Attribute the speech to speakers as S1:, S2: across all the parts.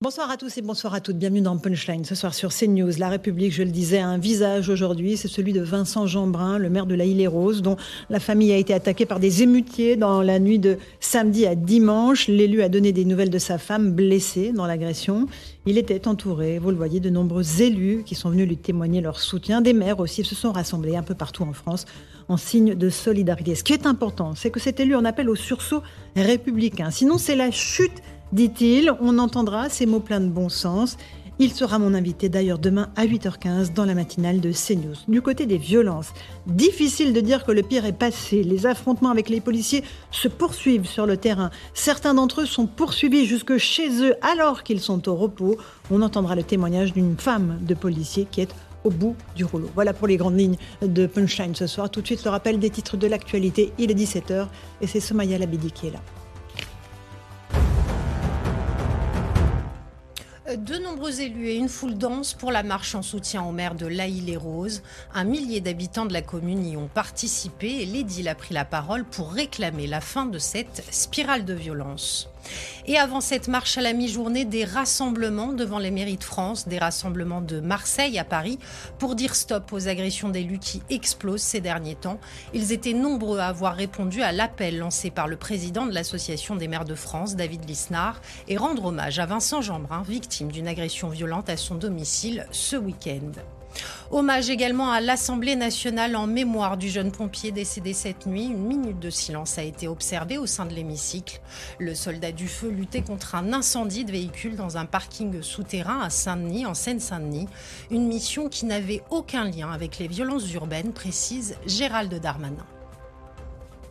S1: Bonsoir à tous et bonsoir à toutes. Bienvenue dans Punchline. Ce soir sur CNews, La République, je le disais, a un visage aujourd'hui. C'est celui de Vincent Jeanbrun, le maire de la Île-et-Rose, dont la famille a été attaquée par des émutiers dans la nuit de samedi à dimanche. L'élu a donné des nouvelles de sa femme blessée dans l'agression. Il était entouré, vous le voyez, de nombreux élus qui sont venus lui témoigner leur soutien. Des maires aussi se sont rassemblés un peu partout en France en signe de solidarité. Ce qui est important, c'est que cet élu en appelle au sursaut républicain. Sinon, c'est la chute dit-il. On entendra ces mots pleins de bon sens. Il sera mon invité d'ailleurs demain à 8h15 dans la matinale de CNews. Du côté des violences, difficile de dire que le pire est passé. Les affrontements avec les policiers se poursuivent sur le terrain. Certains d'entre eux sont poursuivis jusque chez eux alors qu'ils sont au repos. On entendra le témoignage d'une femme de policier qui est au bout du rouleau. Voilà pour les grandes lignes de Punchline ce soir. Tout de suite le rappel des titres de l'actualité. Il est 17h et c'est Somaya Labidi qui est là.
S2: De nombreux élus et une foule dense pour la marche en soutien au maire de l'Aïle-et-Rose. Un millier d'habitants de la commune y ont participé et l'édile a pris la parole pour réclamer la fin de cette spirale de violence. Et avant cette marche à la mi-journée, des rassemblements devant les mairies de France, des rassemblements de Marseille à Paris, pour dire stop aux agressions d'élus qui explosent ces derniers temps. Ils étaient nombreux à avoir répondu à l'appel lancé par le président de l'Association des maires de France, David Lisnard, et rendre hommage à Vincent Jeanbrun, victime d'une agression violente à son domicile ce week-end. Hommage également à l'Assemblée nationale en mémoire du jeune pompier décédé cette nuit. Une minute de silence a été observée au sein de l'hémicycle. Le soldat du feu luttait contre un incendie de véhicule dans un parking souterrain à Saint-Denis, en Seine-Saint-Denis. Une mission qui n'avait aucun lien avec les violences urbaines, précise Gérald Darmanin.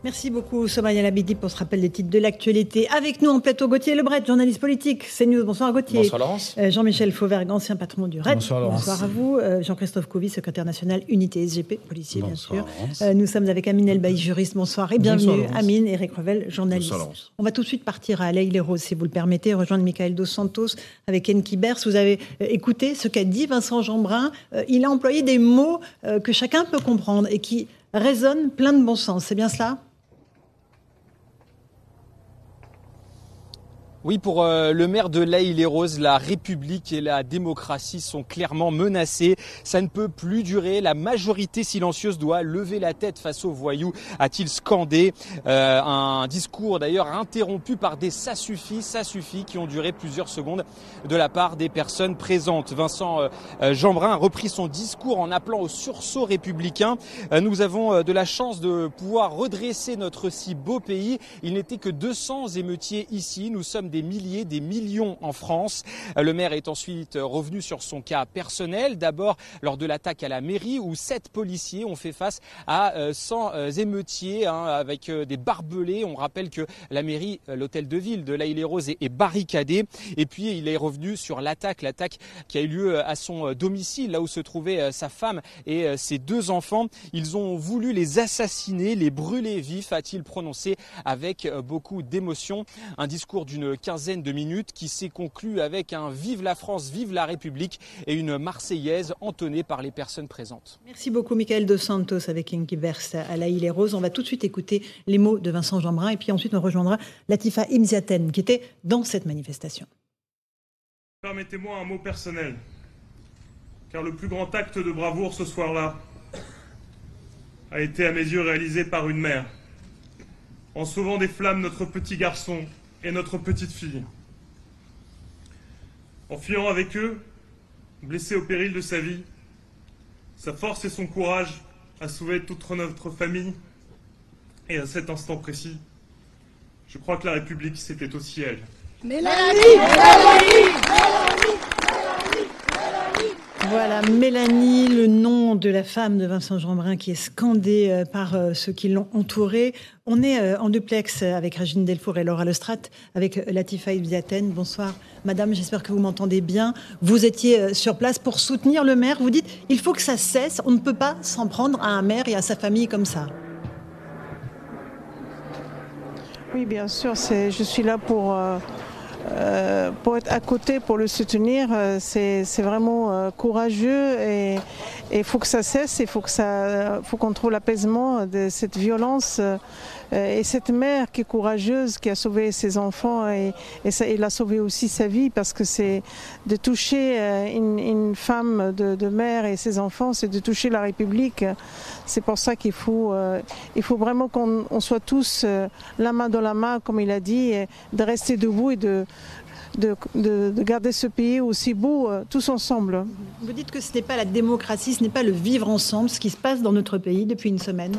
S1: Merci beaucoup, Somaya Labidi, pour ce rappel des titres de l'actualité. Avec nous en plateau, Gauthier Lebret, journaliste politique, CNews. Bonsoir, Gauthier.
S3: Bonsoir, Laurence.
S1: Euh, Jean-Michel Fauvergue, ancien patron du RAID.
S3: Bonsoir, Laurence.
S1: Bonsoir à vous. Euh, Jean-Christophe Couvi, secrétaire national Unité SGP, policier,
S3: Bonsoir,
S1: bien sûr.
S3: Laurence.
S1: Euh, nous sommes avec Amine Elbaï, juriste. Bonsoir et bienvenue.
S3: Bonsoir.
S1: Amine, Eric Revel, journaliste.
S3: Bonsoir, Laurence.
S1: On va tout de suite partir à Leïl les Roses, si vous le permettez, rejoindre Michael Dos Santos avec Enki Bers. Vous avez euh, écouté ce qu'a dit Vincent Jeanbrun. Euh, il a employé des mots euh, que chacun peut comprendre et qui résonnent plein de bon sens. C'est bien cela?
S3: Oui, pour euh, le maire de l'Aïle-et-Rose, la République et la démocratie sont clairement menacées. Ça ne peut plus durer. La majorité silencieuse doit lever la tête face aux voyous, a-t-il scandé. Euh, un discours d'ailleurs interrompu par des ça suffit, ça suffit qui ont duré plusieurs secondes de la part des personnes présentes. Vincent euh, euh, Jeanbrun a repris son discours en appelant au sursaut républicain. Euh, nous avons de la chance de pouvoir redresser notre si beau pays. Il n'était que 200 émeutiers ici. Nous sommes des milliers, des millions en France. Euh, Le maire est ensuite euh, revenu sur son cas personnel. D'abord lors de l'attaque à la mairie où sept policiers ont fait face à euh, 100 euh, émeutiers hein, avec des barbelés. On rappelle que la mairie, l'hôtel de ville de l'Aïle-et-Rose est, est barricadé. Et puis il est revenu sur l'attaque, l'attaque qui a eu lieu à son domicile, là où se trouvait euh, sa femme et ses deux enfants. Ils ont voulu les assassiner, les brûler vifs, a-t-il prononcé avec beaucoup d'émotion. Un discours d'une quinzaine de minutes qui s'est conclu avec un Vive la France, vive la République et une Marseillaise entonnée par les personnes présentes.
S1: Merci beaucoup, Michael Dos Santos, avec Bers à la Île et Rose. On va tout de suite écouter les mots de Vincent Jeanbrun et puis ensuite on rejoindra Latifa Imziaten qui était dans cette manifestation.
S4: Permettez-moi un mot personnel, car le plus grand acte de bravoure ce soir-là a été à mes yeux réalisé par une mère, en sauvant des flammes notre petit garçon et notre petite fille. En fuyant avec eux, blessé au péril de sa vie, sa force et son courage a sauvé toute notre famille, et à cet instant précis, je crois que la République, c'était aussi elle.
S1: Voilà, Mélanie, le nom de la femme de Vincent Jeanbrun qui est scandé euh, par euh, ceux qui l'ont entouré. On est euh, en duplex avec Régine Delfour et Laura Lestrat, avec Latifa Ibziaten. Bonsoir, madame, j'espère que vous m'entendez bien. Vous étiez sur place pour soutenir le maire. Vous dites, il faut que ça cesse, on ne peut pas s'en prendre à un maire et à sa famille comme ça.
S5: Oui, bien sûr, je suis là pour... pour être à côté, pour le soutenir, euh, c'est vraiment euh, courageux et il faut que ça cesse, il faut qu'on trouve l'apaisement de cette violence et cette mère qui est courageuse, qui a sauvé ses enfants et, ça, il a sauvé aussi sa vie parce que c'est de toucher une, femme de, mère et ses enfants, c'est de toucher la République. C'est pour ça qu'il faut, il faut vraiment qu'on soit tous la main dans la main, comme il a dit, et de rester debout et de, de, garder ce pays aussi beau euh, tous ensemble.
S1: Vous dites que ce n'est pas la démocratie, ce n'est pas le vivre ensemble, ce qui se passe dans notre pays depuis une semaine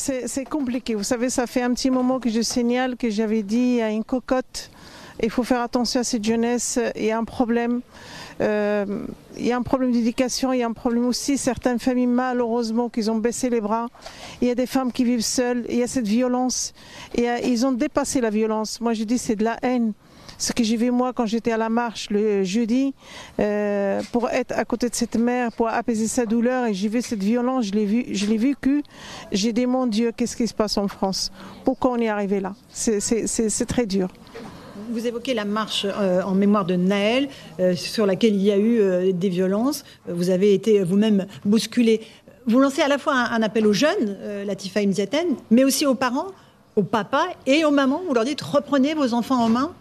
S5: C'est compliqué. Vous savez, ça fait un petit moment que je signale que j'avais dit à une cocotte, il faut faire attention à cette jeunesse, il y a un problème. Euh, il y a un problème d'éducation, il y a un problème aussi, certaines familles malheureusement qui ont baissé les bras. Il y a des femmes qui vivent seules, il y a cette violence. Et ils ont dépassé la violence. Moi je dis c'est de la haine. Ce que j'ai vu moi quand j'étais à la marche le jeudi, euh, pour être à côté de cette mère, pour apaiser sa douleur, et j'ai vu cette violence, je l'ai vu, vécu. J'ai dit mon Dieu, qu'est-ce qui se passe en France? Pourquoi on est arrivé là? C'est très dur
S1: vous évoquez la marche euh, en mémoire de Naël, euh, sur laquelle il y a eu des violences. Vous avez été vous-même bousculé. Vous lancez à la fois un, appel aux jeunes, Latifa Imziaten, mais aussi aux parents, aux papas et aux mamans. Vous leur dites reprenez vos enfants en main.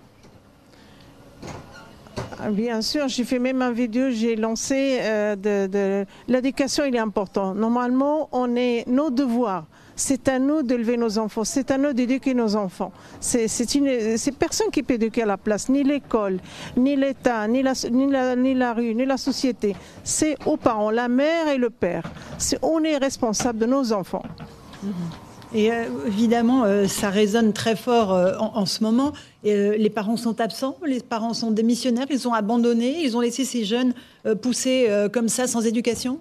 S5: Ah, bien sûr, j'ai fait même un vidéo, j'ai lancé de, l'éducation, il est important. Normalement, on est nos devoirs c'est à nous d'élever nos enfants, c'est à nous d'éduquer nos enfants. C'est personne qui peut éduquer à la place, ni l'école, ni l'État, ni la, ni, la, rue, ni la société. C'est aux parents, la mère et le père. on est responsable de nos enfants.
S1: Et euh, évidemment, euh, ça résonne très fort euh, en, ce moment. les parents sont absents, les parents sont démissionnaires, ils ont abandonné, ils ont laissé ces jeunes pousser comme ça sans éducation?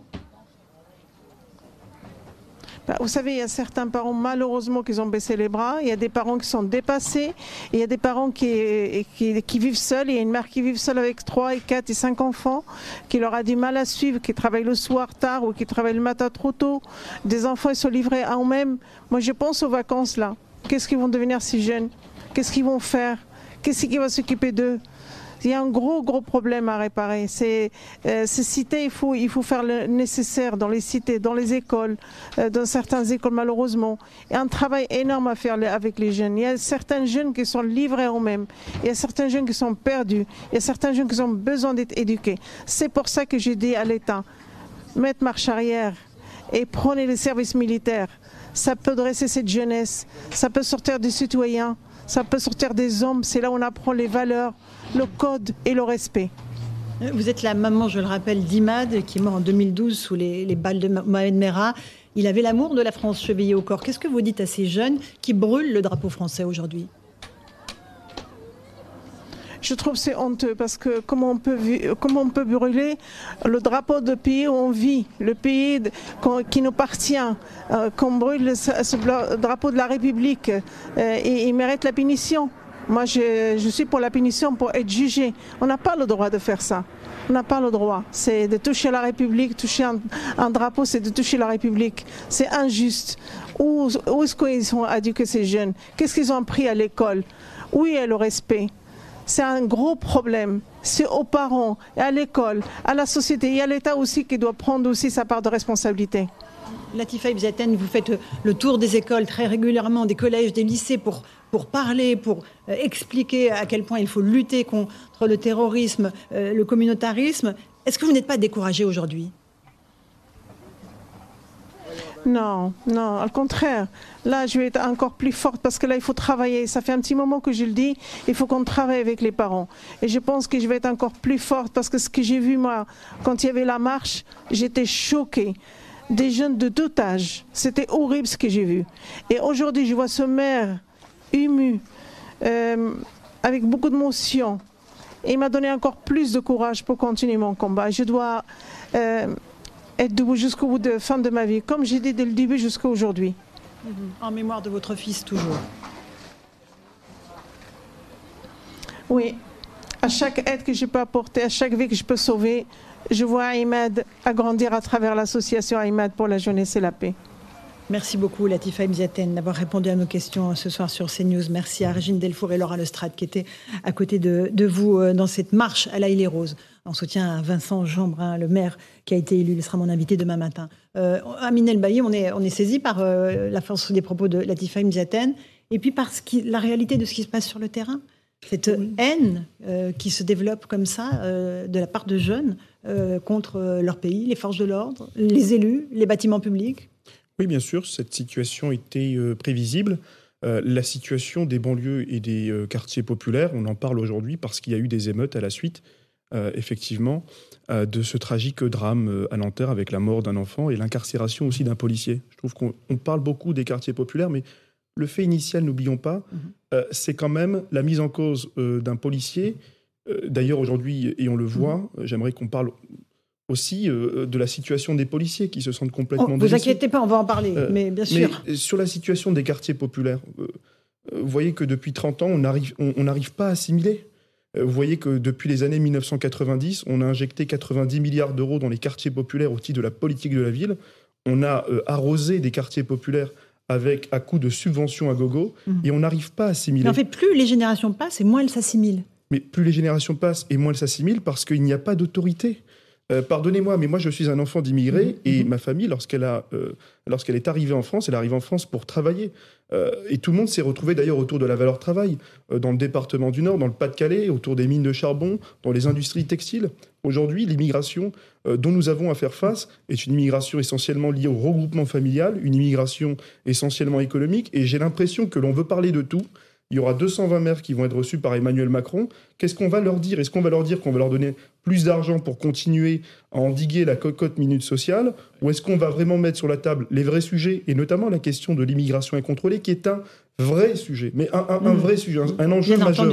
S5: Vous savez, il y a certains parents malheureusement qui ont baissé les bras, il y a des parents qui sont dépassés, il y a des parents qui, qui, vivent seuls, il y a une mère qui vit seule avec 3 et 4 et 5 enfants, qui leur a du mal à suivre, qui travaille le soir tard ou qui travaille le matin trop tôt. Des enfants, ils sont livrés à eux-mêmes. Moi, je pense aux vacances là. Qu'est-ce qu'ils vont devenir si jeunes? Qu'est-ce qu'ils vont faire? Qu'est-ce qui va s'occuper d'eux? Il y a un gros, gros problème à réparer. C'est, euh, ces cités, il faut, il faut faire le nécessaire dans les cités, dans les écoles, euh, dans certaines écoles malheureusement. Il y a un travail énorme à faire avec les jeunes. Il y a certains jeunes qui sont livrés eux-mêmes. Il y a certains jeunes qui sont perdus. Il y a certains jeunes qui ont besoin d'être éduqués. C'est pour ça que j'ai dit à l'État, mettre marche arrière et prenez les services militaires. Ça peut dresser cette jeunesse, ça peut sortir des citoyens, ça peut sortir des hommes. C'est là où on apprend les valeurs, le code et le respect.
S1: Vous êtes la maman, je le rappelle, d'Imad, qui est mort en 2012 sous les, balles de Mohamed Merah. Il avait l'amour de la France chevillé au corps. Qu'est-ce que vous dites à ces jeunes qui brûlent le drapeau français aujourd'hui?
S5: Je trouve c'est honteux parce que comment on peut comment on peut brûler le drapeau de pays où on vit, le pays qui nous appartient, euh, qu'on brûle le, drapeau de la République euh, et il mérite la punition. Moi, je, suis pour la punition, pour être jugé. On n'a pas le droit de faire ça. On n'a pas le droit. C'est de toucher la République, toucher un, drapeau, c'est de toucher la République. C'est injuste. Où, est-ce qu'ils ont éduqué ces jeunes? Qu'est-ce qu'ils ont appris à l'école? Où est le respect? C'est un gros problème. C'est aux parents, à l'école, à la société et à l'État aussi qui doit prendre aussi sa part de responsabilité.
S1: Latifa Ibzaten, vous faites le tour des écoles très régulièrement, des collèges, des lycées pour, pour parler, pour euh, expliquer à quel point il faut lutter contre le terrorisme, euh, le communautarisme. Est-ce que vous n'êtes pas découragé aujourd'hui?
S5: Non, non, au contraire. Là, je vais être encore plus forte parce que là, il faut travailler. Ça fait un petit moment que je le dis. Il faut qu'on travaille avec les parents. Et je pense que je vais être encore plus forte parce que ce que j'ai vu, moi, quand il y avait la marche, j'étais choquée. Des jeunes de tout âge. C'était horrible ce que j'ai vu. Et aujourd'hui, je vois ce maire ému, euh, avec beaucoup d'émotion. Et il m'a donné encore plus de courage pour continuer mon combat. Je dois euh, être debout jusqu'au bout de la fin de ma vie, comme j'ai dit dès le début jusqu'à aujourd'hui.
S1: Mhm. En mémoire de votre fils toujours.
S5: Oui, à chaque aide que je peux apporter, à chaque vie que je peux sauver, je vois Ahmed agrandir à travers l'association Ahmed pour la jeunesse et la paix.
S1: Merci beaucoup Latifa Mziaten d'avoir répondu à nos questions ce soir sur CNews. Merci à Régine Delfour et Laura Lestrade qui étaient à côté de, vous euh, dans cette marche à la île Rose en soutien à Vincent Jeanbrun, le maire qui a été élu. Il sera mon invité demain matin. Euh, Amine El on est, on est saisi par euh, la force des propos de Latifa Mziaten et puis par la réalité de ce qui se passe sur le terrain. Cette haine euh, qui se développe comme ça de la part de jeunes contre leur pays, les forces de l'ordre, les élus, les bâtiments publics.
S6: Oui, bien sûr, cette situation était euh, prévisible. Euh, la situation des banlieues et des euh, quartiers populaires, on en parle aujourd'hui parce qu'il y a eu des émeutes à la suite, effectivement, de ce tragique drame à Nanterre avec la mort d'un enfant et l'incarcération aussi d'un policier. Je trouve qu'on parle beaucoup des quartiers populaires, mais le fait initial, n'oublions pas, mhm. c'est quand même la mise en cause d'un policier. D'ailleurs, aujourd'hui, et on le voit, mhm. j'aimerais qu'on parle aussi euh, de la situation des policiers qui se sentent complètement
S1: oh, Vous inquiétez pas, on va en parler, euh, mais bien sûr.
S6: sur la situation des quartiers populaires, euh, vous voyez que depuis 30 ans, on n'arrive on, pas à assimiler. Vous voyez que depuis les années 1990, on a injecté 90 milliards d'euros dans les quartiers populaires au titre de la politique de la ville. On a arrosé des quartiers populaires avec à coup de subventions à gogo, mmh. et on n'arrive pas à assimiler. Mais
S1: en fait, plus les générations passent, et moins elles s'assimilent.
S6: Mais plus les générations passent, et moins elles s'assimilent, parce qu'il n'y a pas d'autorité. Euh, pardonnez-moi, mais moi je suis un enfant d'immigrés mhm, et mhm. ma famille, lorsqu'elle a, euh, lorsqu'elle est arrivée en France, elle arrive en France pour travailler. Euh, et tout le monde s'est retrouvé d'ailleurs autour de la valeur travail, dans le département du Nord, dans le Pas-de-Calais, autour des mines de charbon, dans les industries textiles. Aujourd'hui, l'immigration dont nous avons à faire face est une immigration essentiellement liée au regroupement familial, une immigration essentiellement économique. Et j'ai l'impression que l'on veut parler de tout, il y aura 220 maires qui vont être reçus par Emmanuel Macron. Qu'est-ce qu'on va leur dire? Est-ce qu'on va leur dire qu'on va leur donner plus d'argent pour continuer à endiguer la cocotte minute sociale? Ou est-ce qu'on va vraiment mettre sur la table les vrais sujets, et notamment la question de l'immigration incontrôlée, qui est un vrai sujet, mais un, mmh. vrai sujet, un, enjeu majeur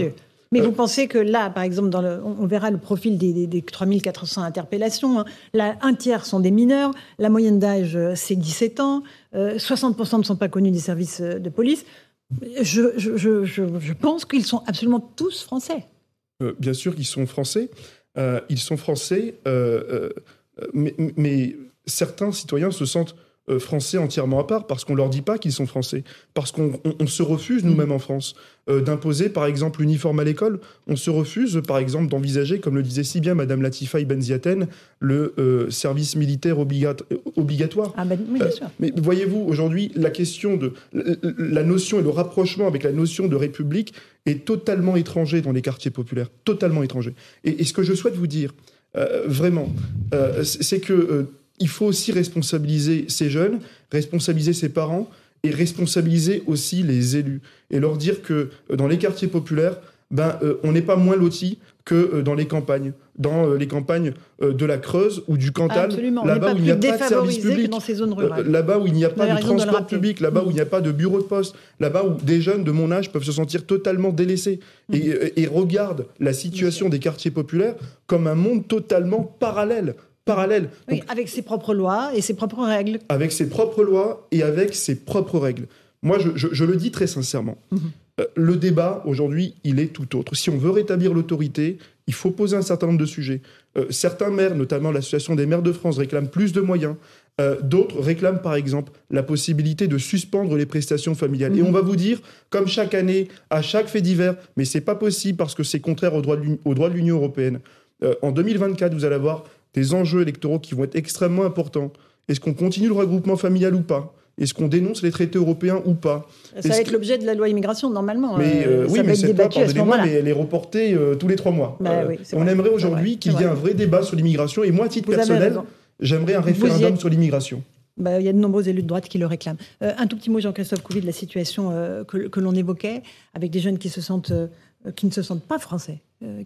S1: mais vous euh, pensez que là, par exemple, dans le, on verra le profil des, des, 3400 interpellations. Hein. Là, un tiers sont des mineurs. La moyenne d'âge, euh, c'est 17 ans. 60% euh, ne sont pas connus des services de police. Je, pense qu'ils sont absolument tous français.
S6: Euh, bien sûr qu'ils sont français. Euh, ils sont français, euh, mais, certains citoyens se sentent euh, français entièrement à part, parce qu'on leur dit pas qu'ils sont français, parce qu'on se refuse nous-mêmes en France euh, d'imposer par exemple l'uniforme à l'école, on se refuse par exemple d'envisager, comme le disait si bien Madame Latifa Benziaten, le euh, service militaire obligatoire.
S1: Ah ben, oui, bien sûr.
S6: mais voyez-vous aujourd'hui la question de la notion et le rapprochement avec la notion de république est totalement étranger dans les quartiers populaires, totalement étranger. Et, ce que je souhaite vous dire vraiment, c'est que il faut aussi responsabiliser ces jeunes, responsabiliser ses parents et responsabiliser aussi les élus. Et leur dire que euh, dans les quartiers populaires, ben, euh, on n'est pas moins lotis que euh, dans les campagnes, dans les campagnes de la Creuse ou du Cantal,
S1: là-bas où il n'y a pas de service public,
S6: là-bas où il n'y a pas de transport public, là-bas où il n'y a pas de bureau de poste, là-bas où des jeunes de mon âge peuvent se sentir totalement délaissés et, mm. et regardent la situation des quartiers populaires comme un monde totalement parallèle parallèle.
S1: avec ses propres lois et ses propres règles.
S6: Avec ses propres lois et avec ses propres règles. Moi, je, le dis très sincèrement. Mhm. Euh, le débat, aujourd'hui, il est tout autre. Si on veut rétablir l'autorité, il faut poser un certain nombre de sujets. Euh, certains maires, notamment l'Association des maires de France, réclament plus de moyens. Euh, d'autres réclament, par exemple, la possibilité de suspendre les prestations familiales. Et mhm. on va vous dire, comme chaque année, à chaque fait divers, mais c'est pas possible parce que c'est contraire au droit de l'Union européenne. en 2024, vous allez avoir des enjeux électoraux qui vont être extrêmement importants. Est-ce qu'on continue le regroupement familial ou pas? Est-ce qu'on dénonce les traités européens ou pas?
S1: Ça va être l'objet de la loi immigration, normalement.
S6: Mais, euh, oui, mais cette loi, pardonnez-moi, mais elle est reportée euh, tous les trois mois. Bah euh, on aimerait aujourd'hui qu'il y ait un vrai débat sur l'immigration. Et moi, à titre personnel, j'aimerais un référendum sur l'immigration.
S1: Bah, il y a de nombreux élus de droite qui le réclament. un tout petit mot, Jean-Christophe Couvi, de la situation que, que l'on évoquait, avec des jeunes qui, se sentent, qui ne se sentent pas français,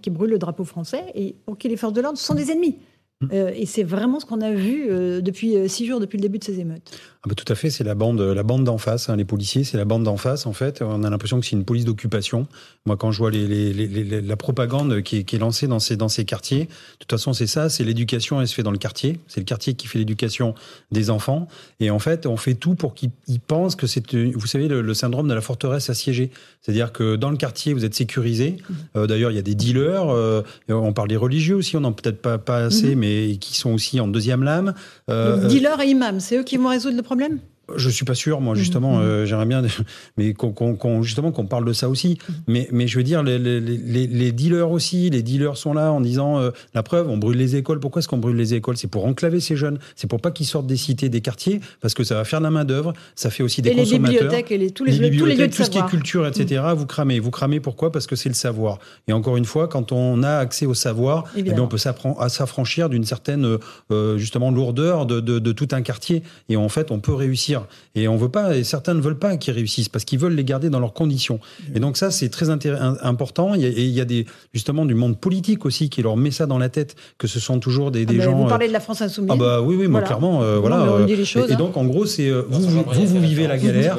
S1: qui brûlent le drapeau français, et pour qui les forces de l'ordre sont des ennemis. Mmh. et c'est vraiment ce qu'on a vu depuis six jours, depuis le début de ces émeutes.
S7: Ah bah, tout à fait, c'est la bande, la bande d'en face. Hein, les policiers, c'est la bande d'en face. En fait, on a l'impression que c'est une police d'occupation. Moi, quand je vois les, les, les, la propagande qui est, qui est, lancée dans ces, dans ces quartiers, de toute façon, c'est ça. C'est l'éducation, elle se fait dans le quartier. C'est le quartier qui fait l'éducation des enfants. Et en fait, on fait tout pour qu'ils pensent que c'est, vous savez, le, syndrome de la forteresse assiégée. C'est-à-dire que dans le quartier, vous êtes sécurisé. Mmh. Euh, d'ailleurs, il y a des dealers. Euh, on parle des religieux aussi. On n'en peut-être pas, pas assez, mais qui sont aussi en deuxième lame.
S1: Euh, dealers et imams, c'est eux qui vont résoudre le problème?
S7: Je suis pas sûr, moi justement, mmh, mmh. euh, j'aimerais bien, mais qu'on justement qu'on parle de ça aussi. Mmh. Mais, mais je veux dire, les, les, les, dealers aussi, les dealers sont là en disant euh, la preuve, on brûle les écoles. Pourquoi est-ce qu'on brûle les écoles? C'est pour enclaver ces jeunes, c'est pour pas qu'ils sortent des cités, des quartiers, parce que ça va faire de la main d'œuvre, ça fait aussi des
S1: et
S7: consommateurs.
S1: Les bibliothèques et les, tous les,
S7: bibliothèques,
S1: tout
S7: ce qui est culture, etc. Vous cramez, vous cramez pourquoi? Parce que c'est le savoir. Et encore une fois, quand on a accès au savoir, eh bien, on peut s'affranchir d'une certaine euh, justement lourdeur de, de, de tout un quartier. Et en fait, on peut réussir. Et on veut pas et certains ne veulent pas qu'ils réussissent parce qu'ils veulent les garder dans leurs conditions. Et donc ça, c'est très important. Et il y a des, justement du monde politique aussi qui leur met ça dans la tête, que ce sont toujours des, des
S1: ah
S7: gens.
S1: Vous parlez de la France insoumise.
S7: Ah bah oui, oui, moi clairement, euh, voilà.
S1: On dit les choses,
S7: et, donc en gros, c'est euh, vous, vous, vous, vivez la galère.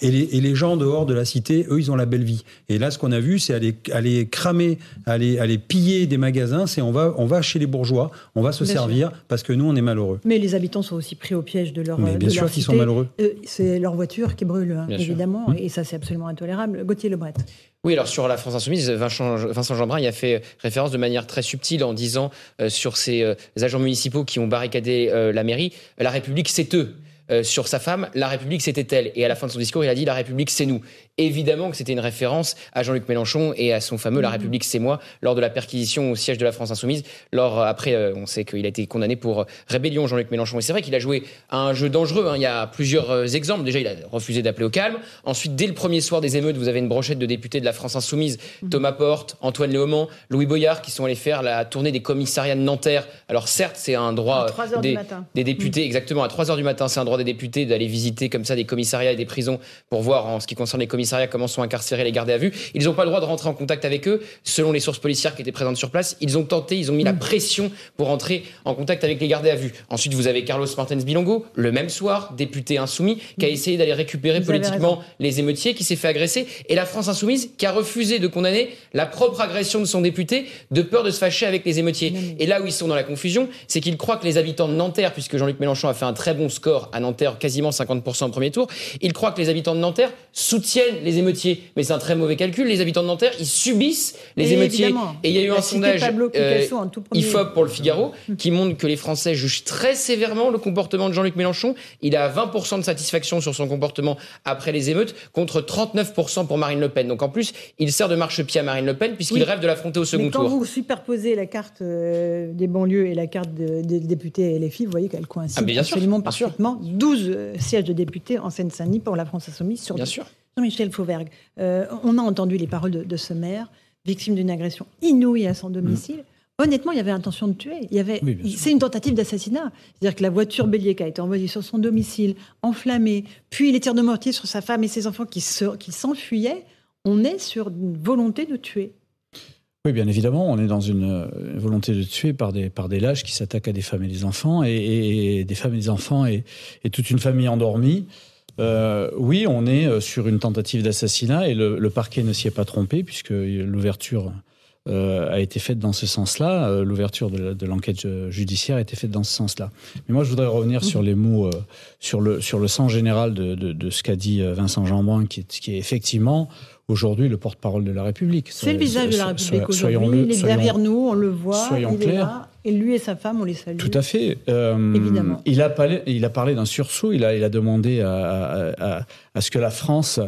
S7: Et les, et les gens dehors de la cité, eux, ils ont la belle vie. Et là, ce qu'on a vu, c'est aller, aller cramer, aller, aller piller des magasins. C'est on va, on va chez les bourgeois, on va se servir parce que nous, on est malheureux.
S1: Mais les habitants sont aussi pris au piège de leur.
S7: Mais bien sûr qu'ils sont malheureux.
S1: Euh, c'est leur voiture qui brûle, hein, évidemment, et ça c'est absolument intolérable. Gauthier Lebret.
S8: Oui, alors sur la France Insoumise, Vincent, Jeanbrun y a fait référence de manière très subtile en disant euh, sur ces euh, agents municipaux qui ont barricadé euh, la mairie, la République c'est eux. sur sa femme, la République c'était elle. Et à la fin de son discours, il a dit la République c'est nous évidemment que c'était une référence à Jean-Luc Mélenchon et à son fameux La mhm. République c'est moi lors de la perquisition au siège de la France Insoumise. Lors, après, euh, on sait qu'il a été condamné pour rébellion, Jean-Luc Mélenchon. Et c'est vrai qu'il a joué à un jeu dangereux. Hein. Il y a plusieurs euh, exemples. Déjà, il a refusé d'appeler au calme. Ensuite, dès le premier soir des émeutes, vous avez une brochette de députés de la France Insoumise, mhm. Thomas Porte, Antoine Léaumont, Louis Boyard, qui sont allés faire la tournée des commissariats de Nanterre. Alors certes, c'est un droit
S1: des,
S8: des, députés, mhm. exactement, à 3 heures du matin, c'est un droit des députés d'aller visiter comme ça des commissariats et des prisons pour voir en ce qui concerne les commissariats comment sont incarcérés les garder à vue. Ils n'ont pas le droit de rentrer en contact avec eux. Selon les sources policières qui étaient présentes sur place, ils ont tenté, ils ont mis la mm. pression pour rentrer en contact avec les gardés à vue. Ensuite, vous avez Carlos Martens Bilongo, le même soir, député insoumis, qui a mm. essayé d'aller récupérer politiquement les émeutiers, qui s'est fait agresser. Et la France insoumise, qui a refusé de condamner la propre agression de son député, de peur de se fâcher avec les émeutiers. Et là où ils sont dans la confusion, c'est qu'ils croient que les habitants de Nanterre, puisque Jean-Luc Mélenchon a fait un très bon score à Nanterre, quasiment 50% au premier tour, ils croient que les habitants de Nanterre soutiennent les émeutiers mais c'est un très mauvais calcul. Les habitants de Nanterre, ils subissent les émeutiers. Et il y a eu un sondage euh, IFOP pour le Figaro qui montre que les Français jugent très sévèrement le comportement de Jean-Luc Mélenchon. Il a 20% de satisfaction sur son comportement après les émeutes contre 39% pour Marine Le Pen. Donc en plus, il sert de marchepied à Marine Le Pen puisqu'il rêve de l'affronter au second
S1: mais
S8: quand
S1: Quand vous superposez la carte euh, des banlieues et la carte des députés et les filles, vous voyez qu'elles coïncident ah, absolument parfaitement. 12 euh, sièges de députés en Seine-Saint-Denis pour la France Insoumise sur
S8: Bien sûr.
S1: Jean-Michel Fauvergue, euh, on a entendu les paroles de, ce maire, victime d'une agression inouïe à son domicile. Mm. Honnêtement, il y avait intention de tuer. Il y avait, c'est une tentative d'assassinat. C'est-à-dire que la voiture bélier qui a été envoyée sur son domicile, enflammée, puis les tirs de mortier sur sa femme et ses enfants qui, s'enfuyaient, on est sur une volonté de tuer.
S7: Oui, bien évidemment, on est dans une, volonté de tuer par des, par des lâches qui s'attaquent à des femmes et des enfants, et, des femmes et des enfants, et toute une famille endormie. Euh, oui, on est euh, sur une tentative d'assassinat et le, parquet ne s'y est pas trompé puisque l'ouverture euh, a été faite dans ce sens-là. L'ouverture de, l'enquête judiciaire a été faite dans ce sens-là. Mais moi, je voudrais revenir sur les mots, sur, le, sur le sens général de, ce qu'a dit Vincent Jeanbrun, qui qui est effectivement aujourd'hui le porte-parole de la République.
S1: C'est le visage de la République aujourd'hui. Il est derrière nous, on le voit. Soyons là. Et lui et sa femme, on les salue.
S7: Tout à fait. Euh, Évidemment. Il a parlé, il a parlé d'un sursaut. Il a, il a demandé à, à, à ce que la France,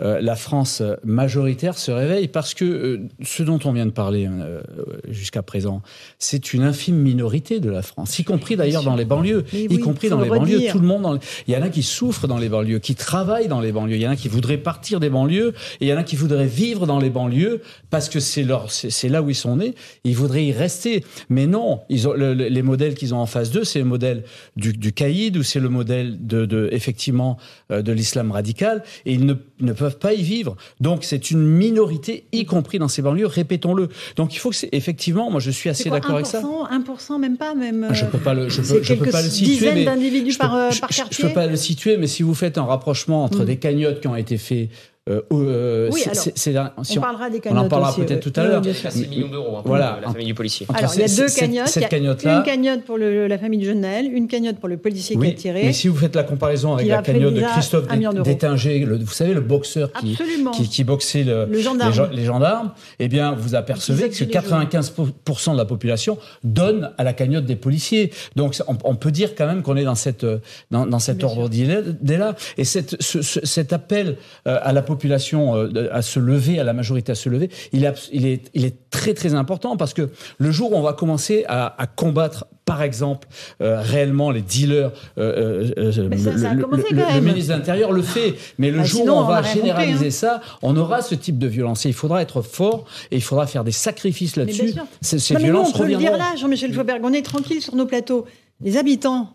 S7: euh, la France majoritaire se réveille parce que euh, ce dont on vient de parler euh, jusqu'à présent, c'est une infime minorité de la France, y compris d'ailleurs dans les banlieues, y compris dans les banlieues. Tout le monde, il y en a qui souffrent dans les banlieues, qui travaillent dans les banlieues. Il y en a qui voudraient partir des banlieues et il y en a qui voudraient vivre dans les banlieues parce que c'est leur, c'est là où ils sont nés. Ils voudraient y rester, mais non
S9: Bon, ils ont, le- le- les modèles qu'ils ont en face d'eux, c'est le modèle du, du caïd ou c'est le modèle de, de effectivement euh, de l'islam radical, et ils ne, ne peuvent pas y vivre. Donc c'est une minorité, y compris dans ces banlieues, répétons-le. Donc il faut que c'est effectivement, moi je suis assez d'accord avec ça.
S1: 1%, 1%, même pas, même.
S9: Ah, Je
S1: euh,
S9: peux pas le, je
S1: c'est
S9: peux, je peux pas le situer. mais
S1: d'individus
S9: je peux-
S1: par, euh,
S9: je-
S1: quartier.
S9: Je peux pas le situer, mais si vous faites un rapprochement entre
S1: Mm.
S9: des cagnottes qui ont été faits, euh, euh,
S1: Oui,
S9: c'est-
S1: alors,
S9: c'est- c'est un- si
S1: on parlera des
S9: on en parlera
S1: aussi,
S9: peut-être
S1: oui.
S9: tout à l'heure.
S1: bien sûr.
S8: C'est 6 millions d'euros hein, pour
S9: Voilà.
S8: la famille du policier.
S9: Entre
S1: Alors, il y a deux cagnottes.
S9: cette
S1: Il y a
S9: cagnotte-là-
S1: une cagnotte pour le- la famille du Genel, une cagnotte pour le policier qui a tiré.
S9: mais si vous faites la comparaison avec la cagnotte de Christophe. Détinger, le- vous savez, le boxeur qui, qui, qui boxait le-
S1: Le gendarme.
S9: les, gen- les gendarmes, eh bien, vous apercevez que
S1: faisait tous les
S9: 95% de la population donne à la cagnotte des policiers. Donc, on, on peut dire quand même qu'on est dans cette euh, dans, dans cet ordre d'idée-là. Et cette, ce- ce- cet appel euh, à la population euh, à se lever, à la majorité à se lever, il est, abs- il est, il est très très important parce que le jour où on va commencer à, à combattre par exemple, euh, réellement les dealers. euh,
S1: Mais ça-
S9: le,
S1: ça
S9: ministre de l'Intérieur le fait. Mais le
S1: Ah,
S9: jour
S1: sinon,
S9: où on
S1: on
S9: va généraliser
S1: hein.
S9: ça, on aura ce type de violence. Et il faudra être fort et il faudra faire des sacrifices là-dessus. Ces, ces
S1: Non, mais
S9: violences
S1: on peut le dire là, Jean-Michel Fauberg, on est tranquille sur nos plateaux. Les habitants,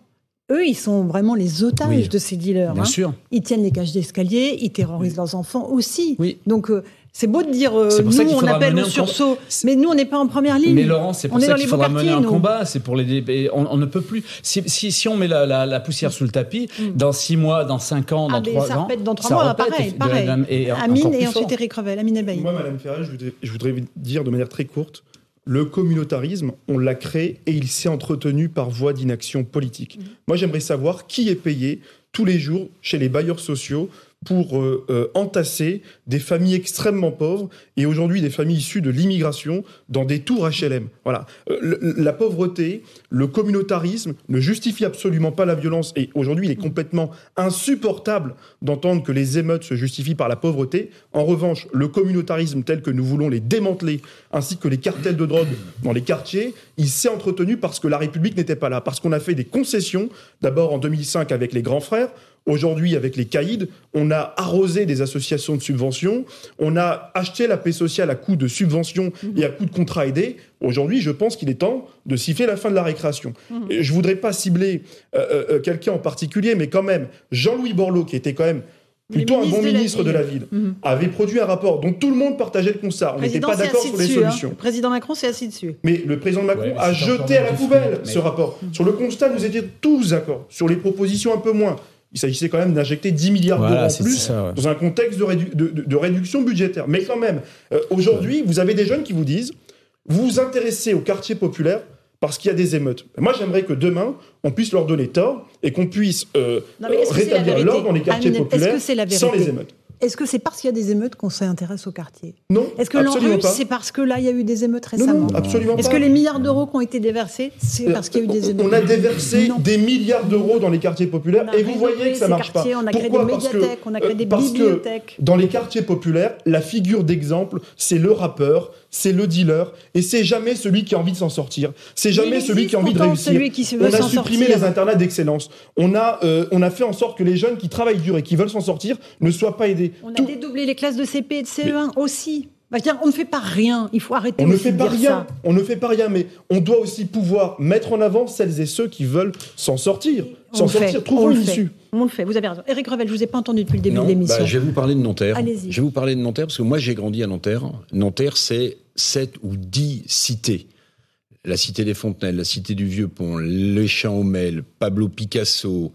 S1: eux, ils sont vraiment les otages
S9: Oui.
S1: de ces dealers.
S9: Bien
S1: hein.
S9: sûr.
S1: Ils tiennent les cages d'escalier, ils terrorisent leurs enfants aussi.
S9: Oui.
S1: Donc, euh, c'est beau de dire, euh,
S9: C'est pour
S1: nous, on appelle au
S9: un
S1: sursaut, mais nous, on n'est pas en première ligne.
S9: Mais Laurent, c'est pour
S1: on
S9: ça qu'il faudra mener un
S1: nous.
S9: combat. C'est pour les. On, on ne peut plus. Si, si, si on met la, la, la poussière sous le tapis, dans six mois, dans cinq ans, dans
S1: Ah,
S9: trois
S1: ça
S9: ans,
S1: repète dans trois
S9: ça
S1: mois,
S9: repète,
S1: pareil,
S9: et de-
S1: pareil.
S9: de- et
S1: Amine et ensuite Eric Revel. Amine Elbaï.
S6: Moi, Madame Ferret, je voudrais, je voudrais dire de manière très courte, le communautarisme, on l'a créé et il s'est entretenu par voie d'inaction politique. Moi, j'aimerais savoir qui est payé tous les jours chez les bailleurs sociaux pour euh, euh, entasser des familles extrêmement pauvres et aujourd'hui des familles issues de l'immigration dans des tours HLM. Voilà. Euh, la pauvreté, le communautarisme ne justifie absolument pas la violence et aujourd'hui il est complètement insupportable d'entendre que les émeutes se justifient par la pauvreté. En revanche, le communautarisme tel que nous voulons les démanteler, ainsi que les cartels de drogue dans les quartiers, il s'est entretenu parce que la République n'était pas là, parce qu'on a fait des concessions, d'abord en 2005 avec les grands frères, Aujourd'hui, avec les caïds, on a arrosé des associations de subventions, on a acheté la paix sociale à coût de subventions et à coût de contrats aidés. Aujourd'hui, je pense qu'il est temps de siffler la fin de la récréation. Et je voudrais pas cibler euh, euh, quelqu'un en particulier, mais quand même, Jean-Louis Borloo, qui était quand même plutôt un
S1: ministre
S6: bon
S1: de la
S6: ministre de la
S1: ville.
S6: ville, avait produit un rapport dont tout le monde partageait le constat. On n'était pas d'accord sur les
S1: dessus, hein.
S6: solutions.
S1: Le président Macron s'est assis dessus.
S6: Mais le président Macron
S9: Ouais,
S6: a jeté à la poubelle
S9: mais-
S6: ce rapport. Sur le constat, nous étions tous d'accord. Sur les propositions, un peu moins. Il s'agissait quand même d'injecter 10 milliards
S9: Voilà,
S6: d'euros en plus
S9: ça, ouais.
S6: dans un contexte de, rédu- de- de- de réduction budgétaire. Mais quand même, euh, aujourd'hui, vous avez des jeunes qui vous disent vous vous intéressez au quartier populaire parce qu'il y a des émeutes. Moi, j'aimerais que demain, on puisse leur donner tort et qu'on puisse euh,
S1: Non, la
S6: rétablir l'ordre dans les quartiers
S1: Amine,
S6: populaires sans les émeutes.
S1: Est-ce que c'est parce qu'il y a des émeutes qu'on s'intéresse au quartier?
S6: Non,
S1: Est-ce que
S6: pas.
S1: c'est parce que là, il y a eu des émeutes
S6: Non,
S1: récemment?
S6: non, absolument
S1: Est-ce que les milliards d'euros qui ont été déversés, c'est parce qu'il y a eu des émeutes?
S6: On a déversé
S1: Non.
S6: des milliards d'euros dans les quartiers populaires et vous voyez que ça marche
S1: quartiers,
S6: pas.
S1: on a créé
S6: Pourquoi
S1: des
S6: Parce que,
S1: médiathèques, on a créé
S6: euh,
S1: des
S6: parce que
S1: bibliothèques.
S6: dans les quartiers populaires, la figure d'exemple, c'est le rappeur, c'est le dealer, et c'est jamais celui qui a envie de s'en sortir. C'est jamais celui qui a envie de réussir.
S1: celui qui se veut
S6: on a supprimé
S1: sortir.
S6: les internats d'excellence. On a, euh, on a fait en sorte que les jeunes qui travaillent dur et qui veulent s'en sortir ne soient pas aidés.
S1: On a dédoublé les classes de CP et de CE1 aussi. Bah, on ne fait pas rien. Il faut arrêter
S6: On ne fait
S1: de
S6: pas
S1: dire
S6: rien,
S1: ça.
S6: on ne fait pas rien, mais on doit aussi pouvoir mettre en avant celles et ceux qui veulent s'en sortir.
S1: On
S6: S'en
S1: le fait,
S6: sortir,
S1: on
S6: trouvons une issue.
S1: On le fait, vous avez raison. Eric Revel, je vous ai pas entendu depuis le début
S10: Non,
S1: de l'émission.
S10: bah, je vais vous parler de Nanterre.
S1: Allez-y.
S10: Je vais vous parler de Nanterre parce que moi j'ai grandi à Nanterre. Nanterre, c'est sept ou dix cités. La cité des Fontenelles, la cité du Vieux Pont, les Champs Aumel, Pablo Picasso,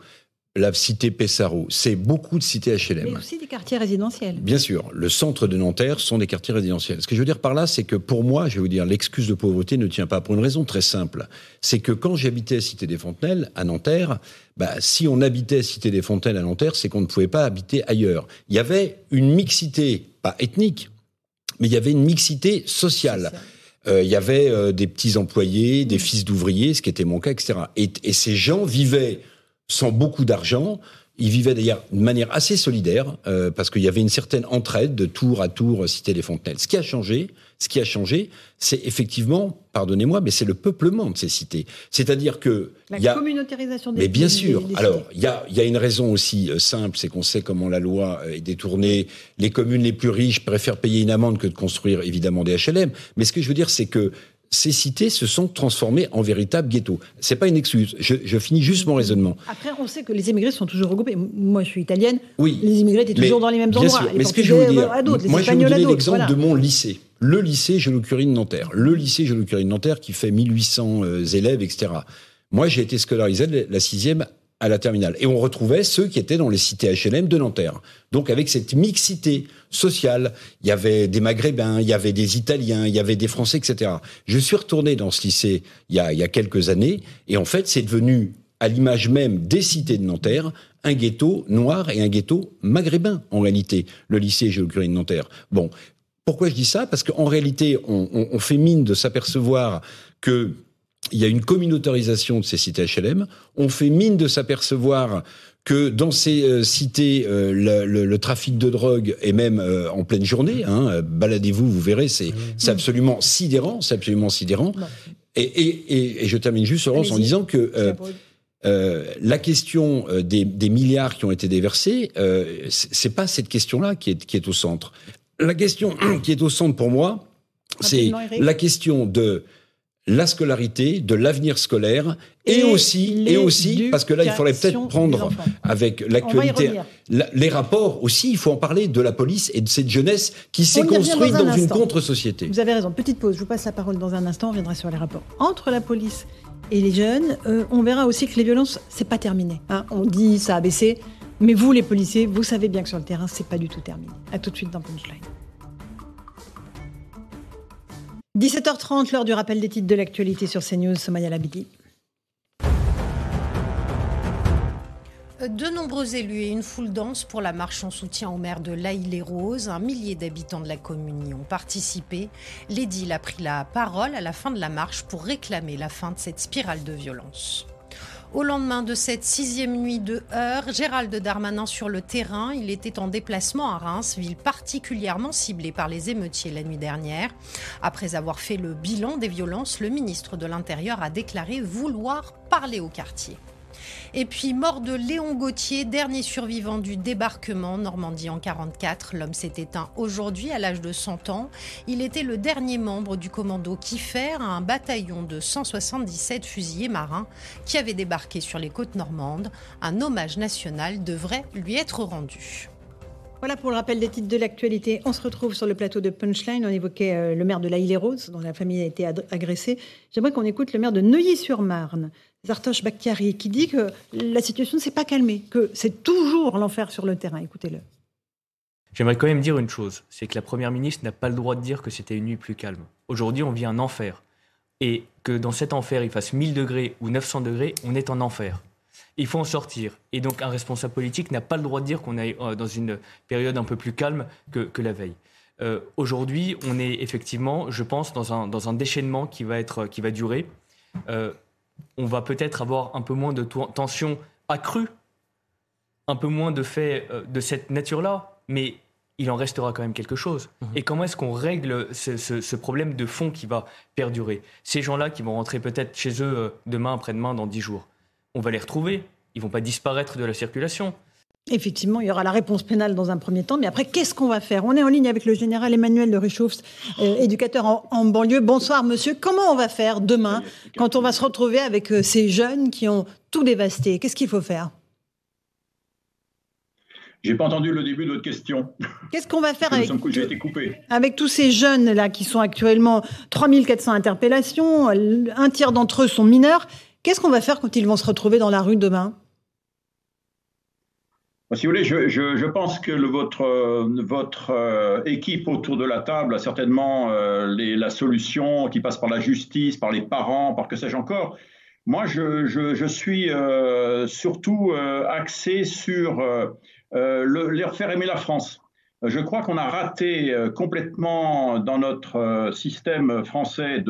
S10: la cité Pessaro. C'est beaucoup de cités HLM.
S1: Mais aussi des quartiers résidentiels.
S10: Bien sûr, le centre de Nanterre sont des quartiers résidentiels. Ce que je veux dire par là, c'est que pour moi, je vais vous dire, l'excuse de pauvreté ne tient pas pour une raison très simple. C'est que quand j'habitais à Cité des Fontenelles, à Nanterre, bah, si on habitait à Cité des Fontenelles à Nanterre, c'est qu'on ne pouvait pas habiter ailleurs. Il y avait une mixité, pas ethnique, mais il y avait une mixité sociale. Euh, il y avait euh, des petits employés, des fils d'ouvriers, ce qui était mon cas, etc. Et, et ces gens vivaient sans beaucoup d'argent. Ils vivaient d'ailleurs de manière assez solidaire, euh, parce qu'il y avait une certaine entraide de tour à tour euh, Cité des Fontenelles. Ce qui a changé, ce qui a changé, c'est effectivement, pardonnez-moi, mais c'est le peuplement de ces cités. C'est-à-dire que
S1: La
S10: il y a,
S1: communautarisation des
S10: mais bien sûr.
S1: des- des
S10: Alors, il y a, y a une raison aussi euh, simple, c'est qu'on sait comment la loi est détournée. Les communes les plus riches préfèrent payer une amende que de construire évidemment des HLM. Mais ce que je veux dire, c'est que ces cités se sont transformées en véritables ghettos. C'est pas une excuse. Je, finis juste mon raisonnement.
S1: Après, on sait que les immigrés sont toujours regroupés. Moi, je suis italienne.
S10: Oui.
S1: Les immigrés étaient toujours dans les mêmes endroits.
S10: mais ce que je veux dire, moi, je vais vous donner l'exemple de mon lycée. Le lycée Jules Curie Nanterre. Le lycée Jules Curie Nanterre qui fait 1800 euh, élèves, etc. Moi, j'ai été scolarisé la sixième à la terminale. Et on retrouvait ceux qui étaient dans les cités HLM de Nanterre. Donc avec cette mixité sociale, il y avait des Maghrébins, il y avait des Italiens, il y avait des Français, etc. Je suis retourné dans ce lycée il y a, il y a quelques années, et en fait c'est devenu, à l'image même des cités de Nanterre, un ghetto noir et un ghetto maghrébin, en réalité, le lycée Curie de Nanterre. Bon, pourquoi je dis ça? Parce qu'en réalité, on, on, on fait mine de s'apercevoir que il y a une communautarisation de ces cités HLM. On fait mine de s'apercevoir que dans ces euh, cités, euh, le, trafic de drogue est même euh, en pleine journée. Hein, baladez-vous, vous verrez, c'est absolument sidérant, c'est absolument sidérant. Et, je termine juste, Laurence, en disant que la question des, milliards qui ont été déversés, c'est pas cette question-là qui est, qui est au centre. La question qui est au centre pour moi, c'est la question de la scolarité, de l'avenir scolaire, et, aussi, et aussi, parce que là, il faudrait peut-être prendre avec l'actualité les rapports aussi. Il faut en parler de la police et de cette jeunesse qui s'est construite dans, une contre-société.
S1: Vous avez raison. Petite pause. Je vous passe la parole dans un instant. On reviendra sur les rapports entre la police et les jeunes. Euh, on verra aussi que les violences, c'est pas terminé. Hein. On dit ça a baissé, mais vous, les policiers, vous savez bien que sur le terrain, c'est pas du tout terminé. À tout de suite dans Punchline. 17h30, l'heure du rappel des titres de l'actualité sur CNews, Somaya Labidi.
S2: De nombreux élus et une foule dense pour la marche en soutien au maire de l'Aïle-les-Roses. Un millier d'habitants de la commune y ont participé. L'édile a pris la parole à la fin de la marche pour réclamer la fin de cette spirale de violence. Au lendemain de cette sixième nuit de heure, Gérald Darmanin sur le terrain, il était en déplacement à Reims, ville particulièrement ciblée par les émeutiers la nuit dernière. Après avoir fait le bilan des violences, le ministre de l'Intérieur a déclaré vouloir parler au quartier. Et puis, mort de Léon Gauthier, dernier survivant du débarquement Normandie en 44. L'homme s'est éteint aujourd'hui à l'âge de 100 ans. Il était le dernier membre du commando Kiefer, un bataillon de 177 fusiliers marins qui avait débarqué sur les côtes normandes. Un hommage national devrait lui être rendu.
S1: Voilà pour le rappel des titres de l'actualité. On se retrouve sur le plateau de Punchline. On évoquait euh, le maire de La Île-et-Rose, dont la famille a été agressée. J'aimerais qu'on écoute le maire de Neuilly-sur-Marne, Zartosh Bakhtiari, qui dit que la situation ne s'est pas calmée, que c'est toujours l'enfer sur le terrain. Écoutez-le.
S11: J'aimerais quand même dire une chose, c'est que la Première ministre n'a pas le droit de dire que c'était une nuit plus calme. Aujourd'hui, on vit un enfer. Et que dans cet enfer, il fasse 1000 degrés ou 900 degrés, on est en enfer. Il faut en sortir. Et donc, un responsable politique n'a pas le droit de dire qu'on est euh, dans une période un peu plus calme que, la veille. Euh, aujourd'hui, on est effectivement, je pense, dans un, déchaînement qui va, être, qui va durer. Euh, on va peut-être avoir un peu moins de tensions accrues, un peu moins de faits euh, de cette nature-là, mais il en restera quand même quelque chose. Mhm. Et comment est-ce qu'on règle ce, problème de fond qui va perdurer? Ces gens-là qui vont rentrer peut-être chez eux euh, demain, après-demain, dans dix jours, on va les retrouver. Ils vont pas disparaître de la circulation.
S1: Effectivement, il y aura la réponse pénale dans un premier temps, mais après, qu'est-ce qu'on va faire? On est en ligne avec le général Emmanuel de Richoufs, euh, éducateur en, banlieue. Bonsoir, monsieur. Comment on va faire demain quand on va se retrouver avec euh, ces jeunes qui ont tout dévasté? Qu'est-ce qu'il faut faire?
S12: J'ai pas entendu le début de votre question.
S1: Qu'est-ce qu'on va faire avec, avec tous ces jeunes là qui sont actuellement 3400 interpellations, un tiers d'entre eux sont mineurs. Qu'est-ce qu'on va faire quand ils vont se retrouver dans la rue demain?
S12: Si vous voulez, je, pense que votre, votre euh, équipe autour de la table a certainement euh, la solution qui passe par la justice, par les parents, par que sais-je encore. Moi, je, suis euh, surtout axé sur leur faire aimer la France. Je crois qu'on a raté complètement dans notre système français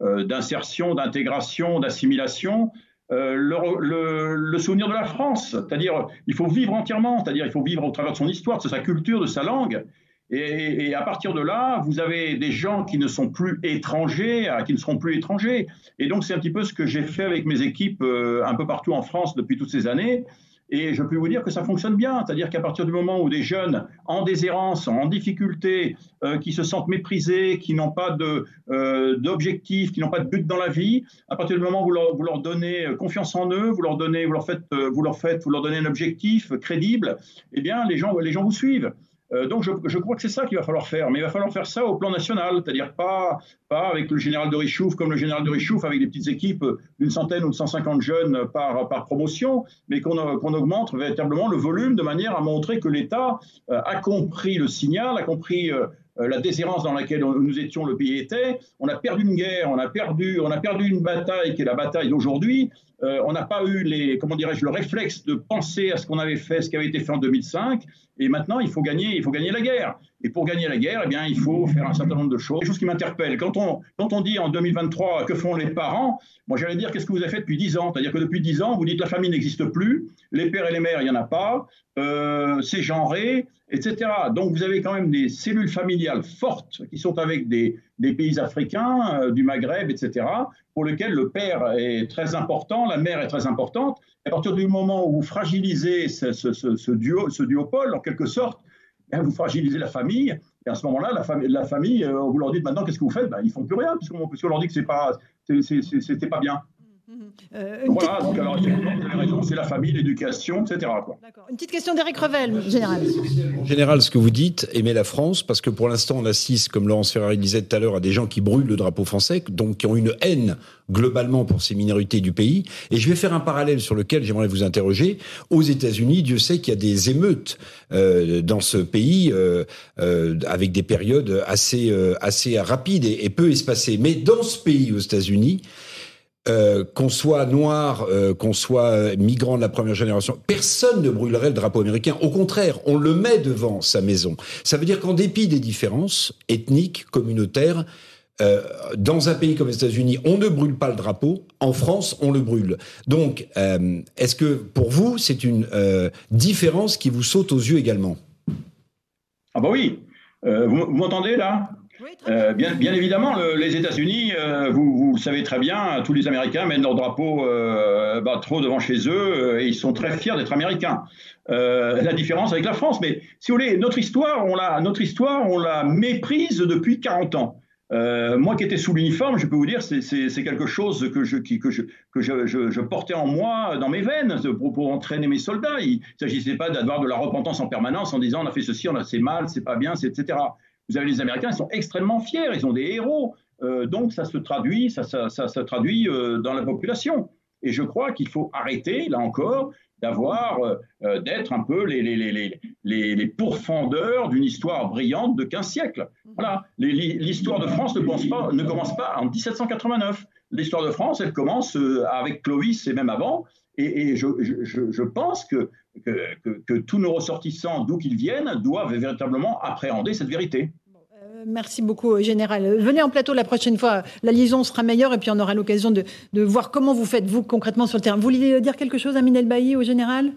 S12: d'insertion, de, d'intégration, d'assimilation, euh, le, souvenir de la France. C'est-à-dire, il faut vivre entièrement, c'est-à-dire, il faut vivre au travers de son histoire, de sa culture, de sa langue. Et, à partir de là, vous avez des gens qui ne sont plus étrangers, qui ne seront plus étrangers. Et donc, c'est un petit peu ce que j'ai fait avec mes équipes euh, un peu partout en France depuis toutes ces années. Et je peux vous dire que ça fonctionne bien. C'est-à-dire qu'à partir du moment où des jeunes en déshérence, en difficulté, euh, qui se sentent méprisés, qui n'ont pas euh, d'objectif, qui n'ont pas de but dans la vie, à partir du moment où vous leur, vous leur donnez confiance en eux, vous leur donnez, vous leur faites, vous leur faites, vous leur donnez un objectif crédible, eh bien les gens, les gens vous suivent. Euh, donc je, crois que c'est ça qu'il va falloir faire, mais il va falloir faire ça au plan national, c'est-à-dire pas, pas avec le général de Richouf comme le général de Richouf, avec des petites équipes d'une centaine ou de 150 jeunes par, par promotion, mais qu'on augmente véritablement le volume de manière à montrer que l'État euh, a compris le signal, a compris euh, la déshérence dans laquelle nous étions, le pays était. On a perdu une guerre, on a perdu, on a perdu une bataille qui est la bataille d'aujourd'hui. on n'a pas eu les, comment dirais-je, le réflexe de penser à ce qu'on avait fait, ce qui avait été fait en 2005. Et maintenant, il faut gagner, il faut gagner la guerre. Et pour gagner la guerre, eh bien, il faut faire un certain nombre de choses. Des choses qui m'interpellent. Quand on, quand on dit en 2023 que font les parents, moi j'allais dire qu'est-ce que vous avez fait depuis 10 ans? C'est-à-dire que depuis 10 ans, vous dites la famille n'existe plus, les pères et les mères, il n'y en a pas, euh, c'est genré, Donc vous avez quand même des cellules familiales fortes qui sont avec des, pays africains, euh, du Maghreb, etc., pour lesquels le père est très important, la mère est très importante. à partir du moment où vous fragilisez ce, ce, ce, ce duo, ce duopole, en quelque sorte, eh vous fragilisez la famille. Et à ce moment-là, la, famille, euh, vous leur dites maintenant qu'est-ce que vous faites? Ben, Ils font plus rien, puisqu'on leur dit que c'est pas, c'était pas bien. Euh, voilà, donc alors, vous avez raison, c'est la famille, l'éducation, etc.
S1: Une petite question d'Éric Revel, général.
S10: Général, ce que vous dites, aimer la France, parce que pour l'instant, on assiste, comme Laurence Ferrari disait tout à l'heure, à des gens qui brûlent le drapeau français, donc qui ont une haine globalement pour ces minorités du pays. Et je vais faire un parallèle sur lequel j'aimerais vous interroger. Aux États-Unis, Dieu sait qu'il y a des émeutes euh, dans ce pays euh, euh, avec des périodes assez euh, assez rapides et, et peu espacées. Mais dans ce pays, aux États-Unis, euh, qu'on soit noir, euh, qu'on soit migrant de la première génération, personne ne brûlerait le drapeau américain. Au contraire, on le met devant sa maison. Ça veut dire qu'en dépit des différences ethniques, communautaires, euh, dans un pays comme les États-Unis, on ne brûle pas le drapeau. En France, on le brûle. Donc, est-ce que pour vous, c'est une différence qui vous saute aux yeux également?
S12: Ah bah oui. vous m'entendez là? Euh, bien, bien, évidemment, le, les États-Unis, euh, vous, vous, savez très bien, tous les Américains mettent leur drapeau euh, bah, trop devant chez eux et ils sont très fiers d'être Américains. la différence avec la France, mais si vous voulez, notre histoire, on la, notre histoire, on la méprise depuis 40 ans. moi qui étais sous l'uniforme, je peux vous dire, c'est quelque chose que, je, qui, que, je, que je, je, portais en moi, dans mes veines, pour, pour entraîner mes soldats. Il ne s'agissait pas d'avoir de la repentance en permanence en disant on a fait ceci, on a c'est mal, c'est pas bien, etc. Vous avez les Américains, ils sont extrêmement fiers, ils ont des héros. Euh, donc ça se traduit, ça, ça, traduit euh, dans la population. Et je crois qu'il faut arrêter, là encore, d'avoir, euh, d'être un peu les, pourfendeurs d'une histoire brillante de 15 siècles. Voilà. L'histoire de France ne commence pas en 1789. L'histoire de France, elle commence avec Clovis et même avant. Et, et je, je, je, pense que que, tous nos ressortissants, d'où qu'ils viennent, doivent véritablement appréhender cette vérité.
S1: Euh, merci beaucoup, Général. Venez en plateau la prochaine fois. La liaison sera meilleure et puis on aura l'occasion de, voir comment vous faites, vous, concrètement sur le terrain. Vous vouliez dire quelque chose, Aminel Bailly, au Général?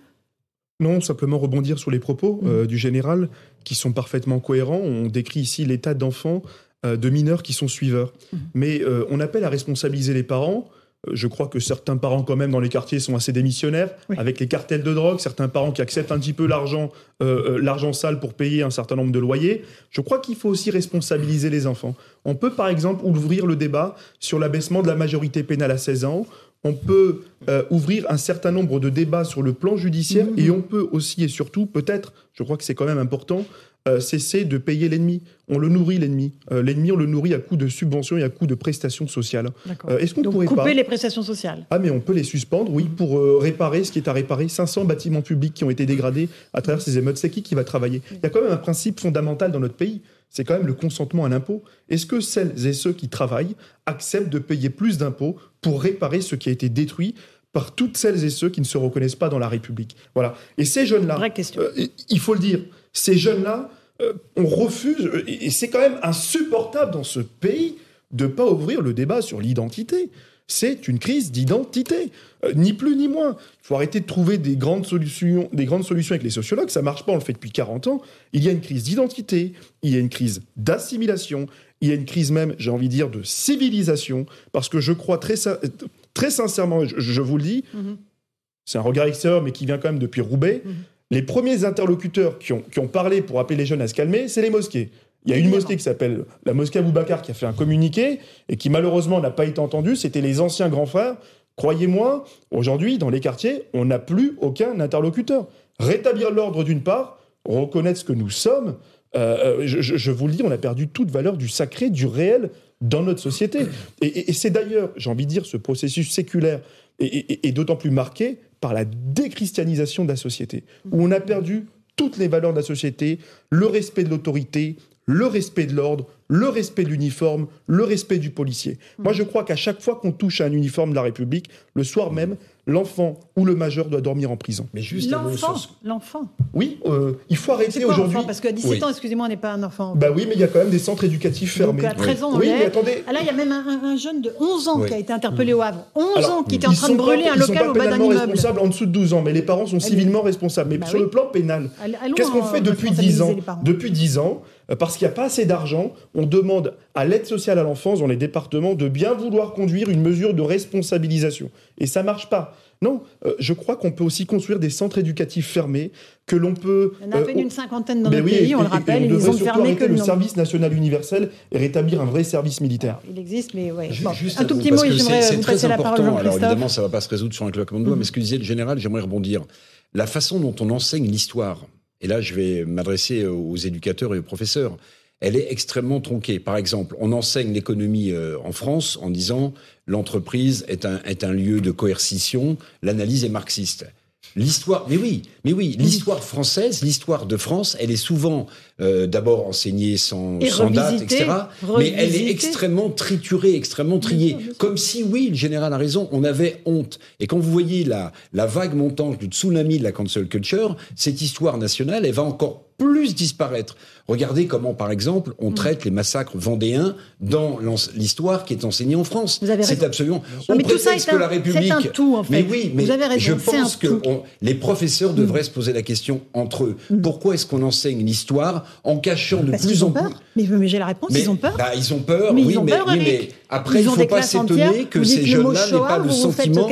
S6: Non, simplement rebondir sur les propos euh, mmh. du général qui sont parfaitement cohérents. On décrit ici l'état d'enfants, euh, de mineurs qui sont suiveurs. Mmh. Mais on appelle à responsabiliser les parents je crois que certains parents, quand même, dans les quartiers, sont assez démissionnaires, avec les cartels de drogue, certains parents qui acceptent un petit peu l'argent, euh, euh, l'argent sale pour payer un certain nombre de loyers. Je crois qu'il faut aussi responsabiliser les enfants. On peut, par exemple, ouvrir le débat sur l'abaissement de la majorité pénale à 16 ans. On peut euh, ouvrir un certain nombre de débats sur le plan judiciaire mmh. et on peut aussi et surtout, peut-être, je crois que c'est quand même important, euh, cesser de payer l'ennemi. On le nourrit l'ennemi. Euh, l'ennemi, on le nourrit à coup de subventions et à coup de prestations sociales.
S1: Euh, est-ce qu'on pourrait couper les prestations sociales
S6: Ah, mais on peut les suspendre, oui, pour réparer ce qui est à réparer. 500 bâtiments publics qui ont été dégradés à travers ces émeutes. C'est qui qui va travailler? Il y a quand même un principe fondamental dans notre pays. C'est quand même le consentement à l'impôt. Est-ce que celles et ceux qui travaillent acceptent de payer plus d'impôts pour réparer ce qui a été détruit par toutes celles et ceux qui ne se reconnaissent pas dans la République? Voilà. Et ces jeunes-là, il faut le dire, ces jeunes-là, euh, on refuse, et c'est quand même insupportable dans ce pays de ne pas ouvrir le débat sur l'identité. C'est une crise d'identité, euh, ni plus ni moins. Il faut arrêter de trouver des grandes solutions, des grandes solutions avec les sociologues. Ça marche pas, on le fait depuis 40 ans. Il y a une crise d'identité, il y a une crise d'assimilation, il y a une crise même, j'ai envie de dire, de civilisation, parce que je crois très, très sincèrement, je, vous le dis, mm-hmm. c'est un regard extérieur, mais qui vient quand même depuis Roubaix.
S1: Mhm.
S6: Les premiers interlocuteurs qui ont, qui ont parlé pour appeler les jeunes à se calmer, c'est les mosquées. Il y a une mosquée qui s'appelle la mosquée Aboubacar qui a fait un communiqué et qui malheureusement n'a pas été entendue. C'était les anciens grands frères. Croyez-moi, aujourd'hui, dans les quartiers, on n'a plus aucun interlocuteur. Rétablir l'ordre d'une part, reconnaître ce que nous sommes. euh, je, je- je vous le dis, on a perdu toute valeur du sacré, du réel dans notre société. Et, et- et c'est d'ailleurs, j'ai envie de dire, ce processus séculaire est, est- est d'autant plus marqué par la déchristianisation de la société, où on a perdu toutes les valeurs de la société, le respect de l'autorité, le respect de l'ordre, le respect de l'uniforme, le respect du policier. Moi, je crois qu'à chaque fois qu'on touche à un uniforme de la République, le soir même, l'enfant ou le majeur doit dormir en prison.
S10: Mais
S1: L'enfant, l'enfant.
S6: Oui, euh, il faut arrêter aujourd'hui.
S1: enfant Parce qu'à 17
S6: Oui.
S1: ans, excusez-moi, on n'est pas un enfant.
S6: Bah oui, mais il y a quand même des centres éducatifs fermés.
S1: Donc à 13 ans, on
S6: oui, mais attendez.
S1: Ah là, il y a même un, un- un jeune de 11 ans
S6: Oui.
S1: qui a été interpellé au Havre. 11
S6: Alors,
S1: ans qui était en
S6: ils
S1: train de
S6: sont
S1: brûler
S6: pas-
S1: un
S6: ils sont
S1: local au bas d'un immeuble.
S6: responsables en dessous de 12 ans, mais les parents sont civilement responsables. Mais
S1: Bah
S6: sur
S1: oui.
S6: le plan pénal, qu'est-ce qu'on fait depuis 10
S1: responsabiliser
S6: ans. Depuis 10 ans, euh, parce qu'il n'y a pas assez d'argent, on demande à l'aide sociale à l'enfance dans les départements de bien vouloir conduire une mesure de responsabilisation. Et ça marche pas. Non, euh, je crois qu'on peut aussi construire des centres éducatifs fermés, que l'on peut...
S1: Il y en a à
S6: euh,
S1: peine une cinquantaine dans notre
S6: oui,
S1: pays,
S6: et-
S1: on le
S6: et-
S1: rappelle, et
S6: on
S1: ils
S6: devrait
S1: ont
S6: surtout
S1: fermé
S6: arrêter
S1: que le nom.
S6: service national universel et rétablir un vrai service militaire.
S1: Il existe, mais ouais. Bon,
S10: juste
S1: un tout petit
S10: parce
S1: mot j'aimerais
S10: c'est- c'est
S1: vous
S10: très
S1: passer la parole.
S10: Alors évidemment, ça va pas se résoudre sur un claquement de doigts,
S1: Mhm.
S10: mais ce que disait le général, j'aimerais rebondir. La façon dont on enseigne l'histoire, et là je vais m'adresser aux éducateurs et aux professeurs, elle est extrêmement tronquée. Par exemple, on enseigne l'économie euh, en France en disant l'entreprise est un, est un lieu de coercition, l'analyse est marxiste. L'histoire, mais oui, mais oui, l'histoire française, l'histoire de France, elle est souvent euh, d'abord enseignée sans,
S1: Et
S10: sans date, etc. Mais elle est extrêmement triturée, extrêmement triée. Comme si, oui, le général a raison, on avait honte. Et quand vous voyez la, la vague montante du tsunami de la cancel culture, cette histoire nationale, elle va encore plus disparaître. Regardez comment, par exemple,
S1: Mm.
S10: on traite les massacres vendéens dans l'histoire qui est enseignée en France.
S1: Vous avez
S10: C'est absolument.
S1: Non,
S10: on
S1: mais tout ça est
S10: que
S1: un-
S10: la République.
S1: c'est un tout, en fait.
S10: Mais oui, mais
S1: Vous avez raison,
S10: je pense que on- les professeurs devraient se poser la question entre eux. Pourquoi est-ce qu'on enseigne l'histoire en cachant de
S1: Mm. Parce
S10: plus
S1: qu'ils
S10: en
S1: ont
S10: plus
S1: peur. Mais, mais j'ai la réponse,
S10: mais,
S1: ils ont peur.
S10: bah, ils ont peur,
S1: Mais
S10: oui,
S1: ils ont
S10: mais,
S1: peur,
S10: oui,
S1: Eric.
S10: mais après,
S1: Ils
S10: il ne faut pas s'étonner que ces jeunes-là n'aient pas le sentiment.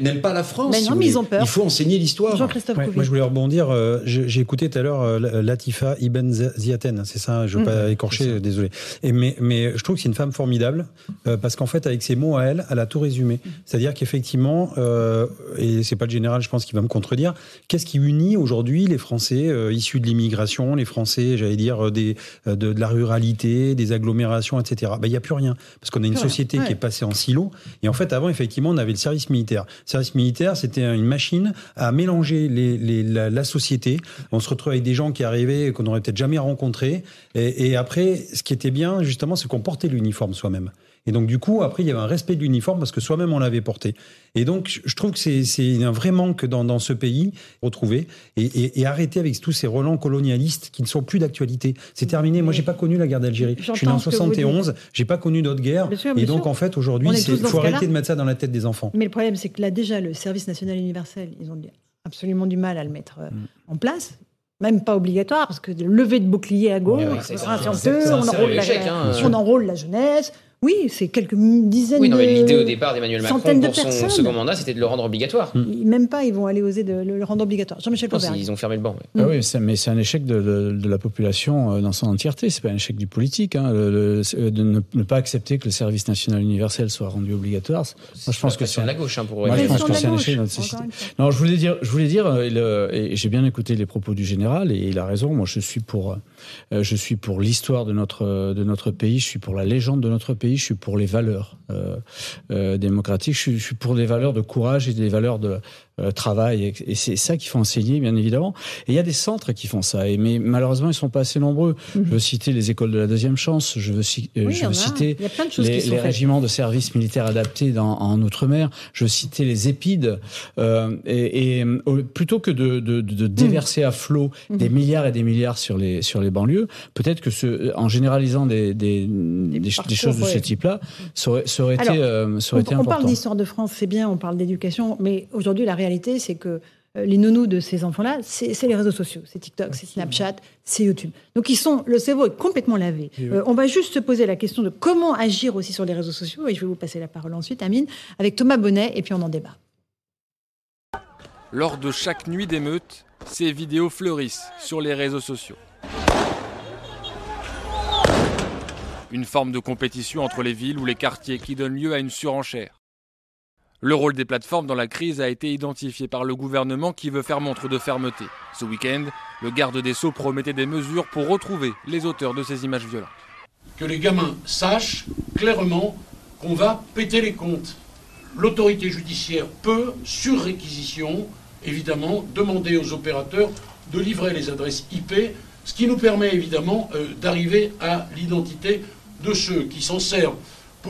S10: n'aiment pas la France.
S1: Mais
S10: si
S1: non, mais ils ont peur.
S10: Il faut enseigner l'histoire.
S1: Jean-Christophe
S7: Ouais, moi, je voulais rebondir. euh, J'ai écouté tout à l'heure euh, Latifa Ibn Ziaten, c'est ça, je ne veux
S1: Mm.
S7: pas écorcher, désolé. Et mais, mais je trouve que c'est une femme formidable, euh, parce qu'en fait, avec ses mots à elle, elle a tout résumé. C'est-à-dire qu'effectivement, euh, et c'est pas le général, je pense, qui va me contredire, qu'est-ce qui unit aujourd'hui les Français euh, issus de l'immigration, les Français, j'allais dire, des, de, de la ruralité, des agglomérations, etc. Ben, Il n'y a plus rien, parce qu'on a une société
S1: ouais.
S7: qui est passée en silo. Et en fait, avant, effectivement, on avait le service militaire. Le service militaire, c'était une machine à mélanger les, les- la, la société. On se retrouvait avec des gens qui arrivaient qu'on n'aurait peut-être jamais rencontrés. Et, et après, ce qui était bien, justement, c'est qu'on portait l'uniforme soi-même. Et donc, du coup, après, il y avait un respect de l'uniforme parce que soi-même, on l'avait porté. Et donc, je- trouve que c'est- c'est un vrai manque dans, dans ce pays, retrouver, et, et, et arrêter avec tous ces relents colonialistes qui ne sont plus d'actualité. C'est terminé. Moi, j'ai pas connu la guerre d'Algérie. Je suis né en
S1: J'entends ce que vous
S7: 71, j'ai pas connu d'autres guerres.
S1: Bien sûr,
S7: et donc,
S1: sûr.
S7: en fait, aujourd'hui,
S1: dans
S7: faut arrêter de mettre ça dans la tête des enfants.
S1: Mais le problème, c'est que là, déjà, le service national universel, ils ont absolument du mal à le mettre euh,
S7: Mm.
S1: en place. Même pas obligatoire, parce que de lever de bouclier à gauche,
S8: Ouais, ouais, c'est-
S1: on, enrôle la,
S8: hein.
S1: on enrôle la jeunesse. Oui, c'est quelques dizaines
S8: Oui, non, mais l'idée au départ d'Emmanuel Macron
S1: de
S8: pour son
S1: personnes.
S8: second mandat, c'était de le rendre obligatoire.
S1: Même pas, ils vont aller oser de le rendre obligatoire. Jean-Michel
S8: ils ont fermé le banc. ouais.
S7: Ah oui, c'est- mais c'est un échec de, de- de la population euh, dans son entièreté. C'est pas un échec du politique. Hein, le- le- c'est- de ne, ne pas accepter que le service national universel soit rendu obligatoire. Moi, je pense que c'est
S8: de la gauche, hein, pour
S7: Moi, je pense que c'est un échec de notre société. Non, je voulais dire, je voulais dire, euh, j'ai bien écouté les propos du général et il a raison. Moi, je suis pour, euh, je suis pour l'histoire de notre de notre pays. Je suis pour la légende de notre pays. Je suis pour les valeurs euh, euh, démocratiques. Je suis, je suis pour des valeurs de courage et des valeurs de euh, travail. Et, et c'est ça qu'il faut enseigner, bien évidemment. Et il y a des centres qui font ça. Et mais malheureusement, ils sont pas assez nombreux. Je veux citer les écoles de la deuxième chance. Je veux, ci- euh,
S1: Mhm. Oui,
S7: je veux citer les, régiments de services militaires adaptés dans, en outre-mer. Je veux citer les épides. Euh, et, et, euh, plutôt que de, de, de- de déverser à flot
S1: Mhm.
S7: des milliards et des milliards sur les, sur les banlieues, peut-être que ce, en généralisant des, des, des, des
S1: parcours,
S7: choses de ce type-là, ça aurait, ça aurait été, euh, ça aurait été
S1: on, on
S7: important.
S1: parle d'histoire de France, c'est bien, on parle d'éducation, mais aujourd'hui, la réalité, c'est que euh, les nounous de ces enfants-là, c'est c'est les réseaux sociaux, c'est TikTok, c'est Snapchat, c'est YouTube. Donc ils sont, le cerveau est complètement lavé. Euh, on va juste se poser la question de comment agir aussi sur les réseaux sociaux, et je vais vous passer la parole ensuite, Amine, avec Thomas Bonnet, et puis on en débat.
S13: Lors de chaque nuit d'émeute, ces vidéos fleurissent sur les réseaux sociaux. Une forme de compétition entre les villes ou les quartiers qui donne lieu à une surenchère. Le rôle des plateformes dans la crise a été identifié par le gouvernement qui veut faire montre de fermeté. Ce week-end, le garde des Sceaux promettait des mesures pour retrouver les auteurs de ces images violentes.
S14: Que les gamins sachent clairement qu'on va péter les comptes. L'autorité judiciaire peut, sur réquisition, évidemment, demander aux opérateurs de livrer les adresses IP, ce qui nous permet évidemment euh, d'arriver à l'identité de ceux qui s'en servent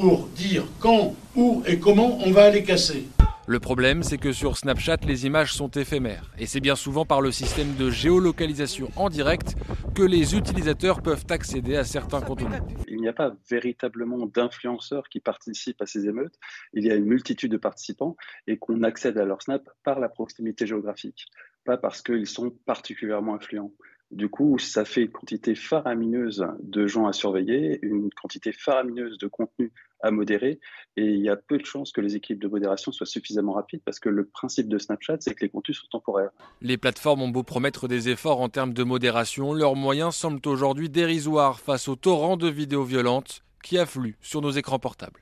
S14: pour dire quand, où et comment on va aller casser.
S13: Le problème, c'est que sur Snapchat, les images sont éphémères. Et c'est bien souvent par le système de géolocalisation en direct que les utilisateurs peuvent accéder à certains contenus.
S15: Il n'y a pas véritablement d'influenceurs qui participent à ces émeutes. Il y a une multitude de participants et qu'on accède à leur Snap par la proximité géographique, pas parce qu'ils sont particulièrement influents. Du coup, ça fait une quantité faramineuse de gens à surveiller, une quantité faramineuse de contenu à modérer, et il y a peu de chances que les équipes de modération soient suffisamment rapides, parce que le principe de Snapchat, c'est que les contenus sont temporaires.
S13: Les plateformes ont beau promettre des efforts en termes de modération, leurs moyens semblent aujourd'hui dérisoires face au torrent de vidéos violentes qui affluent sur nos écrans portables.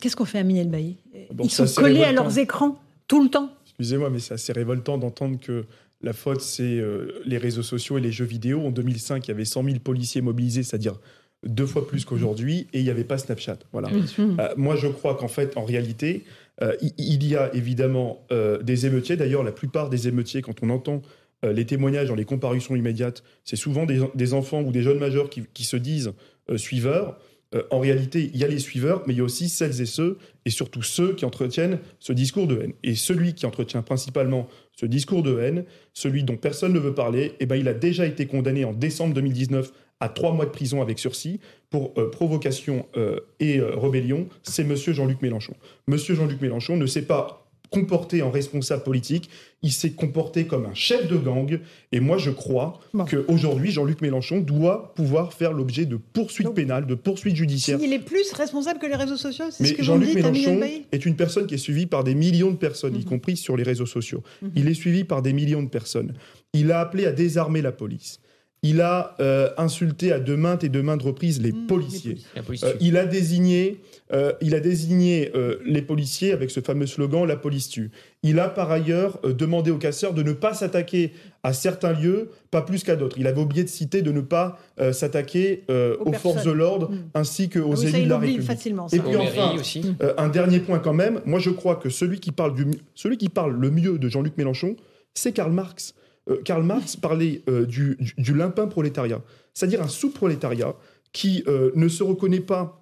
S1: Qu'est-ce qu'on fait à Minel Bailly Ils sont collés à leurs écrans tout le temps.
S6: Excusez-moi, mais c'est assez révoltant d'entendre que la faute, c'est euh, les réseaux sociaux et les jeux vidéo. En 2005, il y avait 100 000 policiers mobilisés, c'est-à-dire deux fois plus qu'aujourd'hui, et il n'y avait pas Snapchat. Voilà. Euh, moi, je crois qu'en fait, en réalité, euh, il y a évidemment des émeutiers. D'ailleurs, la plupart des émeutiers, quand on entend les témoignages dans les comparutions immédiates, c'est souvent des, enfants ou des jeunes majeurs qui se disent suiveurs. Euh, en réalité, il y a les suiveurs, mais il y a aussi celles et ceux, et surtout ceux qui entretiennent ce discours de haine. Et celui qui entretient principalement ce discours de haine, celui dont personne ne veut parler, eh ben, il a déjà été condamné en décembre 2019 à trois mois de prison avec sursis pour euh, provocation euh, et rébellion. C'est Monsieur Jean-Luc Mélenchon. Monsieur Jean-Luc Mélenchon ne sait pas comporté en responsable politique, il s'est comporté comme un chef de gang. Et moi, je crois qu'aujourd'hui, Jean-Luc Mélenchon doit pouvoir faire l'objet de poursuites pénales, de poursuites judiciaires.
S1: Il est plus responsable que les réseaux sociaux,
S6: c'est ce que Jean-Luc Mélenchon est une personne qui est suivie par des millions de personnes, y mhm. compris sur les réseaux sociaux. Mhm. Il est suivi par des millions de personnes. Il a appelé à désarmer la police. Il a euh, insulté à de maintes et de maintes reprises les mmh, policiers. Euh, il a désigné, euh, il a désigné les policiers avec ce fameux slogan La police tue. Il a par ailleurs demandé aux casseurs de ne pas s'attaquer à certains lieux, pas plus qu'à d'autres. Il avait oublié de citer de ne pas s'attaquer aux, forces de l'ordre mmh. ainsi qu'aux ah élus de la République.
S1: Facilement,
S6: et puis enfin, aussi. un dernier point quand même. Moi, je crois que celui qui parle, du, celui qui parle le mieux de Jean-Luc Mélenchon, c'est Karl Marx. Euh, Karl Marx parlait euh, du, limpin prolétariat, c'est-à-dire un sous-prolétariat qui euh, ne se reconnaît pas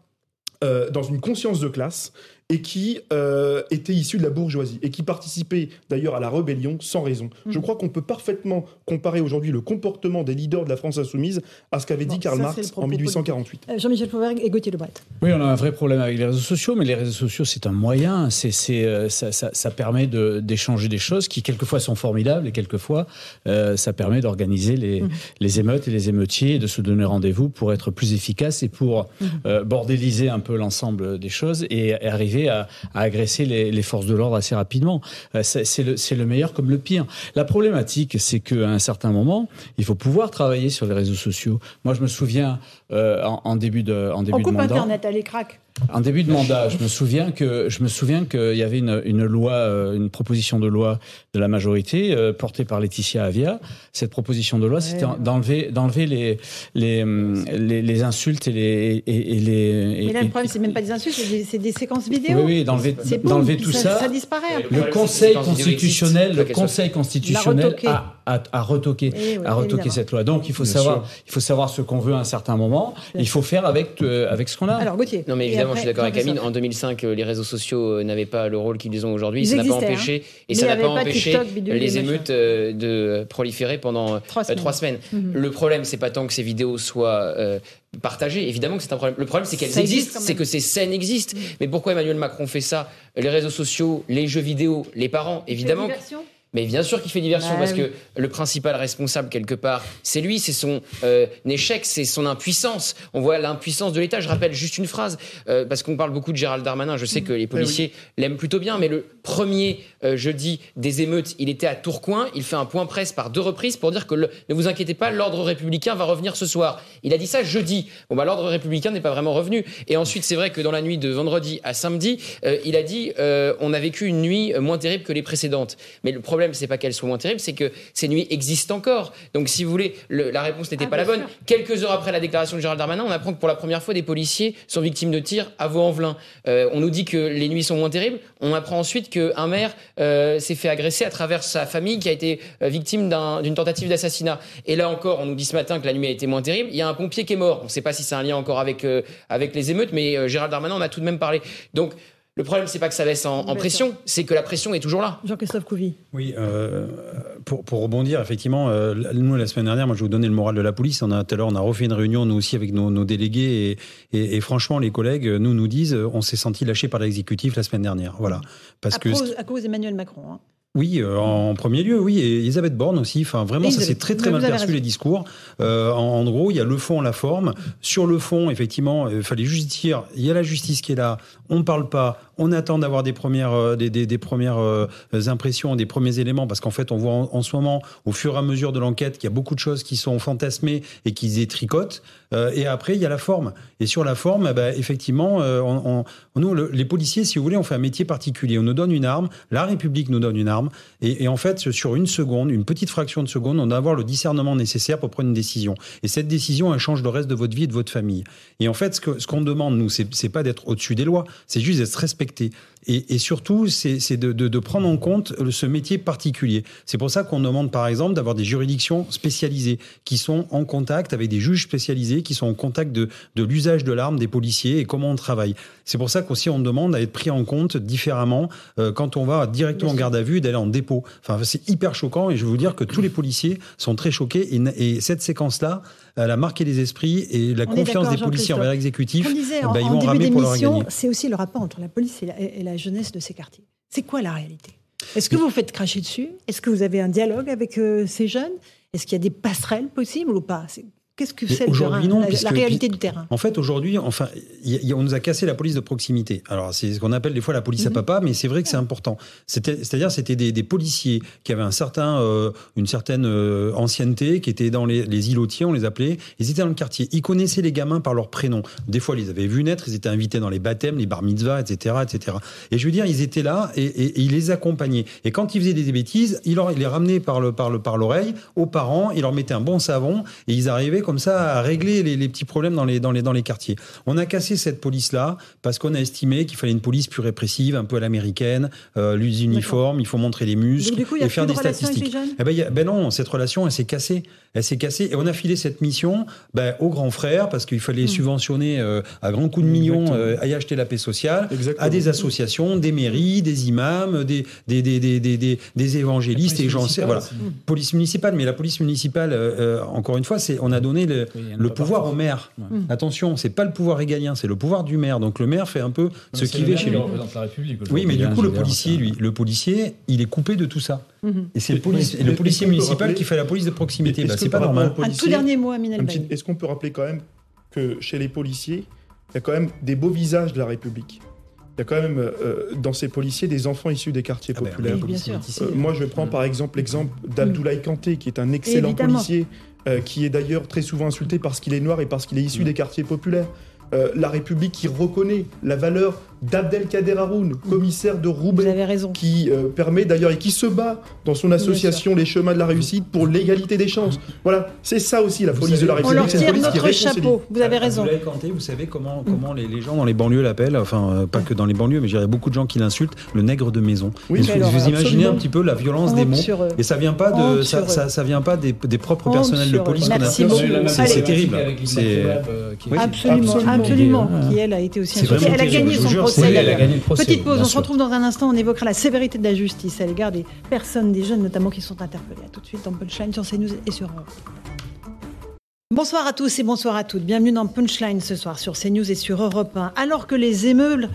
S6: dans une conscience de classe et qui euh, était issu de la bourgeoisie et qui participait d'ailleurs à la rébellion sans raison. Mm. Je crois qu'on peut parfaitement comparer aujourd'hui le comportement des leaders de la France insoumise à ce qu'avait dit Karl Marx en 1848.
S1: Euh, Jean-Michel Fauvergue et Gauthier Lebret.
S9: Oui, on a un vrai problème avec les réseaux sociaux, mais les réseaux sociaux, c'est un moyen, c'est, euh, ça, ça, ça, permet d'échanger des choses qui quelquefois sont formidables et quelquefois ça permet d'organiser les, mm. les, émeutes et les émeutiers et de se donner rendez-vous pour être plus efficace et pour mm. bordéliser un peu l'ensemble des choses et arriver à, agresser les, forces de l'ordre assez rapidement. Euh, c'est le, le, meilleur comme le pire. La problématique, c'est qu'à un certain moment, il faut pouvoir travailler sur les réseaux sociaux. Moi, je me souviens euh, en, début de en début
S1: On coupe
S9: de mandat,
S1: Internet, allez, craque.
S9: En début de mandat, je me souviens que je me souviens qu'il y avait une, une, loi, euh, une proposition de loi de la majorité euh, portée par Laetitia Avia. Cette proposition de loi, c'était d'enlever d'enlever les les, les, les insultes et les et, les.
S1: Mais là, le problème, c'est même pas des insultes, c'est des, séquences vidéo.
S9: Oui, oui, d'enlever d'enlever tout ça.
S1: Ça, disparaît.
S9: Le Conseil constitutionnel, le Conseil constitutionnel a, a, a retoqué, eh a retoqué cette loi. Donc, il faut savoir, il faut savoir ce qu'on veut à un certain moment. Il faut faire avec euh, avec ce qu'on a.
S1: Alors, Gauthier.
S8: Non, mais je suis d'accord avec Amine. En 2005, euh, les réseaux sociaux euh, n'avaient pas le rôle qu'ils ont aujourd'hui. Ça n'a pas empêché, hein. et ça n'a pas empêché les émeutes euh, de proliférer pendant trois semaines. Mhm. Le problème, c'est pas tant que ces vidéos soient partagées. Évidemment que c'est un problème. Le problème, c'est qu'elles existent, c'est que ces scènes existent. Mhm. Mais pourquoi Emmanuel Macron fait ça? Les réseaux sociaux, les jeux vidéo, les parents, évidemment. Mais bien sûr qu'il fait diversion
S1: Bah
S8: parce
S1: oui.
S8: que le principal responsable quelque part, c'est lui, c'est son euh, échec, c'est son impuissance. On voit l'impuissance de l'État. Je rappelle juste une phrase euh, parce qu'on parle beaucoup de Gérald Darmanin. Je sais que les policiers l'aiment plutôt bien, mais le premier euh, jeudi des émeutes, il était à Tourcoing. Il fait un point presse par deux reprises pour dire que le- ne vous inquiétez pas, l'ordre républicain va revenir ce soir. Il a dit ça jeudi. Bon bah l'ordre républicain n'est pas vraiment revenu. Et ensuite, c'est vrai que dans la nuit de vendredi à samedi, il a dit on a vécu une nuit moins terrible que les précédentes. Mais le problème, c'est pas qu'elle soit moins terrible, c'est que ces nuits existent encore. Donc, si vous voulez, le- la réponse n'était
S1: Ah,
S8: pas la bonne.
S1: sûr.
S8: Quelques heures après la déclaration de Gérald Darmanin, on apprend que pour la première fois, des policiers sont victimes de tirs à Vaux-en-Velin. Euh, on nous dit que les nuits sont moins terribles. On apprend ensuite qu'un maire euh, s'est fait agresser à travers sa famille qui a été euh, victime d'un- d'une tentative d'assassinat. Et là encore, on nous dit ce matin que la nuit a été moins terrible. Il y a un pompier qui est mort. On ne sait pas si c'est un lien encore avec, euh, avec les émeutes, mais Gérald Darmanin en a tout de même parlé. Donc, le problème, c'est pas que ça baisse en, pression, c'est que la pression est toujours là.
S1: Jean-Christophe Couvi.
S7: Oui, euh, pour, pour rebondir, effectivement, euh, nous, la semaine dernière, moi, je vais vous donner le moral de la police. On a, tout à l'heure, on a refait une réunion, nous aussi, avec nos, nos délégués. Et, et, et franchement, les collègues, nous, nous disent, euh, on s'est senti lâché par l'exécutif la semaine dernière. Voilà. Parce
S1: à,
S7: que.
S1: cause, à cause d'Emmanuel Macron. hein.
S7: Oui, euh, en premier lieu, oui. Et Elisabeth Borne aussi. Enfin, vraiment, ça s'est très, très mal perçu, les discours. Euh, en, en gros, il y a le fond, la forme. Sur le fond, effectivement, il fallait juste dire, il y a la justice qui est là, on ne parle pas, on attend d'avoir des premières, euh, des, des, des premières euh, impressions, des premiers éléments, parce qu'en fait, on voit en, en ce moment, au fur et à mesure de l'enquête, qu'il y a beaucoup de choses qui sont fantasmées et qui se détricotent. Euh, et après, il y a la forme. Et sur la forme, eh ben, effectivement, euh, on, on- nous, le- les policiers, si vous voulez, on fait un métier particulier. On nous donne une arme, la République nous donne une arme, et, en fait, sur une seconde, une petite fraction de seconde, on doit avoir le discernement nécessaire pour prendre une décision. Et cette décision, elle change le reste de votre vie et de votre famille. Et en fait, ce que- ce qu'on demande, nous, c'est pas d'être au-dessus des lois, c'est juste d'être respecté. Et, et surtout, c'est de, de- de prendre en compte ce métier particulier. C'est pour ça qu'on demande, par exemple, d'avoir des juridictions spécialisées qui sont en contact avec des juges spécialisés, qui sont en contact de, de l'usage de l'arme des policiers et comment on travaille. C'est pour ça qu'aussi on demande à être pris en compte différemment euh, quand on va directement en garde à vue et d'aller en dépôt. Enfin, c'est hyper choquant et je veux vous dire que tous les policiers sont très choqués et, et cette séquence-là, elle a marqué les esprits et la
S1: On
S7: confiance des policiers envers l'exécutif,
S1: On disait en,
S7: bah, ils vont ramer pour leur
S1: c'est aussi le rapport entre la police et la, et la jeunesse de ces quartiers. C'est quoi la réalité? Est-ce que vous faites cracher dessus? Est-ce que vous avez un dialogue avec euh, ces jeunes? Est-ce qu'il y a des passerelles possibles ou pas? Qu'est-ce que c'est la,
S7: puisque-
S1: la réalité du terrain?
S7: En fait, aujourd'hui, enfin, y y on nous a cassé la police de proximité. Alors, c'est ce qu'on appelle des fois la police à
S1: Mhm.
S7: papa, mais c'est vrai que c'est important. C'est-à-dire, c'était des, des policiers qui avaient un certain, euh, une certaine euh, ancienneté, qui étaient dans les, les îlotiers, on les appelait. Ils étaient dans le quartier. Ils connaissaient les gamins par leur prénom. Des fois, ils les avaient vus naître. Ils étaient invités dans les baptêmes, les bar mitzvahs, etc., etc. Et je veux dire, ils étaient là et, et- et ils les accompagnaient. Et quand ils faisaient des bêtises, ils, leur, ils les ramenaient par le, par le, par l'oreille aux parents. Ils leur mettaient un bon savon et ils arrivaient comme ça à régler les, les petits problèmes dans les, dans les, dans les quartiers. On a cassé cette police-là parce qu'on a estimé qu'il fallait une police plus répressive, un peu à l'américaine, euh, les uniformes, il faut montrer les muscles
S1: Donc, du coup, il y a
S7: et faire des statistiques.
S1: les jeunes
S7: Eh ben, il y a- ben non, cette relation, elle s'est cassée. Elle s'est cassée et on a filé cette mission ben, aux grands frères parce qu'il fallait
S1: Hmm.
S7: subventionner euh, à grands coups de millions euh, à y acheter la paix sociale, à des associations, des mairies, des imams, des, des, des, des, des, des- des évangélistes et j'en sais. Voilà. Police municipale, mais la police municipale, euh, euh, encore une fois, c'est on a donné le, pouvoir partout. au maire. Ouais. Attention, c'est pas le pouvoir régalien, c'est le pouvoir du maire. Donc le maire fait un peu ce c'est qui le va maire chez lui. représente
S16: la République
S7: Oui, mais du coup, le policier, lui, le policier, il est coupé de tout ça.
S1: Mhm.
S7: Et c'est le, policier municipal
S6: rappeler-
S7: qui fait la police de proximité. Bah, c'est pas normal.
S1: Un tout dernier mot, Bailly.
S6: Est-ce qu'on peut rappeler quand même que chez les policiers, il y a quand même des beaux visages de la République il y a quand même euh, dans ces policiers des enfants issus des quartiers
S7: Ah ben,
S6: populaires.
S1: oui, bien sûr.
S6: Euh, moi, je prends par exemple l'exemple d'Abdoulaye Kanté, qui est un excellent policier, euh, qui est d'ailleurs très souvent insulté parce qu'il est noir et parce qu'il est issu des quartiers populaires. Euh, la République qui reconnaît la valeur d'Abdelkader Haroun, commissaire de Roubaix, qui euh, permet d'ailleurs et qui se bat dans son association Les Chemins de la Réussite pour l'égalité des chances. Voilà, c'est ça aussi la police de la République.
S1: On leur tire notre chapeau. Vous avez raison.
S7: Vous savez comment, comment les, les gens dans les banlieues l'appellent, enfin euh, pas que dans les banlieues, mais il y a beaucoup de gens qui l'insultent, le nègre de maison.
S6: Oui,
S7: vous, imaginez un petit peu la violence des mots. Et ça vient pas de ça, ça, vient pas des, des propres personnels de police. C'est terrible.
S16: Euh,
S1: Absolument,
S7: absolument.
S1: absolument, Qui elle a été aussi Elle a gagné son procès.
S7: a
S1: Petite pause, on se retrouve dans un instant. On évoquera la sévérité de la justice à l'égard des personnes, des jeunes notamment qui sont interpellés. À tout de suite dans Punchline sur CNews et sur Europe. Bonsoir à tous et bonsoir à toutes. Bienvenue dans Punchline ce soir sur CNews et sur Europe 1. Alors que les émeutes,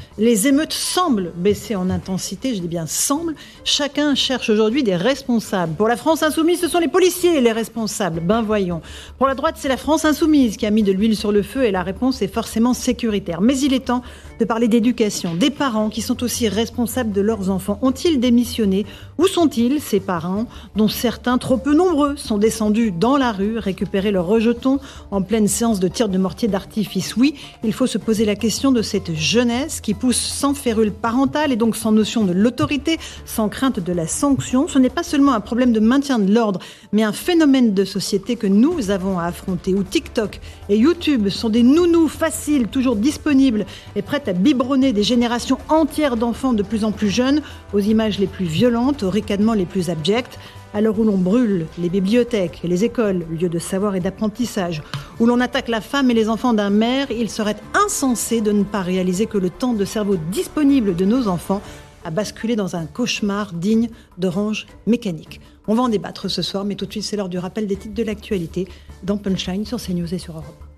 S1: semblent baisser en intensité, je dis bien semblent, chacun cherche aujourd'hui des responsables. Pour la France insoumise, ce sont les policiers les responsables. Ben voyons. Pour la droite, c'est la France insoumise qui a mis de l'huile sur le feu et la réponse est forcément sécuritaire. Mais il est temps de parler d'éducation, des parents qui sont aussi responsables de leurs enfants. Ont-ils démissionné? Où sont-ils, ces parents, dont certains, trop peu nombreux, sont descendus dans la rue récupérer leurs en pleine séance de tir de mortier d'artifice Oui, il faut se poser la question de cette jeunesse qui pousse sans férule parentale et donc sans notion de l'autorité, sans crainte de la sanction. Ce n'est pas seulement un problème de maintien de l'ordre, mais un phénomène de société que nous avons à affronter, où TikTok et YouTube sont des nounous faciles, toujours disponibles et prêts à biberonner des générations entières d'enfants de plus en plus jeunes aux images les plus violentes, aux ricanements les plus abjects, à l'heure où l'on brûle les bibliothèques et les écoles, lieux de savoir et d'apprentissage, où l'on attaque la femme et les enfants d'un maire, il serait insensé de ne pas réaliser que le temps de cerveau disponible de nos enfants a basculé dans un cauchemar digne d'orange mécanique. On va en débattre ce soir, mais tout de suite c'est l'heure du rappel des titres de l'actualité dans Punchline sur CNews et sur Europe.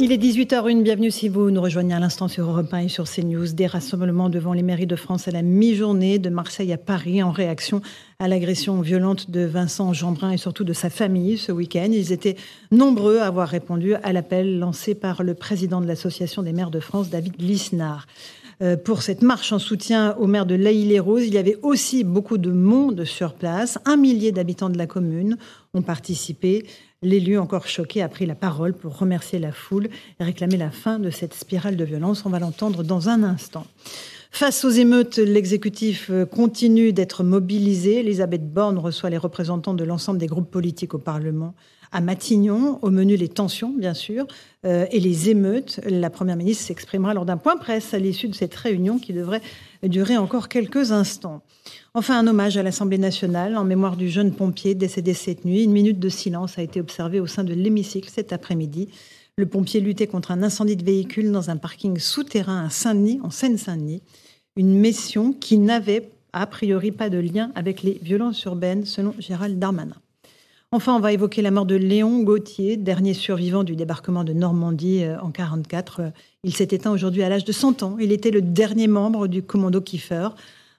S1: Il est 18h01, bienvenue si vous nous rejoignez à l'instant sur Europe 1 et sur CNews. Des rassemblements devant les mairies de France à la mi-journée, de Marseille à Paris, en réaction à l'agression violente de Vincent Jeanbrun et surtout de sa famille ce week-end. Ils étaient nombreux à avoir répondu à l'appel lancé par le président de l'Association des maires de France, David Lisnard. Euh, pour cette marche en soutien au maire de l'Aïle-les-Roses. Il y avait aussi beaucoup de monde sur place. Un millier d'habitants de la commune ont participé. L'élu, encore choqué, a pris la parole pour remercier la foule et réclamer la fin de cette spirale de violence. On va l'entendre dans un instant. Face aux émeutes, l'exécutif continue d'être mobilisé. Elisabeth Borne reçoit les représentants de l'ensemble des groupes politiques au Parlement à Matignon. Au menu, les tensions, bien sûr, euh, et les émeutes. La Première ministre s'exprimera lors d'un point presse à l'issue de cette réunion qui devrait durer encore quelques instants. Enfin, un hommage à l'Assemblée nationale en mémoire du jeune pompier décédé cette nuit. Une minute de silence a été observée au sein de l'hémicycle cet après-midi. Le pompier luttait contre un incendie de véhicule dans un parking souterrain à Saint-Denis, en Seine-Saint-Denis. Une mission qui n'avait a priori pas de lien avec les violences urbaines, selon Gérald Darmanin. Enfin, on va évoquer la mort de Léon Gauthier, dernier survivant du débarquement de Normandie euh, en 1944. Il s'est éteint aujourd'hui à l'âge de 100 ans. Il était le dernier membre du commando Kiefer,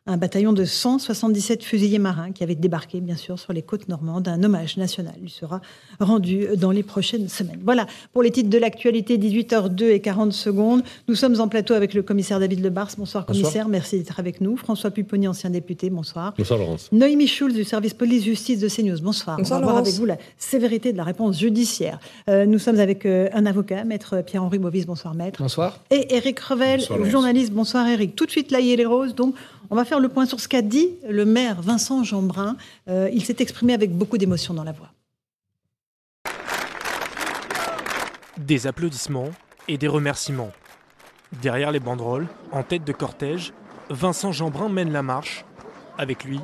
S1: un bataillon de 177 fusiliers marins qui avait débarqué, bien sûr, sur les côtes normandes. Un hommage national lui sera rendu dans les prochaines semaines. Voilà pour les titres de l'actualité, 18h02 et 40 secondes. Nous sommes en plateau avec le commissaire David Lebars. Bonsoir, commissaire. Merci d'être avec nous. François Pupponi, ancien député. Bonsoir.
S16: Bonsoir, Laurence.
S1: Noémie Schulz du service police-justice de CNews. Bonsoir.
S16: Bonsoir,
S1: On va voir avec vous la sévérité de la réponse judiciaire. Euh, nous sommes avec euh, un avocat, maître Pierre-Henri Bovis. Bonsoir, maître.
S16: Bonsoir.
S1: Et Eric Revel,
S16: Bonsoir,
S1: journaliste. Bonsoir, Eric. Tout de suite, là, il y a les roses. Donc, on va faire le point sur ce qu'a dit le maire Vincent Jeanbrun. Euh, il s'est exprimé avec beaucoup d'émotion dans la voix.
S17: Des applaudissements et des remerciements. Derrière les banderoles, en tête de cortège, Vincent Jeanbrun mène la marche. Avec lui,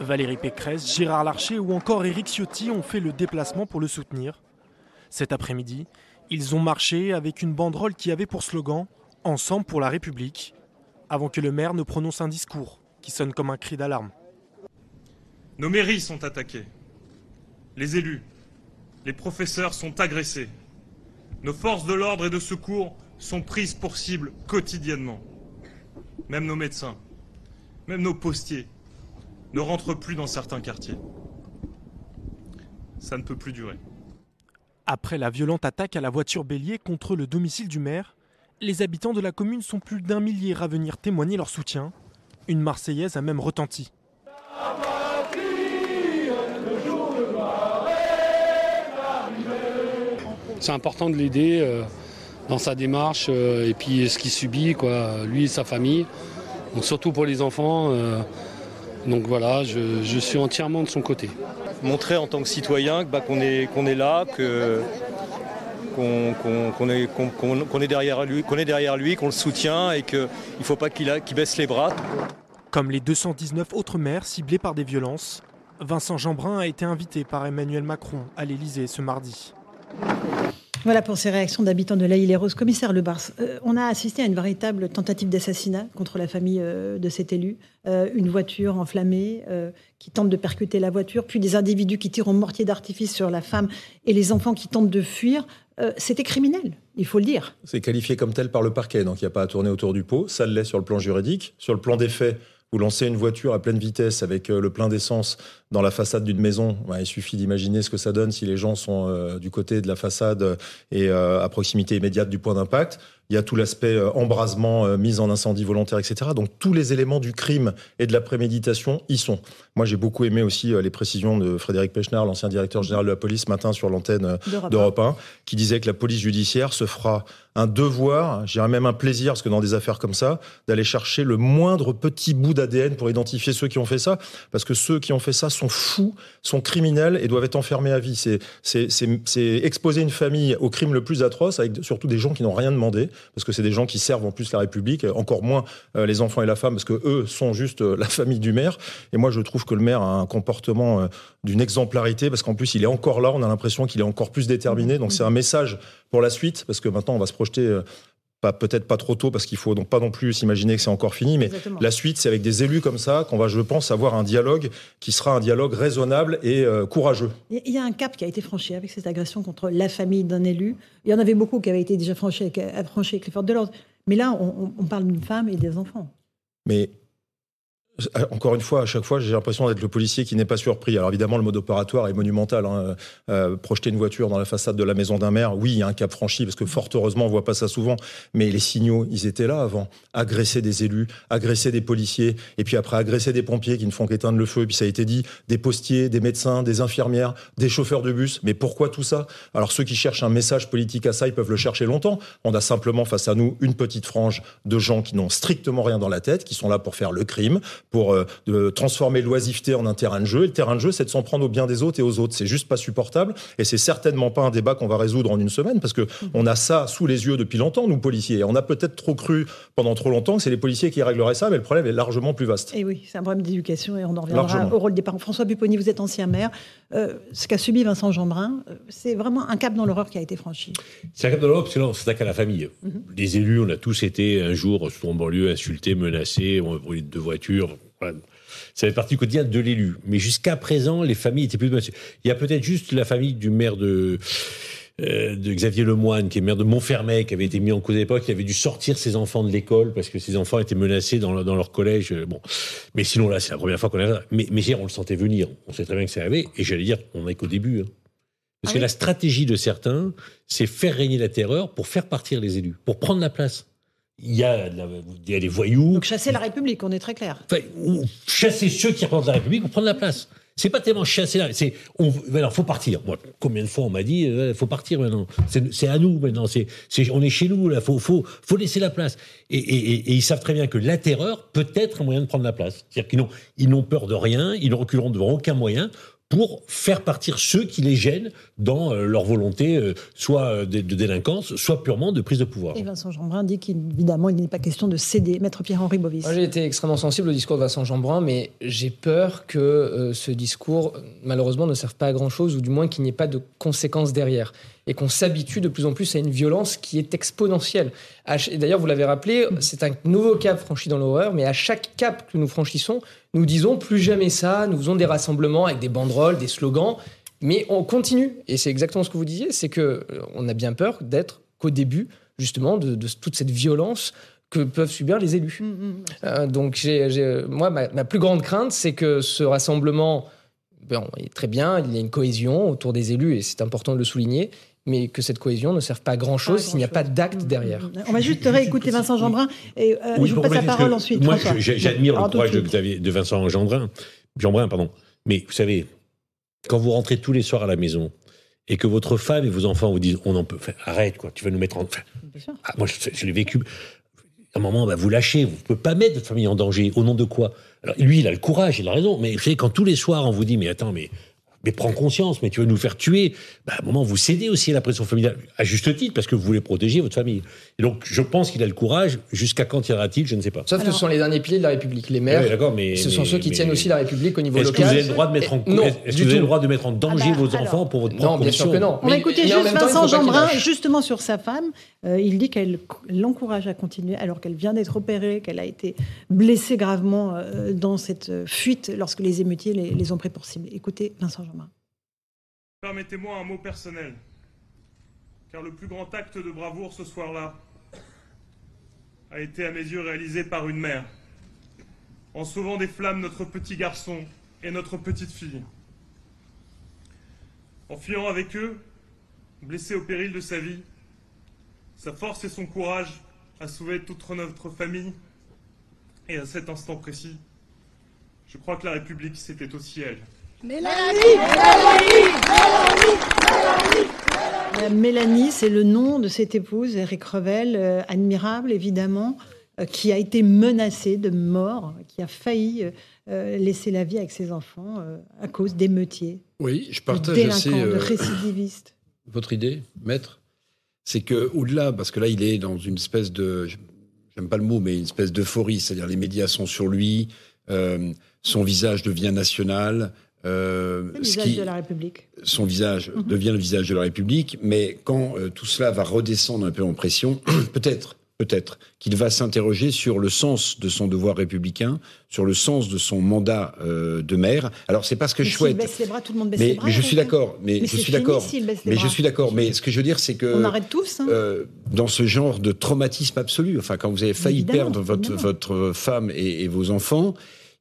S17: Valérie Pécresse, Gérard Larcher ou encore Éric Ciotti ont fait le déplacement pour le soutenir. Cet après-midi, ils ont marché avec une banderole qui avait pour slogan Ensemble pour la République, avant que le maire ne prononce un discours qui sonne comme un cri d'alarme.
S4: Nos mairies sont attaquées. Les élus, les professeurs sont agressés. Nos forces de l'ordre et de secours sont prises pour cible quotidiennement. Même nos médecins, même nos postiers ne rentrent plus dans certains quartiers. Ça ne peut plus durer.
S17: Après la violente attaque à la voiture bélier contre le domicile du maire, les habitants de la commune sont plus d'un millier à venir témoigner leur soutien. Une Marseillaise a même retenti.
S18: C'est important de l'aider euh, dans sa démarche euh, et puis ce qu'il subit, quoi, lui et sa famille. Donc, surtout pour les enfants. euh, donc voilà, je, je suis entièrement de son côté.
S19: montrer en tant que citoyen bah, qu'on est, qu'on est là, que, qu'on, est, est derrière lui, qu'on est derrière lui, qu'on le soutient et qu'il ne faut pas qu'il, baisse les bras.
S17: Comme les 219 autres maires ciblés par des violences, Vincent Jeanbrun a été invité par Emmanuel Macron à l'Élysée ce mardi.
S1: Voilà pour ces réactions d'habitants de l'île et Rose. Commissaire Lebars, euh, on a assisté à une véritable tentative d'assassinat contre la famille euh, de cet élu. Euh, une voiture enflammée qui tente de percuter la voiture, puis des individus qui tirent au mortier d'artifice sur la femme et les enfants qui tentent de fuir. C'était criminel, il faut le dire.
S16: C'est qualifié comme tel par le parquet, donc il n'y a pas à tourner autour du pot. Ça l'est sur le plan juridique. Sur le plan des faits, vous lancez une voiture à pleine vitesse avec euh, le plein d'essence dans la façade d'une maison, il suffit d'imaginer ce que ça donne si les gens sont euh, du côté de la façade et euh, à proximité immédiate du point d'impact. Il y a tout l'aspect embrasement, mise en incendie volontaire, etc. Donc tous les éléments du crime et de la préméditation y sont. Moi, j'ai beaucoup aimé aussi les précisions de Frédéric Pechnard, l'ancien directeur général de la police, ce matin sur l'antenne d'Europe 1, qui disait que la police judiciaire se fera un devoir, j'irais même un plaisir, parce que dans des affaires comme ça, d'aller chercher le moindre petit bout d'ADN pour identifier ceux qui ont fait ça, parce que ceux qui ont fait ça sont fous, sont criminels et doivent être enfermés à vie. C'est, c'est, c'est, exposer une famille au crime le plus atroce, avec surtout des gens qui n'ont rien demandé, parce que c'est des gens qui servent en plus la République, encore moins euh, les enfants et la femme, parce que eux sont juste euh, la famille du maire. Et moi, je trouve que le maire a un comportement euh, d'une exemplarité, parce qu'en plus, il est encore là, on a l'impression qu'il est encore plus déterminé. Donc c'est un message pour la suite, parce que maintenant, on va se projeter pas peut-être pas trop tôt parce qu'il faut donc pas non plus s'imaginer que c'est encore fini, mais la suite c'est avec des élus comme ça qu'on va, je pense, avoir un dialogue qui sera un dialogue raisonnable et euh, courageux.
S1: Il y a un cap qui a été franchi avec cette agression contre la famille d'un élu. Il y en avait beaucoup qui avaient été déjà franchis avec, franchis avec les forces de l'ordre, mais là on, on parle d'une femme et des enfants.
S16: Mais euh, encore une fois, à chaque fois, j'ai l'impression d'être le policier qui n'est pas surpris. Alors évidemment, le mode opératoire est monumental. Hein. Euh, projeter une voiture dans la façade de la maison d'un maire, oui, il y a un cap franchi, parce que fort heureusement, on voit pas ça souvent. Mais les signaux, ils étaient là avant. Agresser des élus, agresser des policiers, et puis après agresser des pompiers qui ne font qu'éteindre le feu. Et puis ça a été dit, des postiers, des médecins, des infirmières, des chauffeurs de bus. Mais pourquoi tout ça? Alors ceux qui cherchent un message politique à ça, ils peuvent le chercher longtemps. On a simplement face à nous une petite frange de gens qui n'ont strictement rien dans la tête, qui sont là pour faire le crime, pour euh, de transformer l'oisiveté en un terrain de jeu. Et le terrain de jeu, c'est de s'en prendre au bien des autres et aux autres. C'est juste pas supportable. Et c'est certainement pas un débat qu'on va résoudre en une semaine parce que mmh. on a ça sous les yeux depuis longtemps, nous, policiers. Et on a peut-être trop cru pendant trop longtemps que c'est les policiers qui régleraient ça, mais le problème est largement plus vaste.
S1: Et oui, c'est un problème d'éducation et on en reviendra au rôle des parents. François Pupponi, vous êtes ancien maire. Euh, ce qu'a subi Vincent Jeanbrun, euh, c'est vraiment un cap dans l'horreur qui a été franchi.
S20: C'est un cap dans l'horreur parce que là, on s'attaque à la famille. Mmh. Les élus, on a tous été un jour, surtout en banlieue, insultés, menacés, on a brûlé deux voitures. Ça fait partie du quotidien de l'élu. Mais jusqu'à présent, les familles étaient plus. Il y a peut-être juste la famille du maire de. Euh, de Xavier Lemoine, qui est maire de Montfermeil, qui avait été mis en cause à l'époque, qui avait dû sortir ses enfants de l'école parce que ses enfants étaient menacés dans, dans leur collège. Bon, mais sinon là, c'est la première fois qu'on a. Mais, mais on le sentait venir. On sait très bien que ça avait. Et j'allais dire, on n'est qu'au début. Hein. Parce ah que la stratégie de certains, c'est faire régner la terreur pour faire partir les élus, pour prendre la place. Il y, a, il y a des voyous.
S1: Donc chasser la République, on est très clair.
S20: Enfin, chasser ceux qui représentent la République pour prendre la place. C'est pas tellement chasser la. C'est. On, alors, faut partir. Moi, combien de fois on m'a dit, il euh, faut partir maintenant. C'est à nous maintenant. C'est, on est chez nous là. Faut, faut, faut laisser la place. Et, et, et, ils savent très bien que la terreur peut être un moyen de prendre la place. C'est-à-dire qu'ils n'ont, ils n'ont peur de rien. Ils ne reculeront devant aucun moyen pour faire partir ceux qui les gênent dans euh, leur volonté, euh, soit euh, de, délinquance, soit purement de prise de pouvoir.
S1: Et Vincent Jeanbrun dit qu'évidemment, il n'est pas question de céder. Maître Pierre-Henri Bovis.
S8: J'ai été extrêmement sensible au discours de Vincent Jeanbrun, mais j'ai peur que ce discours, malheureusement, ne serve pas à grand-chose, ou du moins qu'il n'y ait pas de conséquences derrière et qu'on s'habitue de plus en plus à une violence qui est exponentielle. D'ailleurs, vous l'avez rappelé, c'est un nouveau cap franchi dans l'horreur, mais à chaque cap que nous franchissons, nous disons plus jamais ça, nous faisons des rassemblements avec des banderoles, des slogans, mais on continue. Et c'est exactement ce que vous disiez, c'est que euh, on a bien peur d'être qu'au début, justement, de, toute cette violence que peuvent subir les élus. Mmh, mmh. Euh, donc, moi, ma, plus grande crainte, c'est que ce rassemblement, bon, est très bien, il y a une cohésion autour des élus, et c'est important de le souligner, mais que cette cohésion ne serve pas à grand-chose s'il n'y a pas d'acte derrière.
S1: On va juste réécouter Vincent Jeanbrun et euh, je vous passe la parole ensuite.
S20: Moi, j'admire le courage de, de, Vincent Jeanbrun, Jeanbrun, pardon. Mais vous savez, quand vous rentrez tous les soirs à la maison et que votre femme et vos enfants vous disent on en peut, arrête quoi, tu vas nous mettre en. Ah, moi, je, l'ai vécu. À un moment, bah, vous lâchez, vous ne pouvez pas mettre votre famille en danger. Au nom de quoi? Alors, lui, il a le courage, il a raison. Mais vous savez, quand tous les soirs on vous dit mais attends, mais mais prends conscience, mais tu veux nous faire tuer. Bah, à un moment, vous cédez aussi à la pression familiale, à juste titre, parce que vous voulez protéger votre famille. Et donc, je pense qu'il a le courage. Jusqu'à quand ira-t-il Je ne sais pas.
S8: Sauf que ce sont les derniers piliers de la République, les maires.
S20: Oui, mais
S8: ce sont
S20: mais-
S8: ceux qui
S20: mais-
S8: tiennent aussi la République au niveau
S20: Est-ce
S8: local.
S20: que vous avez le droit de mettre en
S8: non,
S20: est-ce que vous avez le droit de mettre en danger
S1: Ah bah,
S20: vos
S1: alors-
S20: enfants pour votre propre
S8: Non, bien sûr que non.
S1: On va
S8: Mais-
S1: écouter juste Vincent Jeanbrun, justement sur sa femme. Euh, il dit qu'elle l'encourage à continuer alors qu'elle vient d'être opérée, qu'elle a été blessée gravement euh, dans cette euh, fuite lorsque les émeutiers les, les ont pris pour cible. Écoutez Vincent Jeanbrun.
S4: Permettez-moi un mot personnel, car le plus grand acte de bravoure ce soir-là a été à mes yeux réalisé par une mère, en sauvant des flammes notre petit garçon et notre petite fille. En fuyant avec eux, blessé au péril de sa vie, sa force et son courage a sauvé toute notre famille, et à cet instant précis, je crois que la République, c'était aussi elle.
S1: Euh, Mélanie, c'est le nom de cette épouse, Eric Revel, euh, admirable évidemment, euh, qui a été menacée de mort, qui a failli euh, laisser la vie avec ses enfants à cause d'émeutiers,
S10: Oui, je
S1: de
S10: partage
S1: délinquants,
S10: assez
S1: de récidivistes.
S10: votre idée, maître. C'est que au-delà, parce que là, il est dans une espèce de, j'aime pas le mot, mais une espèce d'euphorie, c'est-à-dire les médias sont sur lui, son visage devient national. Euh,
S1: le
S10: ce
S1: visage
S10: qui-
S1: de la République.
S10: son visage
S1: Mhm.
S10: devient le visage de la République, mais quand euh, tout cela va redescendre un peu en pression, peut-être, peut-être qu'il va s'interroger sur le sens de son devoir républicain, sur le sens de son mandat euh, de maire. Alors c'est pas ce que
S1: Mais
S10: je souhaite.
S1: baisse les bras, tout le monde baisse
S10: mais,
S1: les bras.
S10: mais je suis d'accord. Mais,
S1: Mais
S10: je suis d'accord. Mais je suis d'accord. Mais ce que je veux dire, c'est que
S1: On arrête tous. hein.
S10: euh, dans ce genre de traumatisme absolu, enfin quand vous avez failli
S1: Évidemment,
S10: perdre votre,
S1: évidemment.
S10: votre femme et, et vos enfants,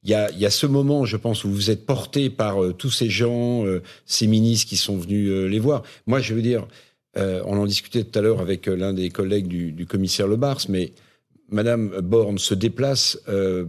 S10: il y a, il y a ce moment, je pense, où vous êtes porté par euh, tous ces gens, euh, ces ministres qui sont venus euh, les voir. Moi, je veux dire, euh, on en discutait tout à l'heure avec euh, l'un des collègues du, du commissaire Le Bars, mais Madame Borne se déplace euh,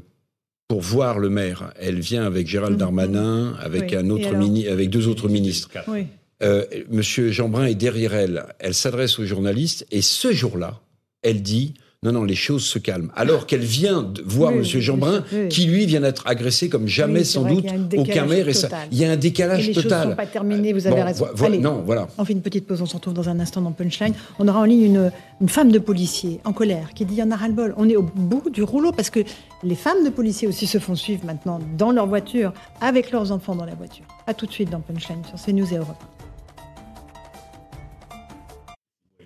S10: pour voir le maire. Elle vient avec Gérald
S1: Mhm.
S10: Darmanin, avec
S1: Oui.
S10: un
S1: Et
S10: autre
S1: alors
S10: mini, avec deux autres ministres.
S1: Oui.
S10: Euh, Monsieur Jeanbrun est derrière elle. Elle s'adresse aux journalistes et ce jour-là, elle dit non, non, les choses se calment. Alors qu'elle vient de voir
S1: Oui,
S10: Monsieur Jeanbrun,
S1: oui.
S10: qui lui vient d'être agressé comme jamais
S1: Oui,
S10: sans doute aucun maire. Et il y a un
S1: Et
S10: décalage
S1: les choses
S10: total.
S1: ne sont pas terminées, vous avez
S10: Bon,
S1: raison.
S10: vo-
S1: Allez,
S10: non, voilà.
S1: On fait une petite pause, on se retrouve dans un instant dans Punchline. On aura en ligne une, une femme de policier en colère qui dit il y en a ras-le-bol. On est au bout du rouleau parce que les femmes de policiers aussi se font suivre maintenant dans leur voiture, avec leurs enfants dans la voiture. A tout de suite dans Punchline sur CNews et Europe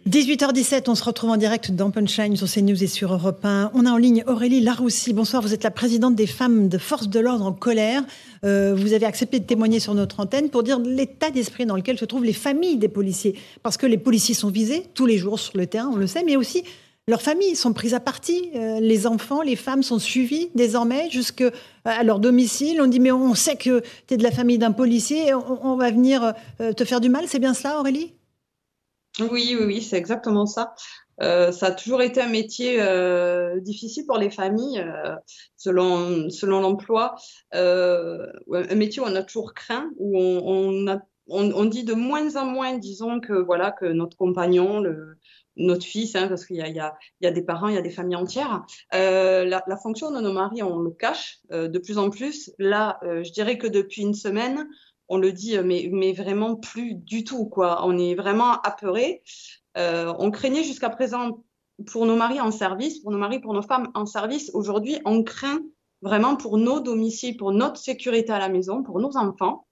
S1: 18h17, on se retrouve en direct dans Punchline sur CNews et sur Europe 1. On a en ligne Aurélie Laroussi. Bonsoir, vous êtes la présidente des femmes de force de l'ordre en colère. Euh, vous avez accepté de témoigner sur notre antenne pour dire l'état d'esprit dans lequel se trouvent les familles des policiers. Parce que les policiers sont visés tous les jours sur le terrain, on le sait, mais aussi leurs familles sont prises à partie. Euh, les enfants, les femmes sont suivis désormais jusqu'à leur domicile. On dit, mais on sait que tu es de la famille d'un policier, on, on va venir euh, te faire du mal. C'est bien cela, Aurélie?
S21: Oui, oui, oui, c'est exactement ça. Euh, ça a toujours été un métier euh, difficile pour les familles, euh, selon, selon l'emploi. Euh, un métier où on a toujours craint, où on, on, a, on, on dit de moins en moins, disons, que, voilà, que notre compagnon, le, notre fils, hein, parce qu'il y y, y a des parents, il y a des familles entières. Euh, la, la, fonction de nos maris, on le cache euh, de plus en plus. Là, euh, je dirais que depuis une semaine, on le dit, mais, mais vraiment plus du tout, quoi. On est vraiment apeurés. Euh, on craignait jusqu'à présent pour nos maris en service, pour nos maris, pour nos femmes en service. Aujourd'hui, on craint vraiment pour nos domiciles, pour notre sécurité à la maison, pour nos enfants.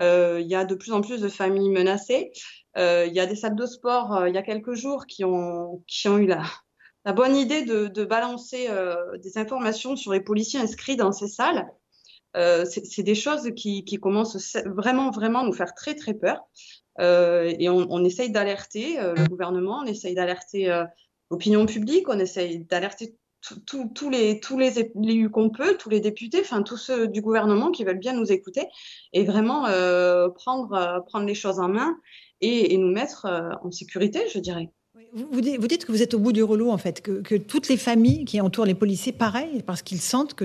S21: Euh, il y a de plus en plus de familles menacées. Euh, il y a des salles de sport, euh, il y a quelques jours, qui ont, eu la, la bonne idée de, balancer euh, des informations sur les policiers inscrits dans ces salles. Euh, c'est des choses qui, qui, commencent vraiment, vraiment nous faire très, très peur. Euh, et on, on essaye d'alerter euh, le gouvernement, on essaye d'alerter euh, l'opinion publique, on essaye d'alerter tous les, tous les élus qu'on peut, tous les députés, enfin tous ceux du gouvernement qui veulent bien nous écouter et vraiment euh, prendre, prendre les choses en main et, et nous mettre en sécurité, je dirais.
S1: Vous dites, que vous êtes au bout du rouleau, en fait, que, toutes les familles qui entourent les policiers, pareil, parce qu'ils sentent que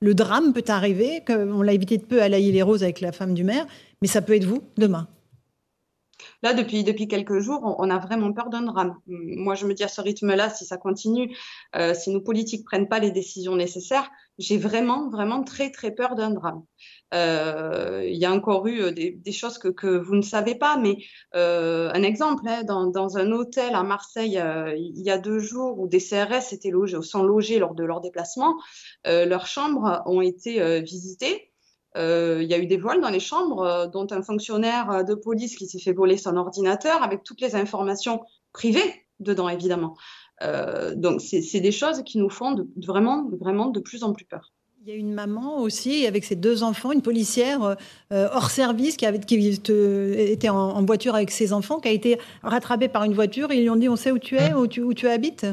S1: le drame peut arriver, qu'on l'a évité de peu à la île et Rose avec la femme du maire, mais ça peut être vous demain.
S21: Là, depuis, depuis quelques jours, on, a vraiment peur d'un drame. Moi, je me dis à ce rythme-là, si ça continue, euh, si nos politiques prennent pas les décisions nécessaires, j'ai vraiment, vraiment très, très peur d'un drame. Euh, il y a encore eu des, choses que, vous ne savez pas, mais un exemple, hein, dans, un hôtel à Marseille, il y a deux jours, où des CRS étaient logés, sont logés lors de leur déplacement, leurs chambres ont été visitées. Euh, il y a eu des vols dans les chambres, euh, dont un fonctionnaire euh, de police qui s'est fait voler son ordinateur avec toutes les informations privées dedans, évidemment. donc, c'est des choses qui nous font vraiment, vraiment de plus en plus peur.
S1: Il y a une maman aussi avec ses deux enfants, une policière hors service qui, avait, qui était en, voiture avec ses enfants, qui a été rattrapée par une voiture et ils lui ont dit on sait où tu es, où tu, où tu habites.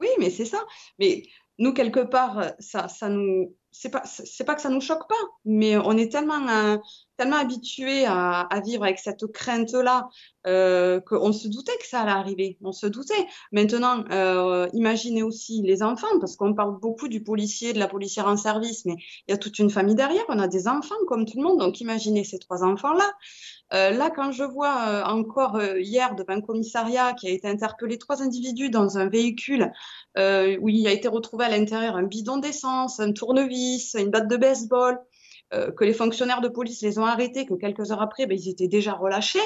S21: Oui, mais c'est ça. Mais nous, quelque part, ça, ça nous, c'est pas c'est pas que ça nous choque pas, mais on est tellement euh, tellement habitué à, à, vivre avec cette crainte là euh, qu'on se doutait que ça allait arriver, on se doutait. Maintenant, euh, imaginez aussi les enfants, parce qu'on parle beaucoup du policier, de la policière en service, mais il y a toute une famille derrière, on a des enfants comme tout le monde, donc imaginez ces trois enfants là. Euh, là, quand je vois euh, encore euh, hier devant un commissariat qui a été interpellé trois individus dans un véhicule où il a été retrouvé à l'intérieur un bidon d'essence, un tournevis, une batte de baseball, que les fonctionnaires de police les ont arrêtés, que quelques heures après, ben, ils étaient déjà relâchés.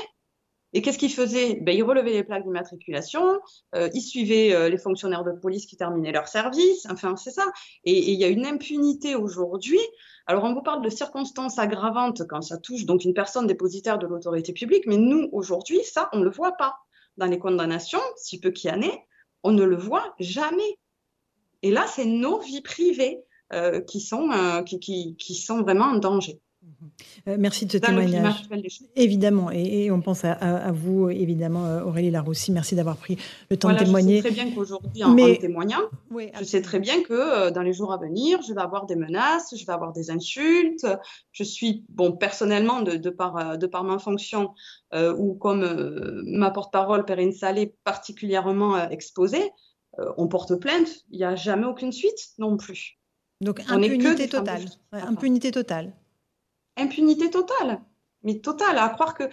S21: Et qu'est-ce qu'ils faisaient? Ben, Ils relevaient les plaques d'immatriculation, ils suivaient les fonctionnaires de police qui terminaient leur service, enfin c'est ça. Et il y a une impunité aujourd'hui alors, on vous parle de circonstances aggravantes quand ça touche donc une personne dépositaire de l'autorité publique, mais nous, aujourd'hui, ça, on ne le voit pas. Dans les condamnations, si peu qu'il y en ait, on ne le voit jamais. Et là, c'est nos vies privées euh, qui, sont, euh, qui, qui, sont vraiment en danger.
S1: Euh, merci de ce témoignage. Évidemment, et, on pense à, vous, évidemment, euh, Aurélie Laroussi. Merci d'avoir pris le temps de témoigner.
S21: Je sais très bien qu'aujourd'hui, en, Mais... témoignant, je sais très bien que euh, dans les jours à venir, je vais avoir des menaces, je vais avoir des insultes. Je suis, bon, personnellement, de, par, de par ma fonction, ou comme ma porte-parole, Perrine Salé, particulièrement exposée, on porte plainte. Il n'y a jamais aucune suite non plus.
S1: Donc, impunité totale. impunité totale
S21: impunité totale. Mais totale, à croire que.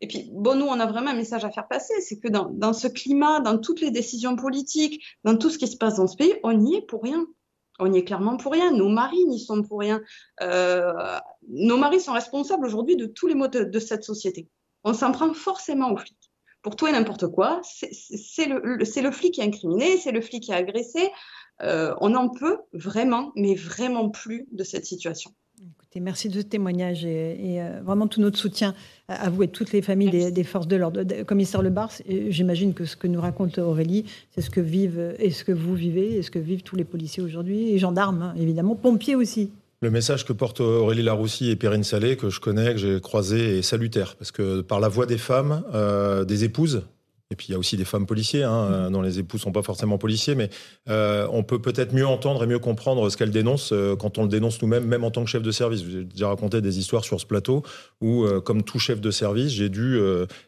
S21: Et puis, bon, nous, on a vraiment un message à faire passer c'est que dans, dans, ce climat, dans toutes les décisions politiques, dans tout ce qui se passe dans ce pays, on n'y est pour rien. On n'y est clairement pour rien. Nos maris n'y sont pour rien. Euh, nos maris sont responsables aujourd'hui de tous les maux de, cette société. On s'en prend forcément aux flics. Pour tout et n'importe quoi, c'est le, le, flic qui est incriminé, c'est le flic qui a agressé. Euh, on n'en peut vraiment, mais vraiment plus de cette situation
S1: merci de ce témoignage et, euh, vraiment tout notre soutien à vous et toutes les familles des, forces de l'ordre. Commissaire Le Bars, j'imagine que ce que nous raconte Aurélie, c'est ce que vivent et ce que vous vivez et ce que vivent tous les policiers aujourd'hui et gendarmes, hein, évidemment, pompiers aussi.
S16: Le message que portent Aurélie Laroussi et Perrine Salé, que je connais, que j'ai croisé, est salutaire. Parce que par la voix des femmes, euh, des épouses, et puis il y a aussi des femmes policiers, hein, euh, dont les époux sont pas forcément policiers, mais euh, on peut peut-être mieux entendre et mieux comprendre ce qu'elles dénoncent euh, quand on le dénonce nous-mêmes, même en tant que chef de service. J'ai déjà raconté des histoires sur ce plateau où, comme tout chef de service, j'ai dû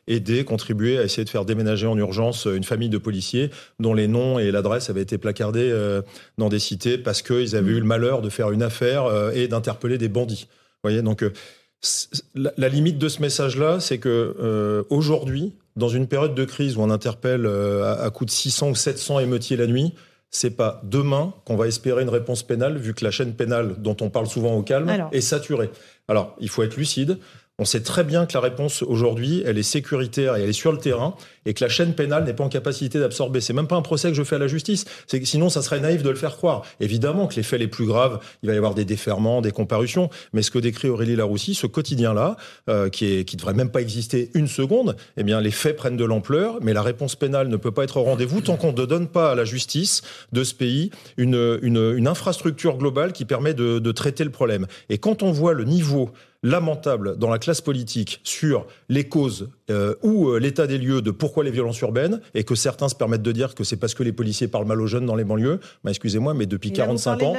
S16: aider, contribuer à essayer de faire déménager en urgence une famille de policiers dont les noms et l'adresse avaient été placardés dans des cités parce qu'ils avaient eu le malheur de faire une affaire et d'interpeller des bandits. Vous voyez, donc la, limite de ce message-là, c'est que aujourd'hui, dans une période de crise où on interpelle euh, à, coup de 600 ou 700 émeutiers la nuit, c'est pas demain qu'on va espérer une réponse pénale, vu que la chaîne pénale dont on parle souvent au calme est saturée. Alors, il faut être lucide. On sait très bien que la réponse aujourd'hui, elle est sécuritaire et elle est sur le terrain et que la chaîne pénale n'est pas en capacité d'absorber. C'est même pas un procès que je fais à la justice. Sinon, ça serait naïf de le faire croire. Évidemment que les faits les plus graves, il va y avoir des déferments, des comparutions. Mais ce que décrit Aurélie Laroussi, ce quotidien-là, euh, qui est, qui devrait même pas exister une seconde, eh bien, les faits prennent de l'ampleur, mais la réponse pénale ne peut pas être au rendez-vous tant qu'on ne donne pas à la justice de ce pays une, une, une infrastructure globale qui permet de, de traiter le problème. Et quand on voit le niveau lamentable dans la classe politique sur les causes euh, ou euh, l'état des lieux de pourquoi les violences urbaines et que certains se permettent de dire que c'est parce que les policiers parlent mal aux jeunes dans les banlieues. Bah, excusez-moi, mais depuis 45 ans,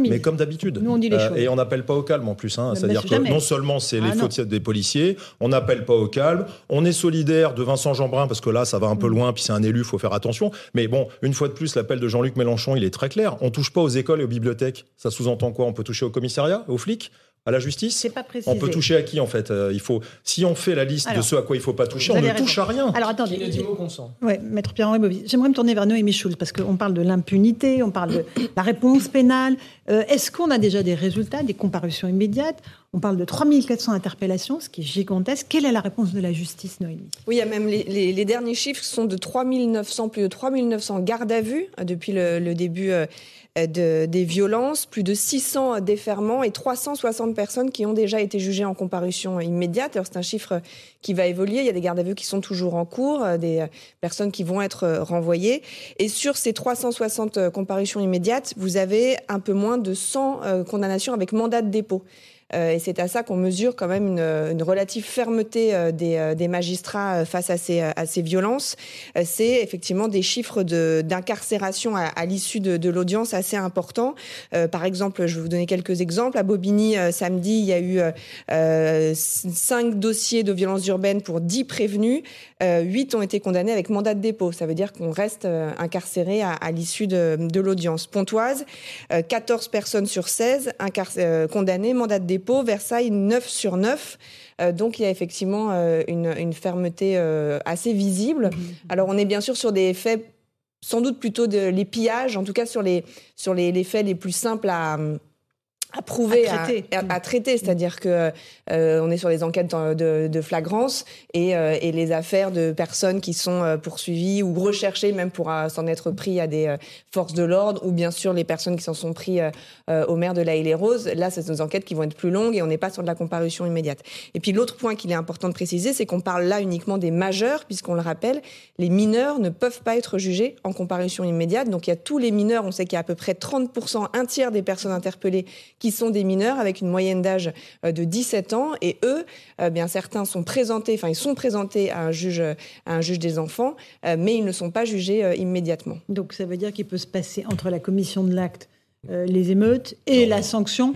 S16: mais comme d'habitude. Euh, et on n'appelle pas au calme en plus. Hein. C'est-à-dire que non seulement c'est les ah, fautes des policiers, on n'appelle pas au calme, on est solidaire de Vincent Jeanbrun parce que là ça va un peu mm. loin, puis c'est un élu, faut faire attention. Mais bon, une fois de plus, l'appel de Jean-Luc Mélenchon, il est très clair. On touche pas aux écoles et aux bibliothèques. Ça sous-entend quoi? On peut toucher au commissariat, aux flics? À la justice
S1: C'est pas précisé.
S16: On peut toucher à qui en fait Euh, Il faut, si on fait la liste
S1: Alors,
S16: de ce à quoi il faut pas toucher, on ne touche à rien.
S1: Alors attendez.
S11: Qui ne dit.
S1: Ouais, Maître Pierre-Henri Bobby. J'aimerais me tourner vers Noémie Schulz parce qu'on parle de l'impunité, on parle de la réponse pénale. Euh, Est-ce qu'on a déjà des résultats, des comparutions immédiates? On parle de 3400 interpellations, ce qui est gigantesque. Quelle est la réponse de la justice, Noémie?
S22: Oui, il y a même les, les- les derniers chiffres sont de 3900, plus de 3900 gardes à vue euh, depuis le, le début euh, de- des violences, plus de 600 déferments et 360 personnes qui ont déjà été jugées en comparution immédiate. Alors c'est un chiffre qui va évoluer. Il y a des gardes à vue qui sont toujours en cours, euh, des euh, personnes qui vont être euh, renvoyées. Et sur ces 360 euh, comparutions immédiates, vous avez un peu moins de 100 euh, condamnations avec mandat de dépôt. Euh, et c'est à ça qu'on mesure quand même une, relative fermeté euh, des, euh, des magistrats face à ces, violences. C'est effectivement des chiffres d'incarcération à, l'issue de, l'audience assez importants. Par exemple, je vais vous donner quelques exemples. À Bobigny, samedi, il y a eu euh, cinq dossiers de violences urbaines pour 10 prévenus. Euh, Huit ont été condamnés avec mandat de dépôt. Ça veut dire qu'on reste incarcéré à, l'issue de, de l'audience. Pontoise, euh, 14 personnes sur 16 incar- euh, condamnées, mandat de dépôt. Versailles, 9 sur 9. Euh, donc il y a effectivement euh, une, une fermeté euh, assez visible. Alors on est bien sûr sur des faits, sans doute plutôt de, les pillages, en tout cas sur les, sur les, les faits les plus simples à à prouver,
S1: À traiter.
S22: à, à traiter, c'est-à-dire que euh, on est sur des enquêtes de, de flagrance et, euh, et les affaires de personnes qui sont euh, poursuivies ou recherchées même pour euh, s'en être pris à des forces de l'ordre ou bien sûr les personnes qui s'en sont pris au maire de la et rose Là, c'est des enquêtes qui vont être plus longues et on n'est pas sur de la comparution immédiate. Et puis l'autre point qu'il est important de préciser, c'est qu'on parle là uniquement des majeurs, puisqu'on le rappelle, les mineurs ne peuvent pas être jugés en comparution immédiate. Donc il y a tous les mineurs, on sait qu'il y a à peu près 30%, un tiers des personnes interpellées qui sont des mineurs avec une moyenne d'âge euh, de 17 ans. Et eux, euh, bien certains sont présentés, enfin ils sont présentés à un juge, à un juge des enfants, euh, mais ils ne sont pas jugés immédiatement.
S1: Donc ça veut dire qu'il peut se passer entre la commission de l'acte, euh, les émeutes et la sanction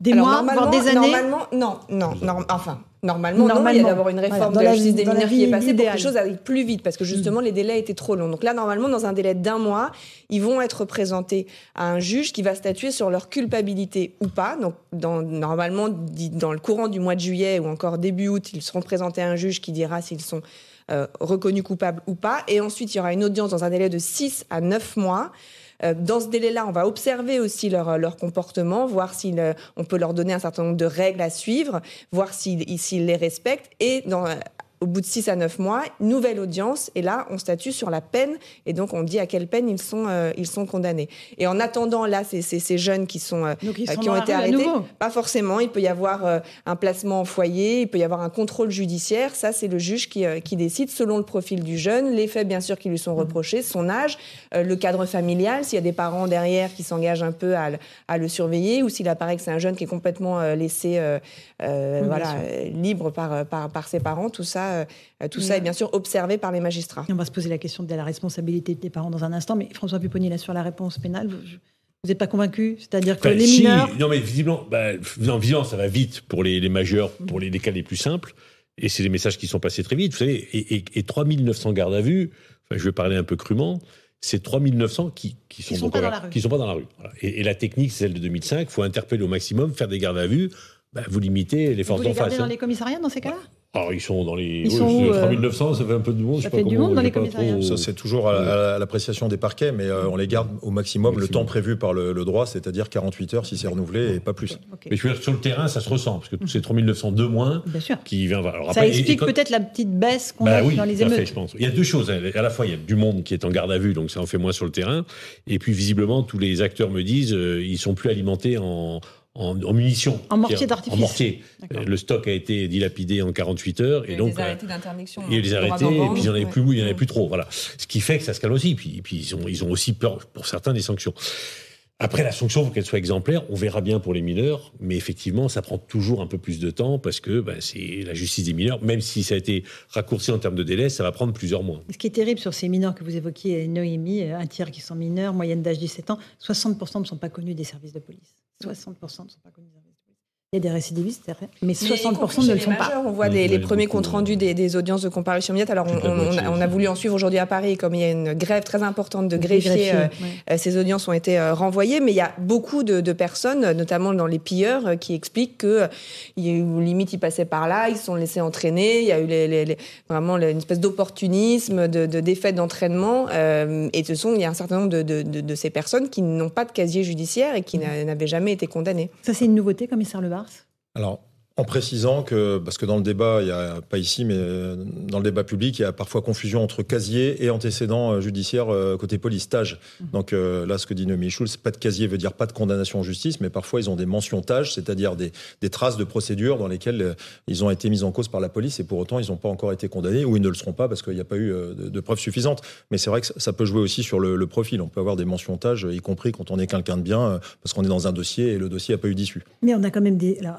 S1: des
S22: Alors,
S1: mois,
S22: normalement,
S1: voire des années.
S22: Normalement, non, non, norm- enfin. Normalement, non, il y
S1: Normalement.
S22: a d'avoir une réforme
S1: Voilà, dans
S22: de la
S1: la-
S22: justice des mineurs qui est passée pour que les choses aillent plus vite, parce que justement, les délais étaient trop longs. Donc là, normalement, dans un délai d'un mois, ils vont être présentés à un juge qui va statuer sur leur culpabilité ou pas. Donc, dans, normalement, dans le courant du mois de juillet ou encore début août, ils seront présentés à un juge qui dira s'ils sont euh, reconnus coupables ou pas. Et ensuite, il y aura une audience dans un délai de 6 à 9 mois. Euh, Dans ce délai-là, on va observer aussi leur, leur comportement, voir si on peut leur donner un certain nombre de règles à suivre, voir s'ils les respectent. Et dans, euh, au bout de 6 à 9 mois, nouvelle audience, et là, on statue sur la peine, et donc on dit à quelle peine ils sont, euh, ils sont condamnés. Et en attendant, là, c'est c'est ces jeunes qui, sont, euh,
S1: Donc, ils
S22: euh,
S1: sont
S22: qui ont été arrêtés. Pas forcément, il peut y avoir euh, un placement en foyer, il peut y avoir un contrôle judiciaire, ça c'est le juge qui, qui décide selon le profil du jeune, les faits bien sûr qui lui sont reprochés, son âge, le cadre familial, s'il y a des parents derrière qui s'engagent un peu à, le- à le surveiller, ou s'il apparaît que c'est un jeune qui est complètement laissé
S1: Oui,
S22: voilà, libre par, par, par ses parents, tout ça, euh, tout ça
S1: Oui.
S22: est bien sûr observé par les magistrats.
S1: On va se poser la question de la responsabilité des parents dans un instant, mais François Pupponi, là, sur la réponse pénale, vous n'êtes pas convaincu? C'est-à-dire que
S20: Enfin,
S1: les
S20: si,
S1: mineurs...
S20: Non, mais visiblement, bah, non, visiblement, ça va vite pour les, les majeurs, pour les, les cas les plus simples. Et c'est des messages qui sont passés très vite. Vous savez, et, et, et 3900 gardes à vue, enfin, je vais parler un peu crûment, c'est 3900 qui, qui sont,
S1: sont pas dans la rue.
S20: qui sont pas dans la rue. Voilà. Et, et la technique, c'est celle de 2005. Il faut interpeller au maximum, faire des gardes à vue. Bah, vous limitez les forces
S1: Vous les
S20: d'en
S1: gardez
S20: face.
S1: dans
S20: hein.
S1: les commissariats dans ces cas-là?
S20: Alors, ils sont dans les.
S1: Ils
S20: oui,
S1: sont
S20: c'est
S1: où, euh
S20: 3900, ça fait un peu de monde. je
S1: Ça
S20: sais
S1: fait
S20: pas
S1: du
S20: comment-
S1: monde dans les commissariats.
S20: trop-
S16: Ça, c'est toujours à, à- à l'appréciation des parquets, mais euh, on les garde au maximum, le temps prévu par le, le droit, c'est-à-dire 48 heures si c'est renouvelé et pas plus.
S20: Mais je veux dire, sur le terrain, ça se ressent, parce que tous ces 3900 de moins
S1: Bien sûr.
S20: qui vient. Alors,
S1: Ça
S20: après,
S1: explique
S20: quand-
S1: peut-être la petite baisse qu'on
S20: Bah
S1: a
S20: oui,
S1: dans les
S20: à fait,
S1: émeutes.
S20: je pense. Il y a deux choses. À la fois, il y a du monde qui est en garde à vue, donc ça en fait moins sur le terrain. Et puis, visiblement, tous les acteurs me disent euh, ils sont plus alimentés en, en, en munitions.
S1: En mortier d'artifice.
S20: En mortier. Le stock a été dilapidé en 48 heures. Et donc,
S22: des
S20: euh,
S22: arrêtés d'interdiction.
S20: il y a eu des
S22: hein,
S20: arrêtés, et puis il n'y en avait plus, il y en avait
S22: ouais.
S20: plus trop. Voilà. Ce qui fait que ça se calme aussi. Puis, puis ils, ont, ils ont aussi peur, pour certains, des sanctions. Après, la sanction, il faut qu'elle soit exemplaire. On verra bien pour les mineurs, mais effectivement, ça prend toujours un peu plus de temps parce que ben, c'est la justice des mineurs. Même si ça a été raccourci en termes de délai, ça va prendre plusieurs mois.
S1: Ce qui est terrible sur ces mineurs que vous évoquiez, Noémie, euh, un tiers qui sont mineurs, moyenne d'âge 17 ans, 60% ne sont pas connus des services de police. 60% ne sont pas connus des services de police. Il y a des récidivistes, c'est vrai, mais 60% ne le sont pas.
S22: On voit les, les premiers comptes rendus des, des, audiences de comparution immédiate. Alors, on, on, a, on, a, voulu en suivre aujourd'hui à Paris, comme il y a une grève très importante de greffiers, euh, ouais. ces audiences ont été euh, renvoyées. Mais il y a beaucoup de, de personnes, notamment dans les pilleurs, euh, qui expliquent que il y a eu limite, ils passaient par là, ils se sont laissés entraîner. Il y a eu les, les, les, vraiment une espèce d'opportunisme, de, de défaite d'entraînement. Euh, et ce sont, il y a un certain nombre de, de, de ces personnes qui n'ont pas de casier judiciaire et qui mmh. n'avaient jamais été condamnées.
S1: Ça, c'est une nouveauté, commissaire
S16: Alors, en précisant que, parce que dans le débat, il y a pas ici, mais dans le débat public, il y a parfois confusion entre casier et antécédent judiciaire côté police, TAGE. Mmh. Donc là, ce que dit Noémie Schulz, pas de casier veut dire pas de condamnation en justice, mais parfois ils ont des mentions TAGE, c'est-à-dire des, des, traces de procédures dans lesquelles ils ont été mis en cause par la police et pour autant ils n'ont pas encore été condamnés ou ils ne le seront pas parce qu'il n'y a pas eu de, de, preuves suffisantes. Mais c'est vrai que ça peut jouer aussi sur le, le, profil. On peut avoir des mentions TAGE, y compris quand on est quelqu'un de bien, parce qu'on est dans un dossier et le dossier n'a pas eu d'issue.
S1: Mais on a quand même des. Alors,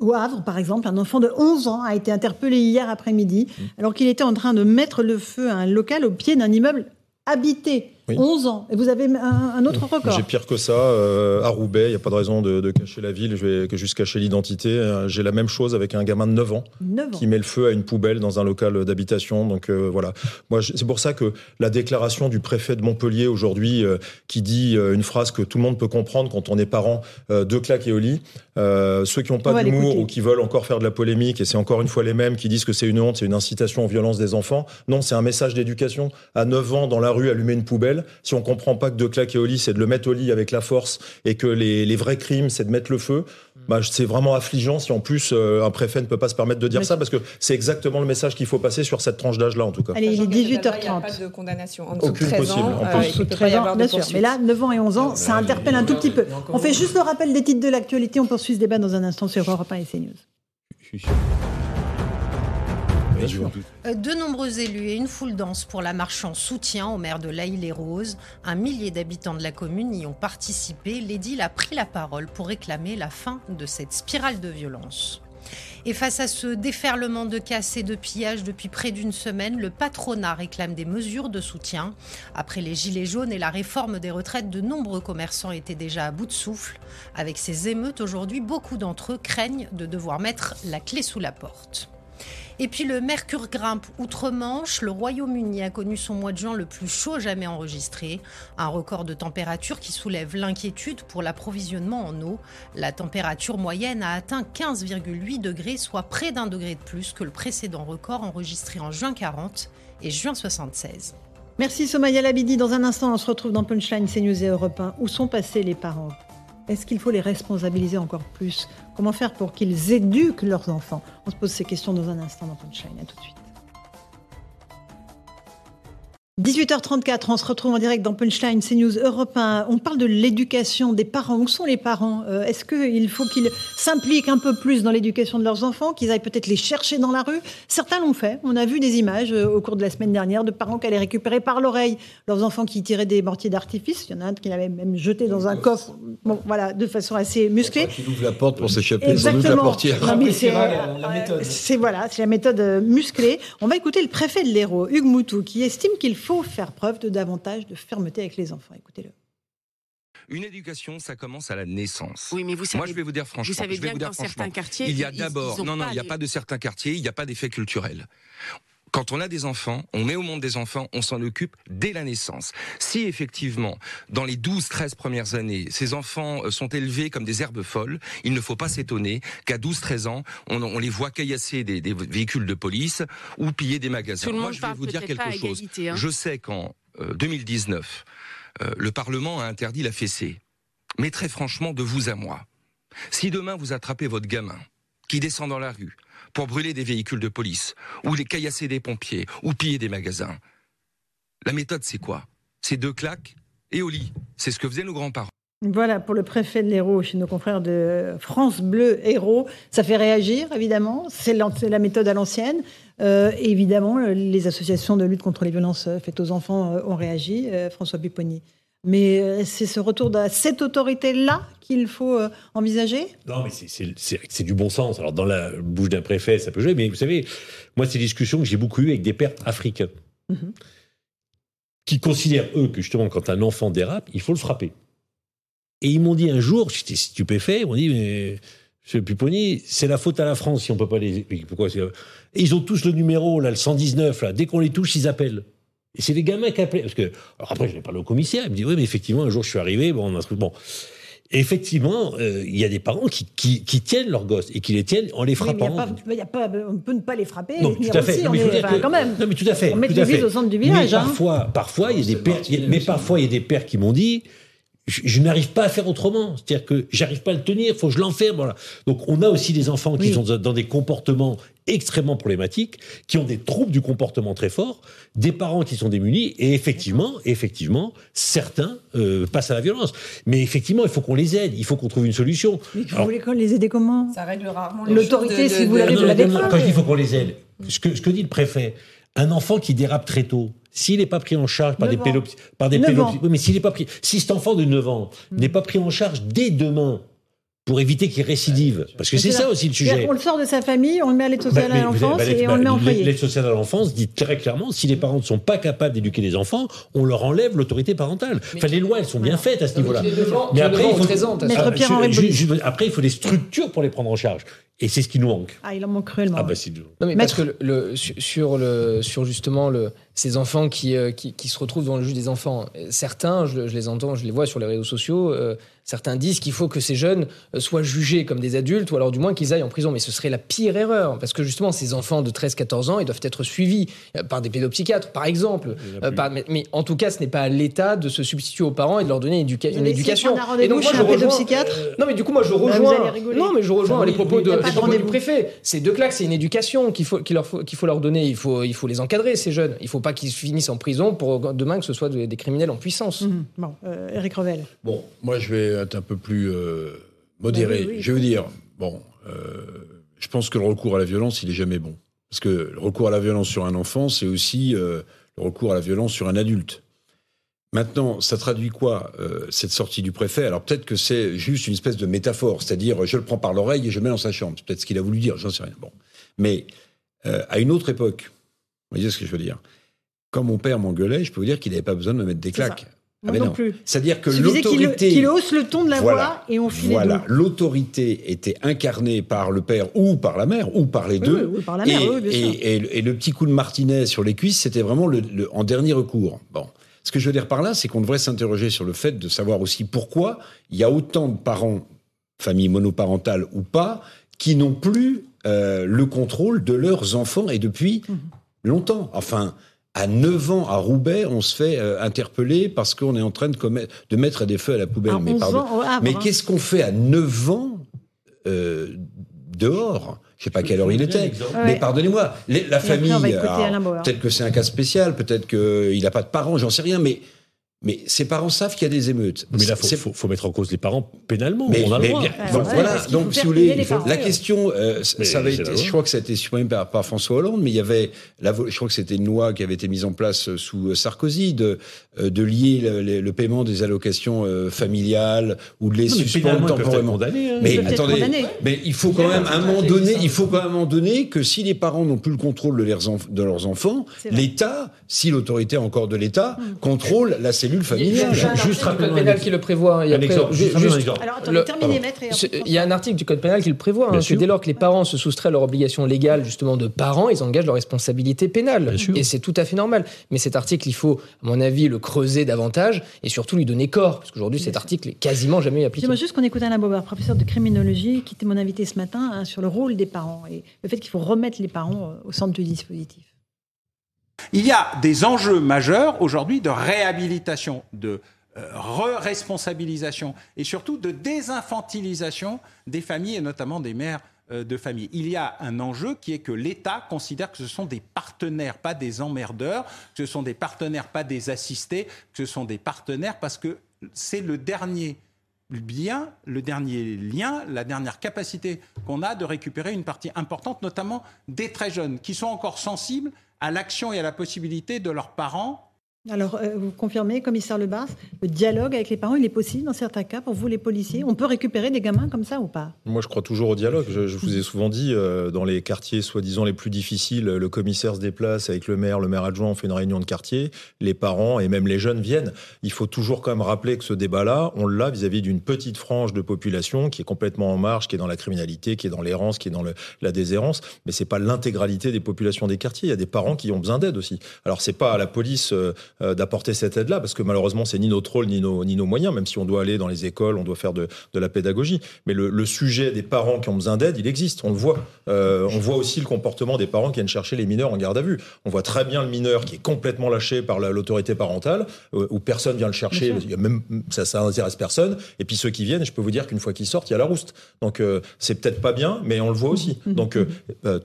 S1: au Havre, par exemple, un enfant de 11 ans a été interpellé hier après-midi mmh. alors qu'il était en train de mettre le feu à un local au pied d'un immeuble habité. Oui. 11 ans. Et vous avez un, un autre record.
S16: J'ai pire que ça. Euh, à Roubaix, il n'y a pas de raison de, de, cacher la ville. Je vais que juste cacher l'identité. Euh, J'ai la même chose avec un gamin de 9 ans,
S1: 9 ans,
S16: qui met le feu à une poubelle dans un local d'habitation. Donc euh, voilà. Moi, c'est pour ça que la déclaration du préfet de Montpellier aujourd'hui, euh, qui dit une phrase que tout le monde peut comprendre quand on est parent, deux claques et au lit. ceux qui n'ont pas d'humour ou qui veulent encore faire de la polémique, et c'est encore une fois les mêmes qui disent que c'est une honte, c'est une incitation aux violences des enfants. Non, c'est un message d'éducation. À 9 ans, dans la rue, allumer une poubelle. Si on comprend pas que de claquer au lit, c'est de le mettre au lit avec la force et que les, les vrais crimes, c'est de mettre le feu. Bah, c'est vraiment affligeant si en plus euh, un préfet ne peut pas se permettre de dire Mais ça parce que c'est exactement le message qu'il faut passer sur cette tranche d'âge-là en tout cas.
S1: Allez, il est 18h30.
S22: Il n'y a pas de condamnation en dessous
S16: Aucune
S22: de 13
S16: possible.
S22: ans.
S16: En
S22: Euh,
S16: plus.
S22: il peut
S1: 13
S22: pas y
S1: ans,
S22: avoir de
S1: bien sûr. Mais là, 9 ans et 11 ans, ça interpelle un tout petit peu. On fait juste le rappel des titres de l'actualité. On poursuit ce débat dans un instant sur Europe 1 et CNews.
S2: Euh, De nombreux élus et une foule dense pour la marche en soutien au maire de l'Aïle-et-Rose. Un millier d'habitants de la commune y ont participé. L'édile a pris la parole pour réclamer la fin de cette spirale de violence. Et face à ce déferlement de casse et de pillage depuis près d'une semaine, le patronat réclame des mesures de soutien. Après les gilets jaunes et la réforme des retraites, de nombreux commerçants étaient déjà à bout de souffle. Avec ces émeutes aujourd'hui, beaucoup d'entre eux craignent de devoir mettre la clé sous la porte. Et puis le mercure grimpe outre-Manche. Le Royaume-Uni a connu son mois de juin le plus chaud jamais enregistré. Un record de température qui soulève l'inquiétude pour l'approvisionnement en eau. La température moyenne a atteint 15,8 degrés, soit près d'un degré de plus que le précédent record enregistré en juin 40 et juin 76.
S1: Merci Somaya Labidi. Dans un instant, on se retrouve dans Punchline CNews et Europe 1. Où sont passés les parents Est-ce qu'il faut les responsabiliser encore plus? Comment faire pour qu'ils éduquent leurs enfants? On se pose ces questions dans un instant dans Punchline. À tout de suite. 18h34, on se retrouve en direct dans Punchline, CNews Europe 1. On parle de l'éducation des parents. Où sont les parents euh, Est-ce qu'il faut qu'ils s'impliquent un peu plus dans l'éducation de leurs enfants, qu'ils aillent peut-être les chercher dans la rue? Certains l'ont fait. On a vu des images euh, au cours de la semaine dernière de parents qui allaient récupérer par l'oreille leurs enfants qui tiraient des mortiers d'artifice. Il y en a un qui l'avait même jeté dans un coffre, bon, voilà, de façon assez musclée.
S10: Qui ouvre la porte pour s'échapper sans ouvre la portière.
S1: Euh, c'est voilà, c'est la méthode euh, musclée. On va écouter le préfet de l'Hérault, Hugues Moutou, qui estime qu'il faut faire preuve de davantage de fermeté avec les enfants. Écoutez-le.
S23: Une éducation, ça commence à la naissance.
S24: Oui, mais vous savez,
S23: Moi, je vais vous dire franchement.
S24: vous savez
S23: je vais
S24: bien
S23: vous dire
S24: dans certains quartiers,
S23: il y a d'abord, non, non, il n'y a
S24: les-
S23: pas de certains quartiers, il n'y a pas d'effet culturel. Quand on a des enfants, on met au monde des enfants, on s'en occupe dès la naissance. Si effectivement, dans les 12-13 premières années, ces enfants euh, sont élevés comme des herbes folles, il ne faut pas s'étonner qu'à 12-13 ans, on, on les voit caillasser des, des véhicules de police ou piller des magasins.
S24: Tout le
S23: Moi,
S24: monde
S23: je vais vous dire quelque chose.
S24: égalité, hein.
S23: Je sais qu'en euh, 2019, euh, le Parlement a interdit la fessée. Mais très franchement, de vous à moi, si demain vous attrapez votre gamin qui descend dans la rue pour brûler des véhicules de police, ou les caillasser des pompiers, ou piller des magasins, la méthode c'est quoi? C'est deux claques et au lit. C'est ce que faisaient nos grands-parents.
S1: Voilà pour le préfet de l'Hérault, chez nos confrères de France Bleu Hérault. Ça fait réagir, évidemment. C'est la méthode à l'ancienne. Euh, évidemment, euh, les associations de lutte contre les violences faites aux enfants euh, ont réagi. François Pupponi. Mais euh, c'est ce retour de cette autorité-là qu'il faut euh, envisager?
S20: Non, mais c'est- du bon sens. Alors, dans la bouche d'un préfet, ça peut jouer, mais vous savez, moi, c'est des discussions que j'ai beaucoup eues avec des pères africains
S1: Mhm.
S20: qui considèrent, eux, que justement, quand un enfant dérape, il faut le frapper. Et ils m'ont dit un jour, j'étais stupéfait, ils m'ont dit, mais Monsieur Pupponi, c'est la faute à la France si on peut pas les. Pourquoi Et Ils ont tous le numéro, là, le 119, là. Dès qu'on les touche, ils appellent. Et c'est les gamins qui appellent. Parce que, alors après, je l'ai parlé au commissaire. Il me dit, oui, mais effectivement, un jour, je suis arrivé, bon, on a un truc, bon. Effectivement, euh, il y a des parents qui, qui, qui tiennent leurs gosses et qui les tiennent en les
S1: Oui, mais il y a
S20: frappant.
S1: pas- il y a pas- on peut ne pas les frapper.
S20: Non,
S1: et
S20: tout à fait.
S1: aussi,
S20: Non,
S1: on
S20: mais
S1: est-
S20: dire
S1: enfin,
S20: que-
S1: quand même.
S20: Non, mais tout à fait.
S1: On met
S20: fait.
S1: au centre du village.
S20: Mais
S1: hein.
S20: parfois, parfois, il y a des pères, mais parfois, il y a des pères qui m'ont dit, je, je n'arrive pas à faire autrement. C'est-à-dire que j'arrive pas à le tenir, faut que je l'enferme. Voilà. Donc, on a aussi des enfants qui
S1: Oui.
S20: sont dans- des comportements extrêmement problématiques, qui ont des troubles du comportement très forts, des parents qui sont démunis, et effectivement, effectivement, certains euh, passent à la violence. Mais effectivement, il faut qu'on les aide, il faut qu'on trouve une solution.
S1: Mais vous
S20: Alors,
S1: voulez qu'on les aide comment
S22: Ça règle rarement
S1: L'autorité, si
S22: de-
S1: vous
S22: de-
S1: l'avez, vous l'avez pas.
S20: Quand je dis il faut qu'on les aide, ce que, ce que dit le préfet, un enfant qui dérape très tôt, s'il n'est pas pris en charge par des,
S1: Neuf ans.
S20: pédopsi- par des oui, mais s'il n'est pas pris, si cet enfant de 9 ans n'est pas pris en charge dès demain pour éviter qu'il récidive, parce que c'est ça aussi le sujet.
S1: Qu'on le sort de sa famille, on le met à l'aide
S20: Bah,
S1: sociale
S20: mais
S1: à l'enfance
S20: bah,
S1: et on le met en
S20: bah,
S1: foyer.
S20: L'aide sociale à l'enfance dit très clairement, si les parents ne sont pas capables d'éduquer les enfants, on leur enlève l'autorité parentale. Enfin, les lois, elles sont bien faites à ce niveau-là. Mais après, il faut, Ah,
S1: Pierre-Henri
S20: je-
S1: Boulay.
S20: je- je- après, il faut des structures pour les prendre en charge. Et c'est ce qui nous manque.
S1: Ah, il en manque cruellement.
S20: Ah bah c'est
S8: Non, mais parce que le, le- sur- sur, le, sur justement le, ces enfants qui, euh, qui, qui se retrouvent dans le juge des enfants, euh, certains, je, je les entends, je les vois sur les réseaux sociaux, euh, certains disent qu'il faut que ces jeunes euh, soient jugés comme des adultes ou alors du moins qu'ils aillent en prison. Mais ce serait la pire erreur parce que justement, ces enfants de 13-14 ans, ils doivent être suivis euh, par des pédopsychiatres, par exemple. Euh, par- mais, mais en tout cas, ce n'est pas à l'État de se substituer aux parents et de leur donner une, éduca- éducation. Et donc, moi, je
S1: un
S8: rejoins-
S1: pédopsychiatre
S8: Non, mais du coup, moi, je
S1: vous
S8: rejoins.
S1: allez rigoler.
S8: non, mais je rejoins
S1: Ah
S8: les propos, de, les propos du préfet. C'est deux claques, c'est une éducation qu'il faut, qu'il leur faut, qu'il faut leur donner. Il faut, il faut les encadrer, ces jeunes. Il ne faut pas qu'ils finissent en prison pour demain que ce soit des, des criminels en puissance.
S1: Mhm. Bon, euh, Eric Revel.
S10: Bon, moi je vais être un peu plus euh, modéré.
S1: Oui, oui.
S10: Je veux dire, bon, euh, je pense que le recours à la violence, il est jamais bon. Parce que le recours à la violence sur un enfant, c'est aussi euh, le recours à la violence sur un adulte. Maintenant, ça traduit quoi, euh, cette sortie du préfet? Alors peut-être que c'est juste une espèce de métaphore, c'est-à-dire je le prends par l'oreille et je le mets dans sa chambre. C'est peut-être ce qu'il a voulu dire, j'en sais rien. Bon. Mais euh, à une autre époque, vous voyez ce que je veux dire? Quand mon père m'engueulait, je peux vous dire qu'il n'avait pas besoin de me mettre des claques.
S1: Moi
S10: mais
S1: non
S10: non.
S1: plus.
S10: C'est-à-dire que
S1: qu'il
S10: l'autorité.
S1: qu'il hausse le ton de la
S10: Voilà.
S1: voix et on filait
S10: Voilà, l'autorité était incarnée par le père ou par la mère ou par les
S1: Oui,
S10: deux.
S1: oui, oui, par la mère,
S10: et,
S1: oui, bien
S10: et-
S1: sûr.
S10: et- et le petit coup de martinet sur les cuisses, c'était vraiment le, le- en dernier recours. Bon, ce que je veux dire par là, c'est qu'on devrait s'interroger sur le fait de savoir aussi pourquoi il y a autant de parents, familles monoparentales ou pas, qui n'ont plus euh, le contrôle de leurs enfants et depuis
S1: Mhm.
S10: longtemps. Enfin. À 9 ans, à Roubaix, on se fait euh, interpeller parce qu'on est en train de, commettre- de mettre des feux à la poubelle.
S1: À
S10: mais
S1: 11
S10: pardon.
S1: ans, au Havre,
S10: mais
S1: hein.
S10: qu'est-ce qu'on fait à 9 ans euh, dehors? Je sais pas quelle heure il était.
S1: Ouais.
S10: Mais pardonnez-moi, la famille, peut-être que c'est un cas spécial, peut-être qu'il n'a pas de parents, j'en sais rien, mais, mais ses parents savent qu'il y a des émeutes.
S20: Mais là, faut,
S10: C'est-
S20: faut, faut mettre en cause les parents pénalement.
S10: mais,
S20: on a le droit.
S10: bien,
S1: Ouais,
S10: donc
S1: ouais,
S10: voilà, donc si vous voulez, la question, euh, ça avait été, je crois que ça a été supprimé par, par François Hollande, mais il y avait, la, je crois que c'était une loi qui avait été mise en place sous Sarkozy de, euh, de lier le, le- le paiement des allocations euh, familiales ou de les
S20: Non,
S10: suspendre temporairement.
S20: hein.
S10: Mais attendez, mais il faut quand même à un moment donné, il faut quand même à un moment donné que si les parents n'ont plus le contrôle de leurs, enf- de leurs enfants, l'État, si l'autorité encore de l'État,
S1: Mm.
S10: contrôle la cellule familiale.
S8: Il y a un article
S20: Juste
S8: du code pénal qui le prévoit. Le- Il y a un article du Code pénal qui le prévoit, hein, que dès lors que les parents se soustraient à leur obligation légale justement de parents, ils engagent leur responsabilité pénale. Et c'est tout à fait normal. Mais cet article, il faut, à mon avis, le creuser davantage et surtout lui donner corps. Parce qu'aujourd'hui, cet article est quasiment jamais appliqué.
S1: J'aimerais juste qu'on écoute Alain Bauer, professeur de criminologie, qui était mon invité ce matin hein, sur le rôle des parents et le fait qu'il faut remettre les parents euh, au centre du dispositif.
S25: Il y a des enjeux majeurs aujourd'hui de réhabilitation, de euh, re-responsabilisation et surtout de désinfantilisation des familles et notamment des mères euh, de famille. Il y a un enjeu qui est que l'État considère que ce sont des partenaires, pas des emmerdeurs, que ce sont des partenaires, pas des assistés, que ce sont des partenaires parce que c'est le dernier bien, le dernier lien, la dernière capacité qu'on a de récupérer une partie importante, notamment des très jeunes, qui sont encore sensibles à l'action et à la possibilité de leurs parents
S1: Alors, euh, vous confirmez, commissaire Lebars, le dialogue avec les parents, il est possible dans certains cas pour vous, les policiers? On peut récupérer des gamins comme ça ou pas?
S16: Moi, je crois toujours au dialogue. Je, vous ai souvent dit, euh, dans les quartiers soi-disant les plus difficiles, le commissaire se déplace avec le maire, le maire adjoint, on fait une réunion de quartier, les parents et même les jeunes viennent. Il faut toujours quand même rappeler que ce débat-là, on l'a vis-à-vis d'une petite frange de population qui est complètement en marche, qui est dans la criminalité, qui est dans l'errance, qui est dans la déshérence. Mais c'est pas l'intégralité des populations des quartiers. Il y a des parents qui ont besoin d'aide aussi. Alors, c'est pas à la police euh, euh, d'apporter cette aide-là, parce que malheureusement, c'est ni notre rôle, ni nos, ni nos moyens, même si on doit aller dans les écoles, on doit faire de, de la pédagogie. Mais le, le, sujet des parents qui ont besoin d'aide, il existe, on le voit. Euh, on voit aussi le comportement des parents qui viennent chercher les mineurs en garde à vue. On voit très bien le mineur qui est complètement lâché par l'autorité parentale, euh, où personne vient le chercher, il y a même, ça, ça intéresse personne. Et puis ceux qui viennent, je peux vous dire qu'une fois qu'ils sortent, il y a la rouste. Donc c'est peut-être pas bien, mais on le voit aussi. Donc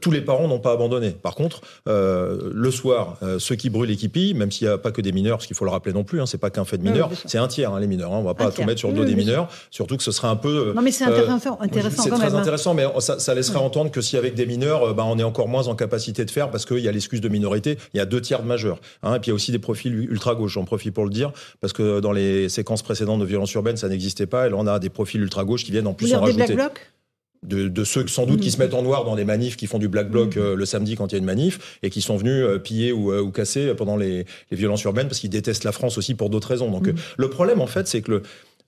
S16: tous les parents n'ont pas abandonné. Par contre, le soir, ceux qui brûlent et qui pillent, même s'il n'y a pas que des mineurs, parce qu'il faut le rappeler non plus, hein, c'est pas qu'un fait de mineurs, oui, c'est un tiers hein, les mineurs. Hein, on va pas
S1: Un
S16: tout
S1: tiers.
S16: mettre sur le dos
S1: Oui,
S16: des mineurs, surtout que ce serait un peu.
S1: Non, mais c'est
S16: euh,
S1: intéressant, intéressant
S16: c'est très
S1: même, hein.
S16: intéressant, mais ça, ça laisserait entendre que si avec des mineurs, euh, bah, on est encore moins en capacité de faire parce qu'il y a l'excuse de minorité, il y a deux tiers de majeurs. Hein, et puis il y a aussi des profils ultra gauche. J'en profite pour le dire parce que dans les séquences précédentes de violence urbaine, ça n'existait pas. Et là, on a des profils ultra gauche qui viennent en plus
S1: Vous
S16: en
S1: des
S16: rajouter.
S1: Black Blocs
S16: de, de ceux sans doute qui se mettent en noir dans des manifs, qui font du black bloc euh, le samedi quand il y a une manif, et qui sont venus euh, piller ou, euh, ou casser pendant les, les violences urbaines parce qu'ils détestent la France aussi pour d'autres raisons. Donc euh, le problème en fait, c'est que le,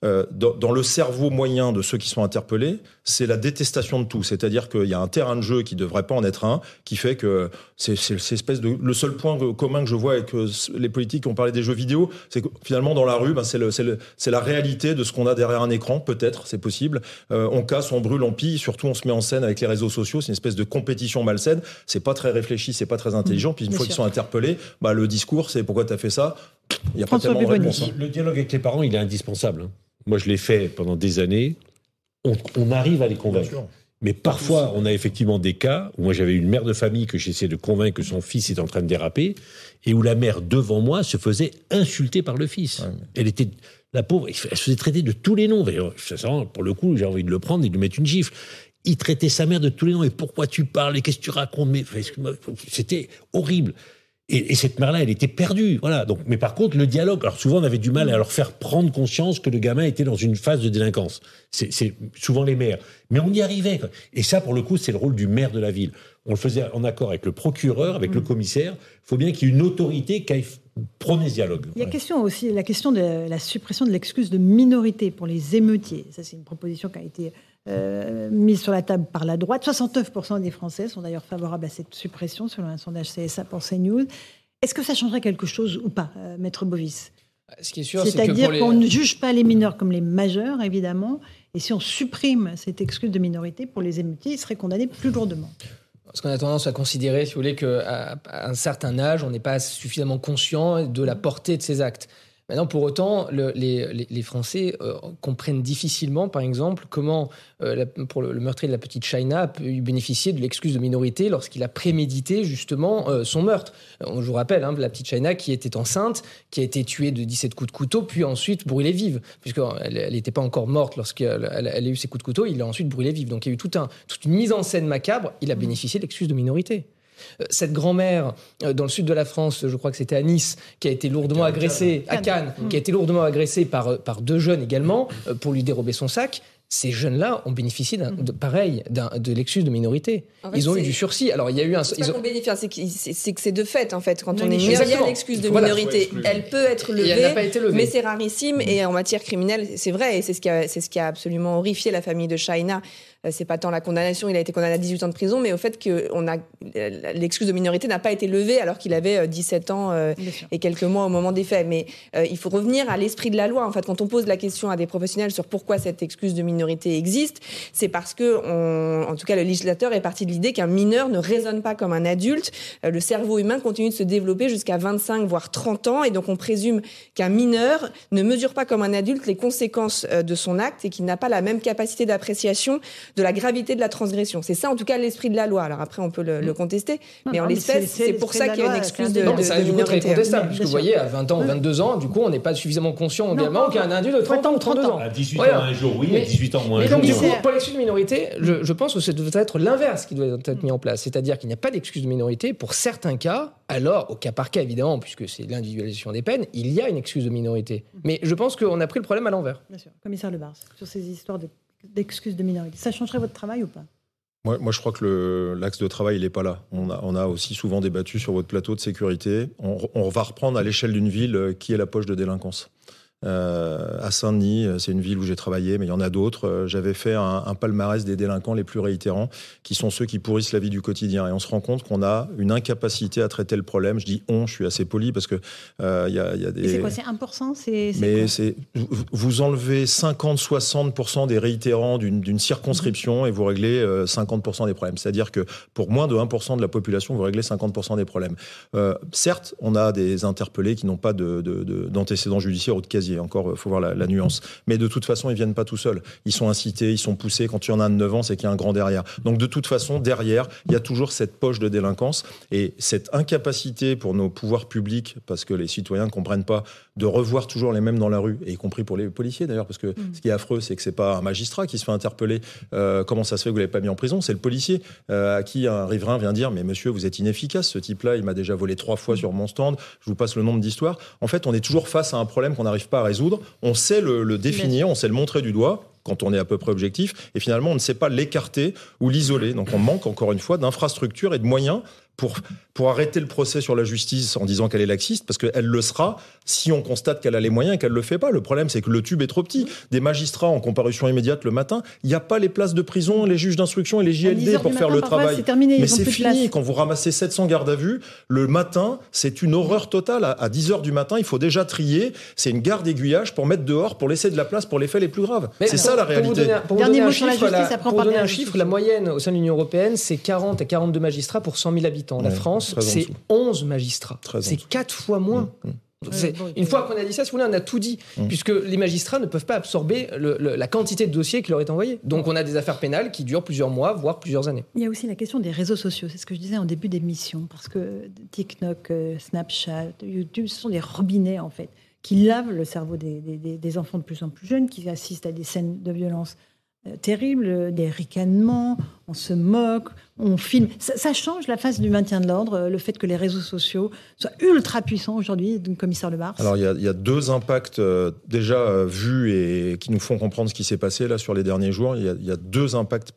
S16: euh, dans, dans le cerveau moyen de ceux qui sont interpellés, c'est la détestation de tout. C'est-à-dire qu'il y a un terrain de jeu qui devrait pas en être un, qui fait que c'est espèce de le seul point commun que je vois avec euh, les politiques qui ont parlé des jeux vidéo, c'est que finalement dans la rue, ben, c'est le- c'est le- c'est la réalité de ce qu'on a derrière un écran. Peut-être, c'est possible. Euh, on casse, on brûle, on pille. Surtout, on se met en scène avec les réseaux sociaux. C'est une espèce de compétition malsaine. C'est pas très réfléchi, c'est pas très intelligent. Puis une
S20: Bien
S16: fois qu'ils sont interpellés, bah, le discours, c'est pourquoi tu as fait ça? Il y a pas tellement de réponse. hein.
S20: Le dialogue avec les parents, il est indispensable. Moi, je l'ai fait pendant des années. On, on arrive à les convaincre. Mais parfois, on a effectivement des cas où moi j'avais une mère de famille que j'essayais de convaincre que son fils est en train de déraper et où la mère devant moi se faisait insulter par le fils. Elle était la pauvre, elle se faisait traiter de tous les noms. Sincèrement, Pour le coup, j'ai envie de le prendre et de lui mettre une gifle. Il traitait sa mère de tous les noms. Et pourquoi tu parles? Et qu'est-ce que tu racontes? Mais c'était horrible. Et, et cette mère-là, elle était perdue. Voilà. Donc, mais par contre, le dialogue. Alors souvent, on avait du mal à leur faire prendre conscience que le gamin était dans une phase de délinquance. C'est souvent les maires. Mais on y arrivait. quoi. Et ça, pour le coup, c'est le rôle du maire de la ville. On le faisait en accord avec le procureur, avec le commissaire. Il faut bien qu'il y ait une autorité qui aille prôner ce dialogue.
S1: Il y a question aussi la question de la suppression de l'excuse de minorité pour les émeutiers. Ça, c'est une proposition qui a été euh, mise sur la table par la droite. 69% des Français sont d'ailleurs favorables à cette suppression, selon un sondage CSA pour CNews. Est-ce que ça changerait quelque chose ou pas, euh, Maître Bovis?
S26: Ce qui est sûr, c'est pour les...
S1: qu'on ne juge pas les mineurs comme les majeurs, évidemment. Et si on supprime cette excuse de minorité pour les émeutiers, ils seraient condamnés plus lourdement.
S8: Parce qu'on a tendance à considérer, si vous voulez, qu'à à un certain âge, on n'est pas suffisamment conscient de la portée de ces actes. Maintenant, pour autant, le- les, les- les Français euh, comprennent difficilement, par exemple, comment, euh, la- pour le, le meurtrier de la petite China, a pu bénéficier de l'excuse de minorité lorsqu'il a prémédité justement euh, son meurtre. Je vous rappelle, hein, la petite China qui était enceinte, qui a été tuée de 17 coups de couteau, puis ensuite brûlée vive, puisqu'elle n'était pas encore morte lorsqu'elle elle, elle a eu ses coups de couteau, il l'a ensuite brûlée vive. Donc il y a eu tout un, toute une mise en scène macabre, il a bénéficié de l'excuse de minorité. Euh, Cette grand-mère euh, dans le sud de la France, je crois que c'était à Nice, qui a été lourdement agressée, à Cannes, qui a été lourdement agressée par, euh, par deux jeunes également euh, pour lui dérober son sac. Ces jeunes-là ont bénéficié d'un- de pareil, d'un- de l'excuse de minorité.
S22: En fait,
S8: ils ont eu du sursis. Alors il y a eu un.
S22: C'est
S8: ils
S22: pas
S8: ont-
S22: qu'on bénéficie, c'est que c'est- c'est que c'est de fait en fait. Quand
S8: Oui,
S22: on est mineur, il y a l'excuse de
S8: Voilà.
S22: minorité. Elle peut être levée,
S8: elle n'a pas été levée.
S22: mais c'est rarissime. Et en matière criminelle, c'est vrai. Et c'est ce qui a, c'est ce qui a absolument horrifié la famille de Shaina. Euh, C'est pas tant la condamnation, il a été condamné à 18 ans de prison, mais au fait que on a l'excuse de minorité n'a pas été levée alors qu'il avait euh, 17 ans euh, et quelques mois au moment des faits. Mais euh, il faut revenir à l'esprit de la loi. En fait, quand on pose la question à des professionnels sur pourquoi cette excuse de minorité existe, c'est parce que, on- en tout cas, le législateur est parti de l'idée qu'un mineur ne raisonne pas comme un adulte. Euh, le cerveau humain continue de se développer jusqu'à 25 voire 30 ans, et donc on présume qu'un mineur ne mesure pas comme un adulte les conséquences euh, de son acte et qu'il n'a pas la même capacité d'appréciation de la gravité de la transgression. C'est ça, en tout cas, l'esprit de la loi. Alors après, on peut le, le contester,
S8: Non,
S22: mais
S8: non,
S22: en
S8: mais
S22: l'espèce,
S8: c'est-
S22: pour ça qu'il y a une excuse
S8: c'est
S22: de,
S8: un- Non, mais ça
S22: de
S8: du coup très contestable, puisque vous voyez, à 20 ans, 22 ans, du coup, on n'est pas suffisamment conscient également qu'un adulte de 30 ans ou 32 ans.
S20: À 18
S8: Voilà.
S20: ans un jour, oui,
S8: Mais-
S20: à 18 18 ans moins
S27: Mais
S20: un
S27: donc, du
S20: jour.
S27: coup, pour l'excuse de minorité, je, pense que ce doit être l'inverse qui doit être mis en place. C'est-à-dire qu'il n'y a pas d'excuse de minorité. Pour certains cas, alors, au cas par cas, évidemment, puisque c'est l'individualisation des peines, il y a une excuse de minorité. Mais je pense qu'on a pris le problème à l'envers.
S1: Bien sûr. Commissaire Lebars, sur ces histoires de- d'excuses de minorité. Ça changerait votre travail ou pas?
S16: Moi, moi, je crois que l'axe de travail, il n'est pas là. On a, on a aussi souvent débattu sur votre plateau de sécurité. On, on va reprendre à l'échelle d'une ville euh, qui est la poche de délinquance. Euh, à Saint-Denis, euh, c'est une ville où j'ai travaillé, mais il y en a d'autres. Euh, J'avais fait un, un palmarès des délinquants les plus réitérants, qui sont ceux qui pourrissent la vie du quotidien. Et on se rend compte qu'on a une incapacité à traiter le problème. Je dis on, je suis assez poli parce que euh, il y, a, il y a des.
S1: C'est quoi C'est 1% C'est c'est
S16: Mais c'est vous- enlevez 50-60% des réitérants d'une circonscription et vous réglez euh, 50% des problèmes. C'est-à-dire que pour moins de 1% de la population, vous réglez 50% des problèmes. Euh, certes, on a des interpellés qui n'ont pas de- de- de- d'antécédents judiciaires ou de casier. Encore, il faut voir la, la nuance. Mais de toute façon, ils viennent pas tout seuls. Ils sont incités, ils sont poussés. Quand il y en a un de 9 ans, c'est qu'il y a un grand derrière. Donc de toute façon, derrière, il y a toujours cette poche de délinquance et cette incapacité pour nos pouvoirs publics, parce que les citoyens ne comprennent pas, de revoir toujours les mêmes dans la rue, et y compris pour les policiers d'ailleurs, parce que ce qui est affreux, c'est que c'est pas un magistrat qui se fait interpeller. Euh, comment ça se fait que vous l'avez pas mis en prison? C'est le policier euh, à qui un riverain vient dire mais monsieur vous êtes inefficace, ce type-là il m'a déjà volé trois fois sur mon stand. Je vous passe le nombre d'histoires. En fait, on est toujours face à un problème qu'on n'arrive pas à résoudre. On sait le, le définir, on sait le montrer du doigt quand on est à peu près objectif, et finalement on ne sait pas l'écarter ou l'isoler. Donc on manque encore une fois d'infrastructures et de moyens pour, pour arrêter le procès sur la justice en disant qu'elle est laxiste, parce qu'elle le sera si on constate qu'elle a les moyens et qu'elle le fait pas. Le problème, c'est que le tube est trop petit. Des magistrats en comparution immédiate le matin, il n'y a pas les places de prison, les juges d'instruction et les
S1: 10
S16: JLD pour faire
S1: matin,
S16: le travail.
S1: terminé,
S16: Mais c'est fini. Quand vous ramassez 700 gardes à vue, le matin, c'est une horreur totale. À, à 10 heures du matin, il faut déjà trier. C'est une garde aiguillage pour mettre dehors, pour laisser de la place pour les faits les plus graves. C'est ça la réalité.
S27: donner- Pour vous
S1: Dernier
S27: donner un
S1: mot sur la
S27: chiffre,
S1: justice, après on
S27: pour donner un chiffre, la moyenne au sein de l'Union européenne, c'est 40 à 42 magistrats pour 100 000 habitants. La
S16: Ouais,
S27: France, c'est
S16: dessous.
S27: 11 magistrats. C'est
S16: dessous.
S27: quatre fois moins. C'est- Une fois qu'on a dit ça, si vous voulez, on a tout dit,
S16: Mm.
S27: puisque les magistrats ne peuvent pas absorber le- le- la quantité de dossiers qui leur est envoyée. Donc on a des affaires pénales qui durent plusieurs mois, voire plusieurs années.
S1: Il y a aussi la question des réseaux sociaux. C'est ce que je disais en début d'émission. Parce que TikTok, euh, Snapchat, YouTube, ce sont des robinets, en fait, qui lavent le cerveau des, des- des- des enfants de plus en plus jeunes, qui assistent à des scènes de violence euh, terribles, euh, des ricanements, on se moque, on filme. Ça, change la face du maintien de l'ordre, euh, le fait que les réseaux sociaux soient ultra puissants aujourd'hui, donc commissaire Le Bars.
S16: Alors il y, a, deux impacts euh, déjà vus et qui nous font comprendre ce qui s'est passé là sur les derniers jours. Il y a, deux impacts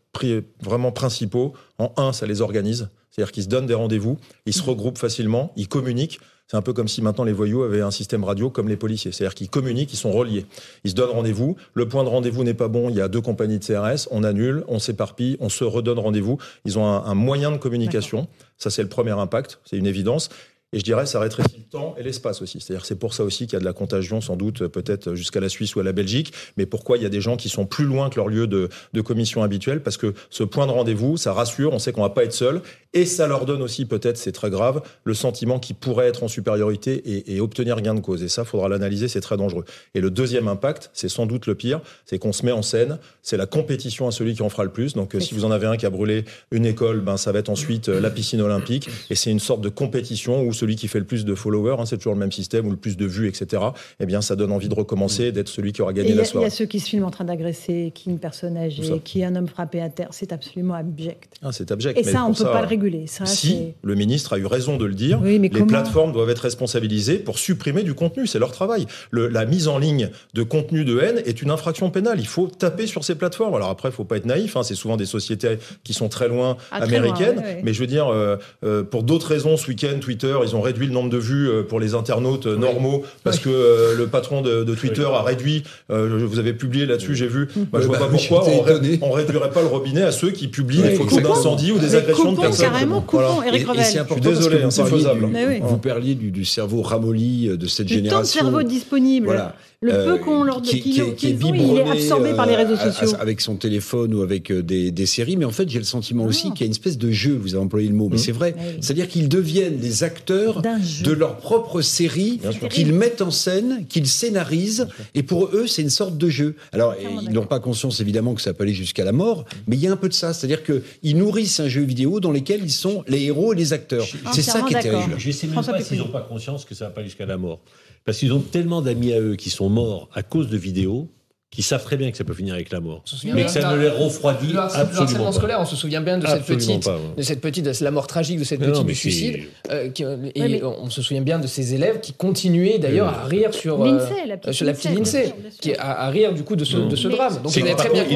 S16: vraiment principaux. En un, ça les organise, c'est-à-dire qu'ils se donnent des rendez-vous, ils se regroupent facilement, ils communiquent. C'est un peu comme si maintenant les voyous avaient un système radio comme les policiers, c'est-à-dire qu'ils communiquent, ils sont reliés. Ils se donnent rendez-vous. Le point de rendez-vous n'est pas bon. Il y a deux compagnies de CRS. On annule, on s'éparpille, on se redonne rendez-vous. Ils ont un, un moyen de communication. Ça, c'est le premier impact. C'est une évidence. Et je dirais, ça rétrécit le temps et l'espace aussi. C'est-à-dire, c'est pour ça aussi qu'il y a de la contagion, sans doute, peut-être jusqu'à la Suisse ou à la Belgique. Mais pourquoi il y a des gens qui sont plus loin que leur lieu de, de commission habituel? Parce que ce point de rendez-vous, ça rassure, on sait qu'on va pas être seul. Et ça leur donne aussi, peut-être, c'est très grave, le sentiment qu'ils pourraient être en supériorité et, et obtenir gain de cause. Et ça, faudra l'analyser, c'est très dangereux. Et le deuxième impact, c'est sans doute le pire, c'est qu'on se met en scène, c'est la compétition à celui qui en fera le plus. Donc, euh, si vous en avez un qui a brûlé une école, ben, ça va être ensuite euh, la piscine olympique. Et c'est une sorte de compétition où celui qui fait le plus de followers, hein, c'est toujours le même système, ou le plus de vues, etc., eh bien, ça donne envie de recommencer, d'être celui qui aura
S1: Et
S16: gagné
S1: y,
S16: la
S1: a- il y
S16: soirée.
S1: a ceux qui se filment en train d'agresser, qui une personne âgée, qui un homme frappé à terre. C'est absolument abject.
S16: Ah, c'est abject.
S1: Et
S16: mais
S1: ça, on ne peut pas le réguler. Ça,
S16: si, le ministre a eu raison de le dire,
S1: Oui, mais
S16: les
S1: comment
S16: plateformes doivent être responsabilisées pour supprimer du contenu. C'est leur travail. Le- la mise en ligne de contenu de haine est une infraction pénale. Il faut taper sur ces plateformes. Alors après, il faut pas être naïf. hein. C'est souvent des sociétés qui sont très loin
S1: Ah, très
S16: américaines.
S1: loin, ouais, ouais.
S16: Mais je veux dire, euh, euh, pour d'autres raisons, ce week-end, Twitter, ils ont réduit le nombre de vues euh, pour les internautes euh, normaux parce que euh, le patron de, de Twitter a réduit. euh, vous avez publié là-dessus, j'ai vu. Moi, je vois
S10: bah
S16: pas pourquoi on, ré- on réduirait pas le robinet à ceux qui publient des photos d'incendie ou des
S10: Mais
S16: agressions de personnes.
S10: Carrément, coupons, et
S1: Revel.
S10: c'est
S1: Je
S10: important
S16: suis désolé,
S10: parce que
S16: hein,
S10: vous
S16: c'est
S10: parliez
S16: faisable.
S10: du-
S1: oui.
S10: Vous parliez du, du cerveau ramolli euh, de cette
S1: Le temps de
S10: génération.
S1: cerveau disponible,
S10: Voilà.
S1: Le
S10: Euh,
S1: peu qu'on leur
S10: qui- qui- est
S1: ont, il est absorbé par les réseaux
S10: euh,
S1: sociaux.
S10: avec son téléphone ou avec euh, des, des séries. Mais en fait, j'ai le sentiment aussi qu'il y a une espèce de jeu. Vous avez employé le mot, mais c'est vrai.
S1: Oui.
S10: C'est-à-dire qu'ils deviennent les acteurs de leur propre série, qu'ils mettent en scène, qu'ils scénarisent. Et pour eux, c'est une sorte de jeu. Alors, ils n'ont pas conscience évidemment que ça peut aller jusqu'à la mort, mais il y a un peu de ça. C'est-à-dire qu'ils nourrissent un jeu vidéo dans lequel ils sont les héros et les acteurs. C'est ça qui est terrible.
S20: Je sais même pas s'ils n'ont pas conscience que ça va pas jusqu'à la mort. Parce qu'ils ont tellement d'amis à eux qui sont morts à cause de vidéos qui savent très bien que ça peut finir avec la mort, mais que ça ne les refroidit
S27: Le le
S20: absolument pas.
S27: scolaire, on se souvient bien de cette
S20: Absolument
S27: petite,
S20: pas, ouais.
S27: de cette petite, de la mort tragique de cette petite du suicide. euh, qui- et
S1: mais-
S27: on se souvient bien de ces élèves qui continuaient d'ailleurs
S20: Oui,
S27: à rire sur, euh,
S1: L'INSEE, la petite
S27: euh, sur la petite
S1: Lindsay,
S27: qui à, à rire du coup de ce, de ce drame. Donc ils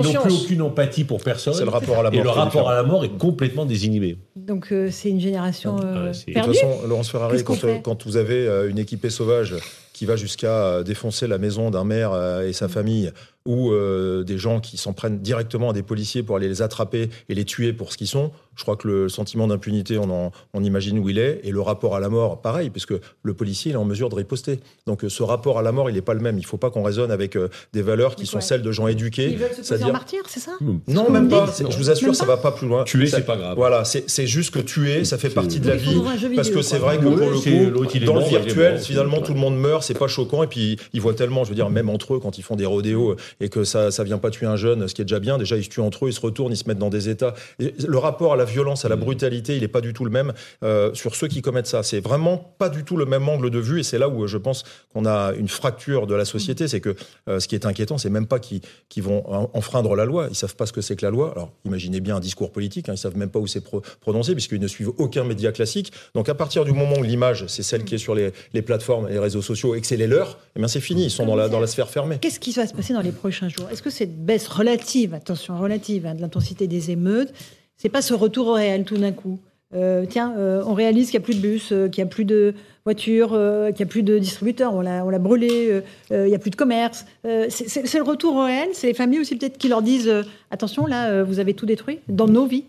S20: n'ont plus aucune empathie pour personne.
S16: C'est le rapport à la
S20: Et
S16: mort
S20: le
S16: qui est
S20: rapport à la mort est complètement désinhibé.
S1: Donc euh, c'est une génération euh,
S20: c'est-
S16: De toute
S1: perdue.
S16: façon, Laurence Ferrari, quand, euh, vous avez euh, une équipée sauvage qui va jusqu'à euh, défoncer la maison d'un maire euh, et sa famille, ou euh, des gens qui s'en prennent directement à des policiers pour aller les attraper et les tuer pour ce qu'ils sont, je crois que le sentiment d'impunité, on, en- on imagine où il est, et le rapport à la mort, pareil, puisque le policier il est en mesure de riposter. Donc euh, ce rapport à la mort, il n'est pas le même. Il ne faut pas qu'on raisonne avec euh, des valeurs qui sont celles de gens éduqués.
S1: Ils veulent se poser en
S16: c'est-à-dire-
S1: martyr, c'est ça
S16: non, même pas.
S1: dites
S16: C'est-
S1: Non.
S16: Je vous assure, ça
S1: pas
S16: va pas plus loin.
S20: Tuer, c'est pas grave.
S16: Voilà, c'est juste que tuer, ça fait partie de la vie. Parce que c'est vrai que pour le coup,
S20: l'autre, il est
S16: dans le virtuel, finalement, tout le monde meurt, c'est pas choquant. Et puis, ils voient tellement, je veux dire, même entre eux, quand ils font des rodéos et que ça, ça vient pas tuer un jeune, ce qui est déjà bien. Déjà, ils se tuent entre eux, ils se retournent, ils se mettent dans des états. Et le rapport à la violence, à la brutalité, il est pas du tout le même euh, sur ceux qui commettent ça. C'est vraiment pas du tout le même angle de vue. Et c'est là où euh, je pense qu'on a une fracture de la société. C'est que euh, ce qui est inquiétant, c'est même pas qu'ils qu'ils vont en- enfreindre la loi. Ils savent pas ce que c'est que la loi. Alors, imaginez bien un discours politique. Hein, ils savent même pas où c'est pro- prononcé puisqu'ils ne suivent aucun média classique. Donc, à partir du moment où l'image, c'est celle qui est sur les, les plateformes et les réseaux sociaux et que c'est les leurs, eh bien, c'est fini. Ils sont dans la, dans la sphère fermée.
S1: Qu'est-ce qui va se passer dans les prochains jours Est-ce que cette baisse relative, attention relative, hein, de l'intensité des émeutes, c'est pas ce retour au réel tout d'un coup? Euh, Tiens, euh, on réalise qu'il n'y a plus de bus, euh, qu'il n'y a plus de voitures, qu'il n'y a plus de distributeurs, on l'a brûlé, il n'y a plus de commerce. C'est le retour au réel C'est les familles aussi peut-être qui leur disent attention, là, vous avez tout détruit dans nos vies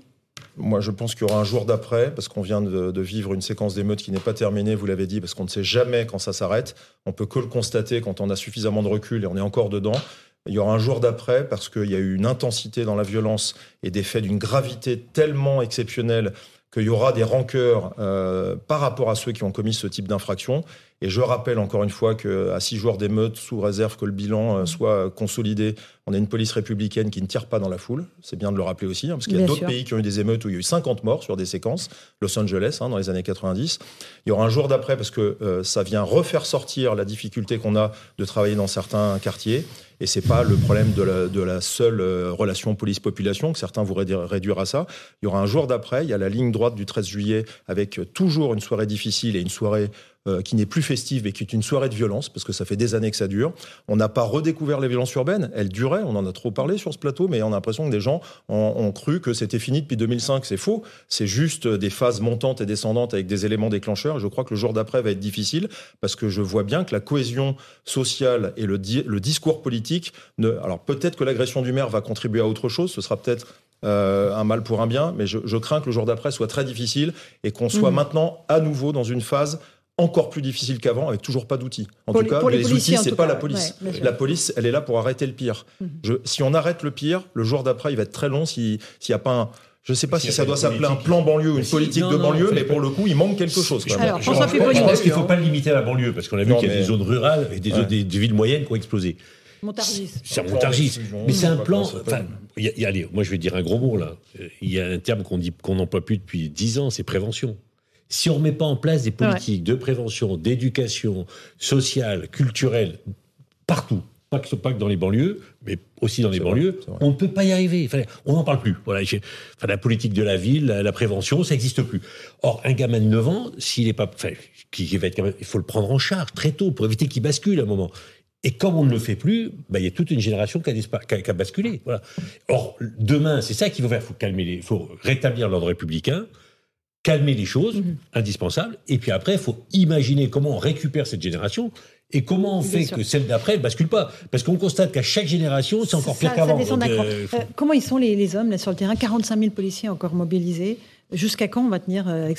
S16: Moi, je pense qu'il y aura un jour d'après, parce qu'on vient de, de vivre une séquence d'émeutes qui n'est pas terminée, vous l'avez dit, parce qu'on ne sait jamais quand ça s'arrête. On peut que le constater quand on a suffisamment de recul et on est encore dedans. Il y aura un jour d'après, parce qu'il y a eu une intensité dans la violence et des faits d'une gravité tellement exceptionnelle qu'il y aura des rancœurs euh, par rapport à ceux qui ont commis ce type d'infraction. Et je rappelle encore une fois qu'à six jours d'émeutes, sous réserve que le bilan euh, soit consolidé, on a une police républicaine qui ne tire pas dans la foule. C'est bien de le rappeler aussi, hein, parce qu'il y a d'autres pays qui ont eu des émeutes où il y a eu 50 morts sur des séquences. Los Angeles, hein, dans les années 90. Il y aura un jour d'après, parce que euh, ça vient refaire sortir la difficulté qu'on a de travailler dans certains quartiers. Et c'est pas le problème de la, de la seule euh, relation police-population, que certains voudraient réduire à ça. Il y aura un jour d'après, il y a la ligne droite du 13 juillet, avec euh, toujours une soirée difficile et une soirée euh, qui n'est plus festive et qui est une soirée de violence, parce que ça fait des années que ça dure. On n'a pas redécouvert les violences urbaines. Elles duraient, on en a trop parlé sur ce plateau, mais on a l'impression que des gens ont, ont cru que c'était fini depuis 2005. C'est faux. C'est juste des phases montantes et descendantes avec des éléments déclencheurs. Je crois que le jour d'après va être difficile, parce que je vois bien que la cohésion sociale et le, di- le discours politique... Ne... Alors peut-être que l'agression du maire va contribuer à autre chose. Ce sera peut-être euh, un mal pour un bien, mais je, je crains que le jour d'après soit très difficile et qu'on soit
S1: Mhm.
S16: maintenant à nouveau dans une phase encore plus difficile qu'avant, avec toujours pas d'outils. En
S1: Pour
S16: tout cas,
S1: les
S16: les, outils, c'est pas
S1: cas,
S16: la police.
S1: ouais,
S16: la police, elle est là pour arrêter le pire.
S1: Mhm.
S16: Je- si on arrête le pire, le jour d'après, il va être très long s'il n'y a pas un. Je ne sais pas si
S20: a
S16: ça doit s'appeler un plan banlieue ou une
S20: si,
S16: politique
S20: non,
S16: de
S20: non,
S16: banlieue, mais pour le coup, il manque quelque chose. quand même.
S1: Alors,
S20: Je
S1: François
S20: pense-
S1: Péponi,
S20: je pense qu'il ne faut pas le limiter à la banlieue, parce qu'on a vu qu'il y a
S16: mais-
S20: des zones rurales et des,
S16: Ouais.
S20: des- des villes moyennes qui ont explosé.
S1: Montargis.
S20: C'est montargis. Mais c'est un plan. Enfin, y a- il y a- allez, moi, je vais dire un gros mot là. Euh, Il y a un terme qu'on dit qu'on n'emploie plus depuis 10 ans, c'est prévention. Si on ne remet pas en place des politiques de prévention, d'éducation sociale, culturelle, partout, pas que, pas que dans les banlieues, mais aussi dans les
S16: vrai,
S20: banlieues, on ne peut pas y arriver. Enfin, on n'en parle plus. Voilà, j'ai- enfin, la politique de la ville, la, la prévention, ça n'existe plus. Or, un gamin de 9 ans, s'il est pas, enfin, qui, qui va être, il faut le prendre en charge très tôt pour éviter qu'il bascule à un moment. Et comme on ne le fait plus, bah, il y a toute une génération qui a, dispa- qui a- qui a basculé. Voilà. Or, demain, c'est ça qu'il faut faire. Il faut calmer les, faut rétablir l'ordre républicain, calmer les choses, indispensables. Et puis après, il faut imaginer comment on récupère cette génération et comment on
S1: Bien
S20: fait
S1: sûr.
S20: que celle d'après ne bascule pas. Parce qu'on constate qu'à chaque génération, c'est encore pire qu'avant. Euh, faut-
S1: Euh, comment ils sont les, les hommes là, sur le terrain? 45 000 policiers encore mobilisés. Jusqu'à quand on va tenir euh, avec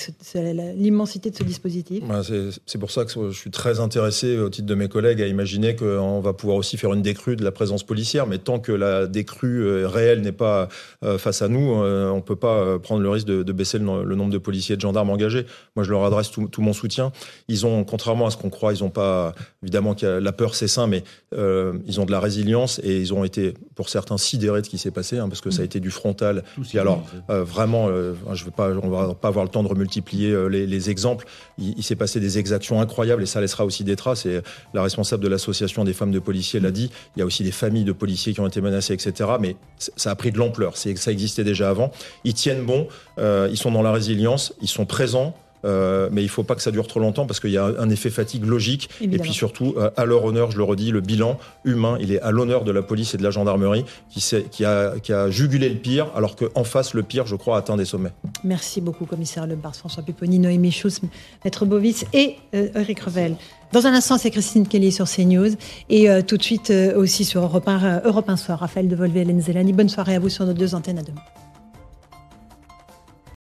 S1: l'immensité de ce dispositif?
S16: Ouais, c'est- pour ça que je suis très intéressé, au titre de mes collègues, à imaginer qu'on va pouvoir aussi faire une décrue de la présence policière. Mais tant que la décrue euh, réelle n'est pas euh, face à nous, on peut pas prendre le risque de, de baisser le, no- le nombre de policiers et de gendarmes engagés. Moi, je leur adresse tout, tout mon soutien. Ils ont, contrairement à ce qu'on croit, ils ont pas, évidemment, la peur c'est sain, mais euh, ils ont de la résilience et ils ont été, pour certains, sidérés de ce qui s'est passé, hein, parce que ça a été du frontal.
S20: Tout
S16: Et alors, euh, vraiment, euh, je veux pas, on va pas avoir le temps de remultiplier euh, les, les exemples. Il, s'est passé des exactions incroyables et ça laissera aussi des traces. Et la responsable de l'association des femmes de policiers l'a dit. Il y a aussi des familles de policiers qui ont été menacées, etc. Mais ça a pris de l'ampleur. Ça existait déjà avant. Ils tiennent bon. euh, ils sont dans la résilience. Ils sont présents. Euh, mais il faut pas que ça dure trop longtemps parce qu'il y a un effet fatigue logique. Et puis surtout, euh, à leur honneur, je le redis, le bilan humain, il est à l'honneur de la police et de la gendarmerie qui, a, qui a jugulé le pire, alors qu'en face, le pire, je crois, atteint des sommets.
S1: Merci beaucoup, commissaire Lebars, François Pupponi, Noémie Schuss, Maître Bovis et euh, Eric Revel. Dans un instant, c'est Christine Kelly sur CNews. Et euh, tout de suite euh, aussi sur Europe 1, euh, Europe 1 Soir, Raphaël Devolvé, Hélène Zélani. Bonne soirée à vous sur nos deux antennes. À demain.